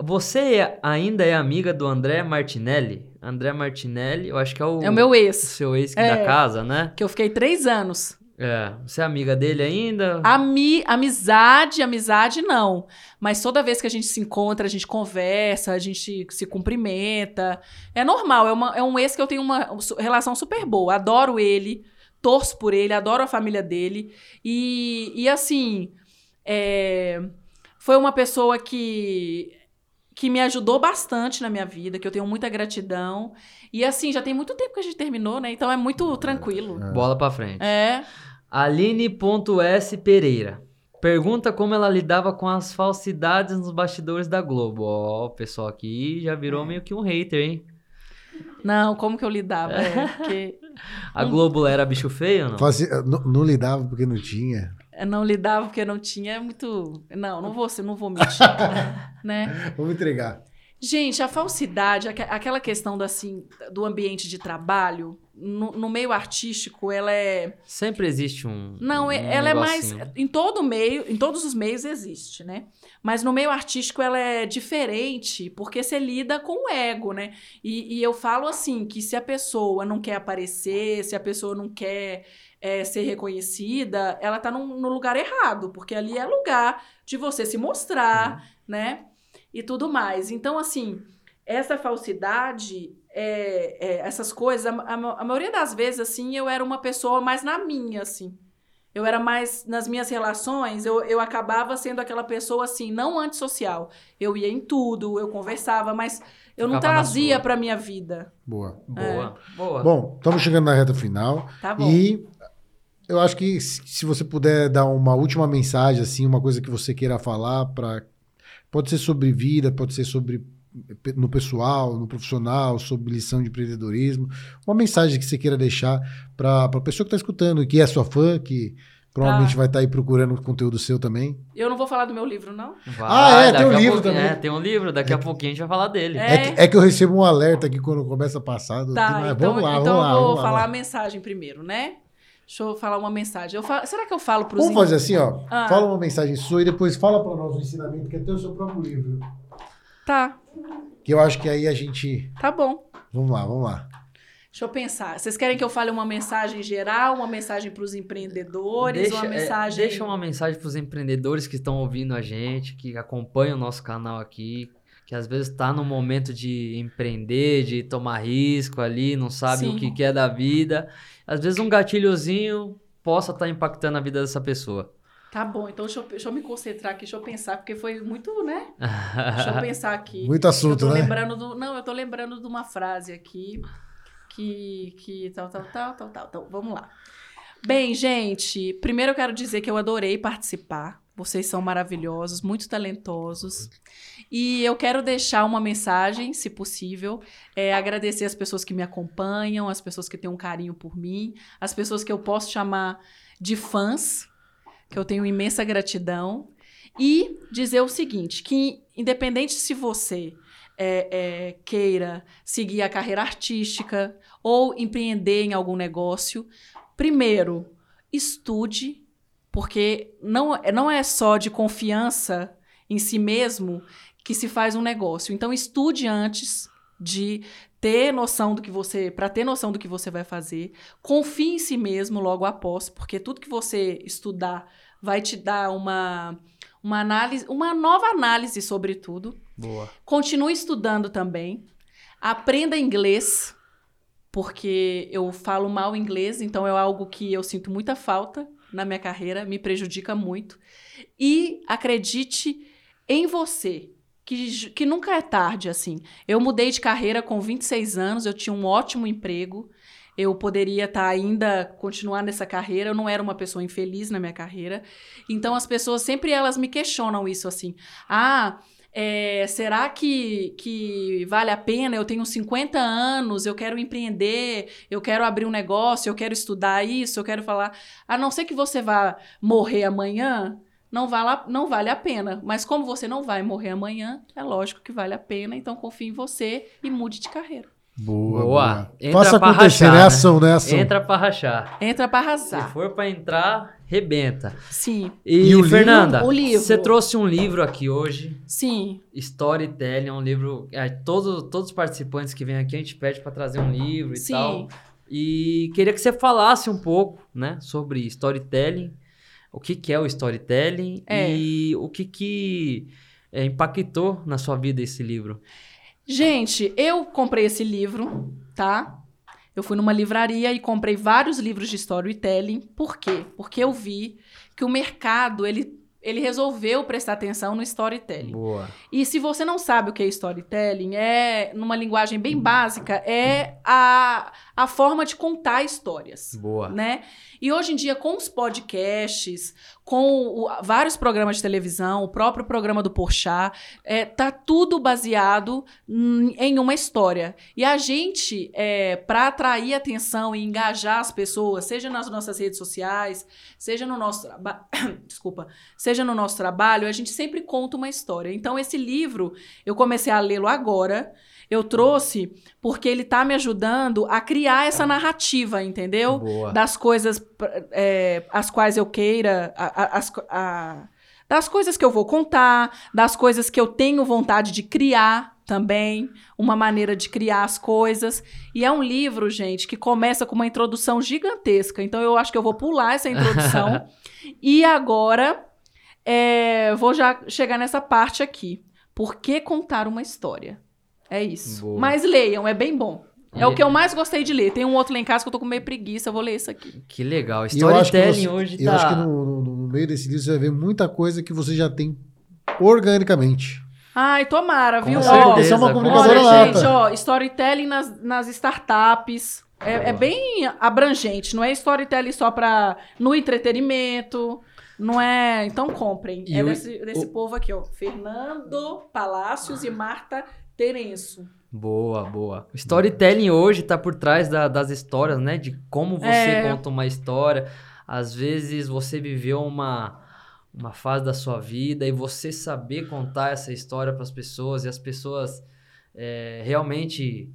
Speaker 1: você ainda é amiga do André Martinelli? André Martinelli, eu acho que é o,
Speaker 2: É o meu ex.
Speaker 1: seu ex
Speaker 2: É.
Speaker 1: da casa, né?
Speaker 2: Que eu fiquei três anos.
Speaker 1: É. Você é amiga dele ainda?
Speaker 2: Ami, amizade, amizade não. Mas toda vez que a gente se encontra, a gente conversa, a gente se cumprimenta. É normal, é, uma- é um ex que eu tenho uma relação super boa. Adoro ele, torço por ele, adoro a família dele. E, e assim, é, foi uma pessoa que, que me ajudou bastante na minha vida, que eu tenho muita gratidão. E assim, já tem muito tempo que a gente terminou, né? Então é muito tranquilo.
Speaker 1: Bola pra frente.
Speaker 2: É.
Speaker 1: Aline.s Pereira. Pergunta como ela lidava com as falsidades nos bastidores da Globo. Ó, o pessoal aqui já
Speaker 2: É.
Speaker 1: virou meio que um hater, hein?
Speaker 2: Não, como que eu lidava? É, porque
Speaker 1: A Globo era bicho feio ou não?
Speaker 3: Assim, não, não lidava porque não tinha.
Speaker 2: eu não lidava porque não tinha é muito. Não, não vou, não vou mentir, né?
Speaker 3: Vamos entregar.
Speaker 2: Gente, a falsidade, aque- aquela questão do, assim, do ambiente de trabalho, no, no meio artístico, ela é.
Speaker 1: Sempre existe um.
Speaker 2: Não,
Speaker 1: um
Speaker 2: é- ela é mais.
Speaker 1: negocinho.
Speaker 2: Em todo meio, em todos os meios existe, né? Mas no meio artístico ela é diferente, porque você lida com o ego, né? E, e eu falo assim: que se a pessoa não quer aparecer, se a pessoa não quer é, ser reconhecida, ela tá num- no lugar errado, porque ali é lugar de você se mostrar, né? E tudo mais. Então, assim, essa falsidade, é, é, essas coisas, a, a- a maioria das vezes, assim, eu era uma pessoa mais na minha, assim. Eu era mais, nas minhas relações, eu, eu acabava sendo aquela pessoa, assim, não antissocial. Eu ia em tudo, eu conversava, mas eu não trazia
Speaker 1: sua.
Speaker 2: pra minha vida.
Speaker 3: Boa.
Speaker 1: Boa, boa.
Speaker 3: Bom, estamos chegando na reta final.
Speaker 2: Tá bom.
Speaker 3: E eu acho que se você puder dar uma última mensagem, assim, uma coisa que você queira falar, para pode ser sobre vida, pode ser sobre no pessoal, no profissional, sobre lição de empreendedorismo, uma mensagem que você queira deixar para a pessoa que está escutando, que é sua fã, que Provavelmente
Speaker 2: Tá.
Speaker 3: vai estar aí procurando conteúdo seu também.
Speaker 2: Eu não vou falar do meu livro, não?
Speaker 3: Ah, é, tem um
Speaker 1: a
Speaker 3: livro também.
Speaker 1: É, tem um livro, daqui a pouquinho a gente vai falar dele.
Speaker 2: É.
Speaker 3: É, que, é que eu recebo um alerta aqui quando começa a passar. do-
Speaker 2: Tá,
Speaker 3: mas
Speaker 2: então,
Speaker 3: vamos lá,
Speaker 2: então
Speaker 3: vamos lá.
Speaker 2: eu vou
Speaker 3: vamos lá,
Speaker 2: falar a
Speaker 3: lá.
Speaker 2: mensagem primeiro, né? Deixa eu falar uma mensagem. Eu falo- será que eu falo pros
Speaker 3: Vamos fazer assim, ó.
Speaker 2: Ah.
Speaker 3: Fala uma mensagem sua e depois fala para nós o ensinamento, que é ter o seu próprio livro.
Speaker 2: Tá,
Speaker 3: Que eu acho que aí a gente.
Speaker 2: tá bom.
Speaker 3: Vamos lá, vamos lá.
Speaker 2: Deixa eu pensar. Vocês querem que eu fale uma mensagem geral, uma mensagem pros empreendedores,
Speaker 1: Deixa,
Speaker 2: uma
Speaker 1: é,
Speaker 2: mensagem...
Speaker 1: deixa uma mensagem para os empreendedores que estão ouvindo a gente, que acompanham o nosso canal aqui, que às vezes está no momento de empreender, de tomar risco ali, não sabe
Speaker 2: Sim.
Speaker 1: o que quer da vida. Às vezes um gatilhozinho possa estar impactando a vida dessa pessoa.
Speaker 2: Tá bom, então deixa eu, deixa eu me concentrar aqui, deixa eu pensar, porque foi muito, né? Deixa eu pensar aqui.
Speaker 3: Muito assunto,
Speaker 2: eu tô
Speaker 3: né?
Speaker 2: lembrando do, não, eu tô lembrando de uma frase aqui que que tal tal tal tal tal. Então, vamos lá. Bem, gente, primeiro eu quero dizer que eu adorei participar. Vocês são maravilhosos, muito talentosos. E eu quero deixar uma mensagem, se possível, é, agradecer as pessoas que me acompanham, as pessoas que têm um carinho por mim, as pessoas que eu posso chamar de fãs, que eu tenho imensa gratidão. E dizer o seguinte: que independente se você é, é, queira seguir a carreira artística ou empreender em algum negócio, primeiro, estude, porque não, não é só de confiança em si mesmo que se faz um negócio. Então, estude antes de ter noção do que você, para ter noção do que você vai fazer, confie em si mesmo logo após, porque tudo que você estudar vai te dar uma uma análise, uma nova análise sobre tudo.
Speaker 1: Boa.
Speaker 2: Continue estudando também. Aprenda inglês, porque eu falo mal inglês, então é algo que eu sinto muita falta na minha carreira, me prejudica muito. E acredite em você, que, que nunca é tarde, assim. Eu mudei de carreira com 26 anos, eu tinha um ótimo emprego, eu poderia estar ainda continuar nessa carreira, eu não era uma pessoa infeliz na minha carreira. Então as pessoas sempre elas me questionam isso assim: "Ah, é, será que, que vale a pena? Eu tenho 50 anos, eu quero empreender, eu quero abrir um negócio, eu quero estudar isso, eu quero falar. A não ser que você vá morrer amanhã, não vale, a- não vale a pena. Mas como você não vai morrer amanhã, é lógico que vale a pena. Então confie em você e mude de carreira.
Speaker 3: Boa.
Speaker 1: Boa. Entra
Speaker 3: Faça
Speaker 1: pra
Speaker 3: acontecer,
Speaker 1: rachar,
Speaker 3: né?
Speaker 1: né?
Speaker 3: Ação, né? Ação.
Speaker 1: Entra pra rachar.
Speaker 2: Entra para
Speaker 1: Se
Speaker 2: arrasar.
Speaker 1: for pra entrar, rebenta.
Speaker 2: Sim,
Speaker 1: E,
Speaker 3: E o livro?
Speaker 1: Fernanda,
Speaker 2: O livro.
Speaker 1: você trouxe um livro aqui hoje,
Speaker 2: sim.
Speaker 1: Storytelling, é um livro. É, todos, todos os participantes que vêm aqui a gente pede para trazer um livro e
Speaker 2: Sim.
Speaker 1: tal. E queria que você falasse um pouco, né, sobre storytelling, o que, que é o storytelling
Speaker 2: É.
Speaker 1: e o que, que é, impactou na sua vida esse livro.
Speaker 2: Gente, eu comprei esse livro, tá? Eu fui numa livraria e comprei vários livros de storytelling. Por quê? Porque eu vi que o mercado, ele, ele resolveu prestar atenção no storytelling.
Speaker 1: Boa.
Speaker 2: E se você não sabe o que é storytelling, é, numa linguagem bem básica, é a, a forma de contar histórias
Speaker 1: Boa.
Speaker 2: né? E hoje em dia, com os podcasts, com o- vários programas de televisão, o próprio programa do Porchat, é, tá tudo baseado em uma história. E a gente, é, para atrair atenção e engajar as pessoas, seja nas nossas redes sociais, seja no nosso trabalho, desculpa, seja no nosso trabalho, a gente sempre conta uma história. Então, esse livro, eu comecei a lê-lo agora. Eu trouxe porque ele tá me ajudando a criar essa narrativa, entendeu?
Speaker 1: Boa.
Speaker 2: das coisas é, as quais eu queira, a- a- a- das coisas que eu vou contar, das coisas que eu tenho vontade de criar também, uma maneira de criar as coisas. E é um livro, gente, que começa com uma introdução gigantesca. Então eu acho que eu vou pular essa introdução. e agora é, vou já chegar nessa parte aqui. Por que contar uma história? É isso.
Speaker 1: Boa.
Speaker 2: Mas leiam, é bem bom. É o que eu mais gostei de ler. Tem um outro lá em casa que eu tô com meio preguiça, eu vou ler isso aqui.
Speaker 1: Que legal.
Speaker 3: Eu acho que,
Speaker 1: Storytelling
Speaker 3: você-
Speaker 1: hoje
Speaker 3: eu
Speaker 1: tá.
Speaker 3: acho que no, no- no meio desse livro você vai ver muita coisa que você já tem organicamente.
Speaker 2: Ai, tomara,
Speaker 1: Com
Speaker 2: viu?
Speaker 1: certeza,
Speaker 2: Ó,
Speaker 3: é uma
Speaker 1: com
Speaker 3: comunicadora
Speaker 2: Olha, gente, ó, storytelling nas, nas startups. É, é bem abrangente, não é storytelling só para no entretenimento, não é. Então comprem.
Speaker 1: E
Speaker 2: é
Speaker 1: o-
Speaker 2: desse, desse
Speaker 1: o-
Speaker 2: povo aqui, ó. Fernando Palácios e Marta Terenço.
Speaker 1: Boa, boa. O storytelling hoje tá por trás da- das histórias, né? De como você
Speaker 2: É.
Speaker 1: conta uma história. Às vezes você viveu uma, uma fase da sua vida e você saber contar essa história para as pessoas e as pessoas é, realmente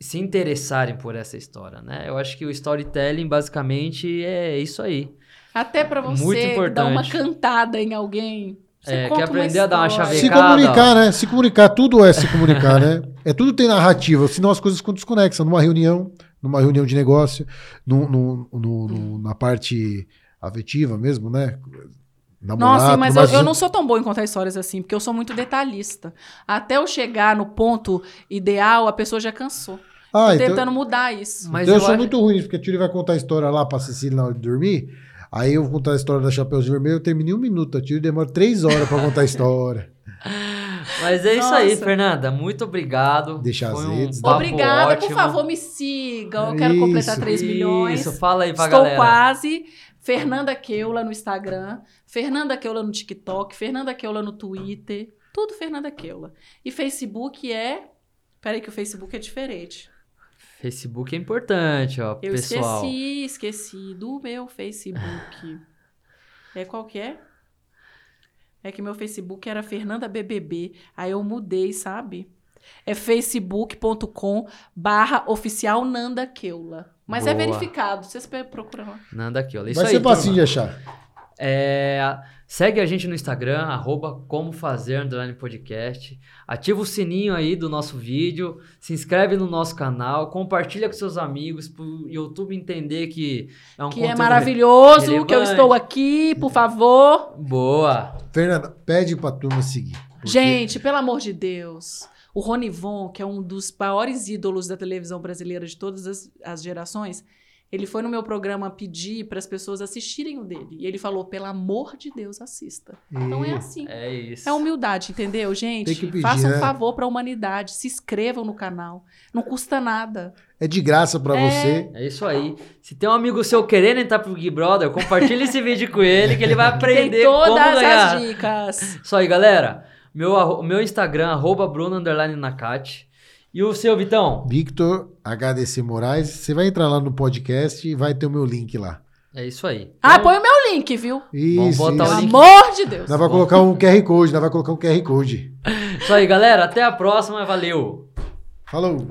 Speaker 1: se interessarem por essa história, né? Eu acho que o storytelling basicamente é isso aí.
Speaker 2: Até
Speaker 1: Muito
Speaker 2: você dar uma cantada em alguém. Você
Speaker 1: É, quer aprender a dar uma
Speaker 2: história.
Speaker 3: Se comunicar, né? Se comunicar, tudo é se comunicar, né? É tudo tem narrativa, senão as coisas ficam desconexas. Numa reunião, numa reunião de negócio, no, no- no- no- na parte afetiva mesmo, né? Namorado,
Speaker 2: Nossa, mas eu,
Speaker 3: mas-
Speaker 2: eu não sou tão boa em contar histórias assim, porque eu sou muito detalhista. Até eu chegar no ponto ideal, a pessoa já cansou.
Speaker 3: Ah,
Speaker 2: Tô
Speaker 3: então,
Speaker 2: tentando mudar isso.
Speaker 1: Mas
Speaker 3: então eu,
Speaker 1: eu
Speaker 3: sou
Speaker 1: acho-
Speaker 3: muito ruim, porque a Tiri vai contar a história lá pra Cecília na hora de dormir. Aí eu vou contar a história da Chapeuzinho Vermelho, eu termino em um minuto. A Tiri demora três horas pra contar a história.
Speaker 1: Mas é isso aí,
Speaker 2: Nossa.
Speaker 1: Fernanda. Muito obrigado.
Speaker 3: Deixa as
Speaker 1: um
Speaker 3: redes,
Speaker 2: Obrigada, por
Speaker 1: ótimo.
Speaker 2: favor, me sigam. Eu quero completar
Speaker 3: Isso,
Speaker 2: 3 milhões.
Speaker 1: Isso, fala aí pra
Speaker 2: Estou
Speaker 1: galera.
Speaker 2: quase. Fernanda Keula no Instagram, Fernanda Keula no TikTok, Fernanda Keula no Twitter. Tudo Fernanda Keula. E Facebook é. Peraí, que o Facebook é diferente.
Speaker 1: Facebook é importante, ó,
Speaker 2: Eu
Speaker 1: pessoal.
Speaker 2: esqueci, esqueci do meu Facebook. É qual que é? É que meu Facebook era Fernanda BBB. Aí eu mudei, sabe? É facebook.com barra oficial Nanda Keula. Mas é
Speaker 1: Boa.
Speaker 2: verificado, vocês procuram lá.
Speaker 1: Nanda aqui, ó. Isso
Speaker 3: Vai
Speaker 1: aí,
Speaker 3: ser
Speaker 1: turma.
Speaker 3: facinho de achar.
Speaker 1: É, segue a gente no Instagram, arroba como fazer underline podcast. Ativa o sininho aí do nosso vídeo, se inscreve no nosso canal, compartilha com seus amigos pro YouTube entender que é um
Speaker 2: Que é maravilhoso, que eu
Speaker 1: relevante.
Speaker 2: estou aqui, por favor.
Speaker 1: Boa.
Speaker 3: Fernanda, pede pra turma seguir. porque-
Speaker 2: Gente, pelo amor de Deus. O Ronivon, que é um dos maiores ídolos da televisão brasileira de todas as, as gerações, ele foi no meu programa pedir para as pessoas assistirem o dele. E ele falou: pelo amor de Deus, assista. Então é assim.
Speaker 1: É isso.
Speaker 2: É humildade, entendeu, gente?
Speaker 3: Tem que pedir,
Speaker 2: Façam um
Speaker 3: né?
Speaker 2: favor para a humanidade. Se inscrevam no canal. Não custa nada.
Speaker 3: É de graça pra
Speaker 2: É.
Speaker 3: você.
Speaker 1: É isso aí. Se tem um amigo seu querendo entrar pro Big Brother, compartilha esse vídeo com ele que ele vai aprender
Speaker 2: Tem
Speaker 1: como
Speaker 2: todas
Speaker 1: ganhar.
Speaker 2: as dicas.
Speaker 1: Isso aí, galera. Meu, meu Instagram, arroba Bruno Nakati. E o seu, Vitão?
Speaker 3: Victor HDC Moraes. Você vai entrar lá no podcast e vai ter o meu link lá.
Speaker 1: É isso aí.
Speaker 2: Ah,
Speaker 1: Então,
Speaker 2: põe o meu link, viu?
Speaker 3: Isso,
Speaker 1: botar o
Speaker 2: Pelo
Speaker 3: isso.
Speaker 1: link.
Speaker 2: amor de Deus.
Speaker 3: Nós vai colocar um QR Code, nós vai colocar um QR Code.
Speaker 1: Isso aí, galera. Até a próxima. Valeu.
Speaker 3: Falou!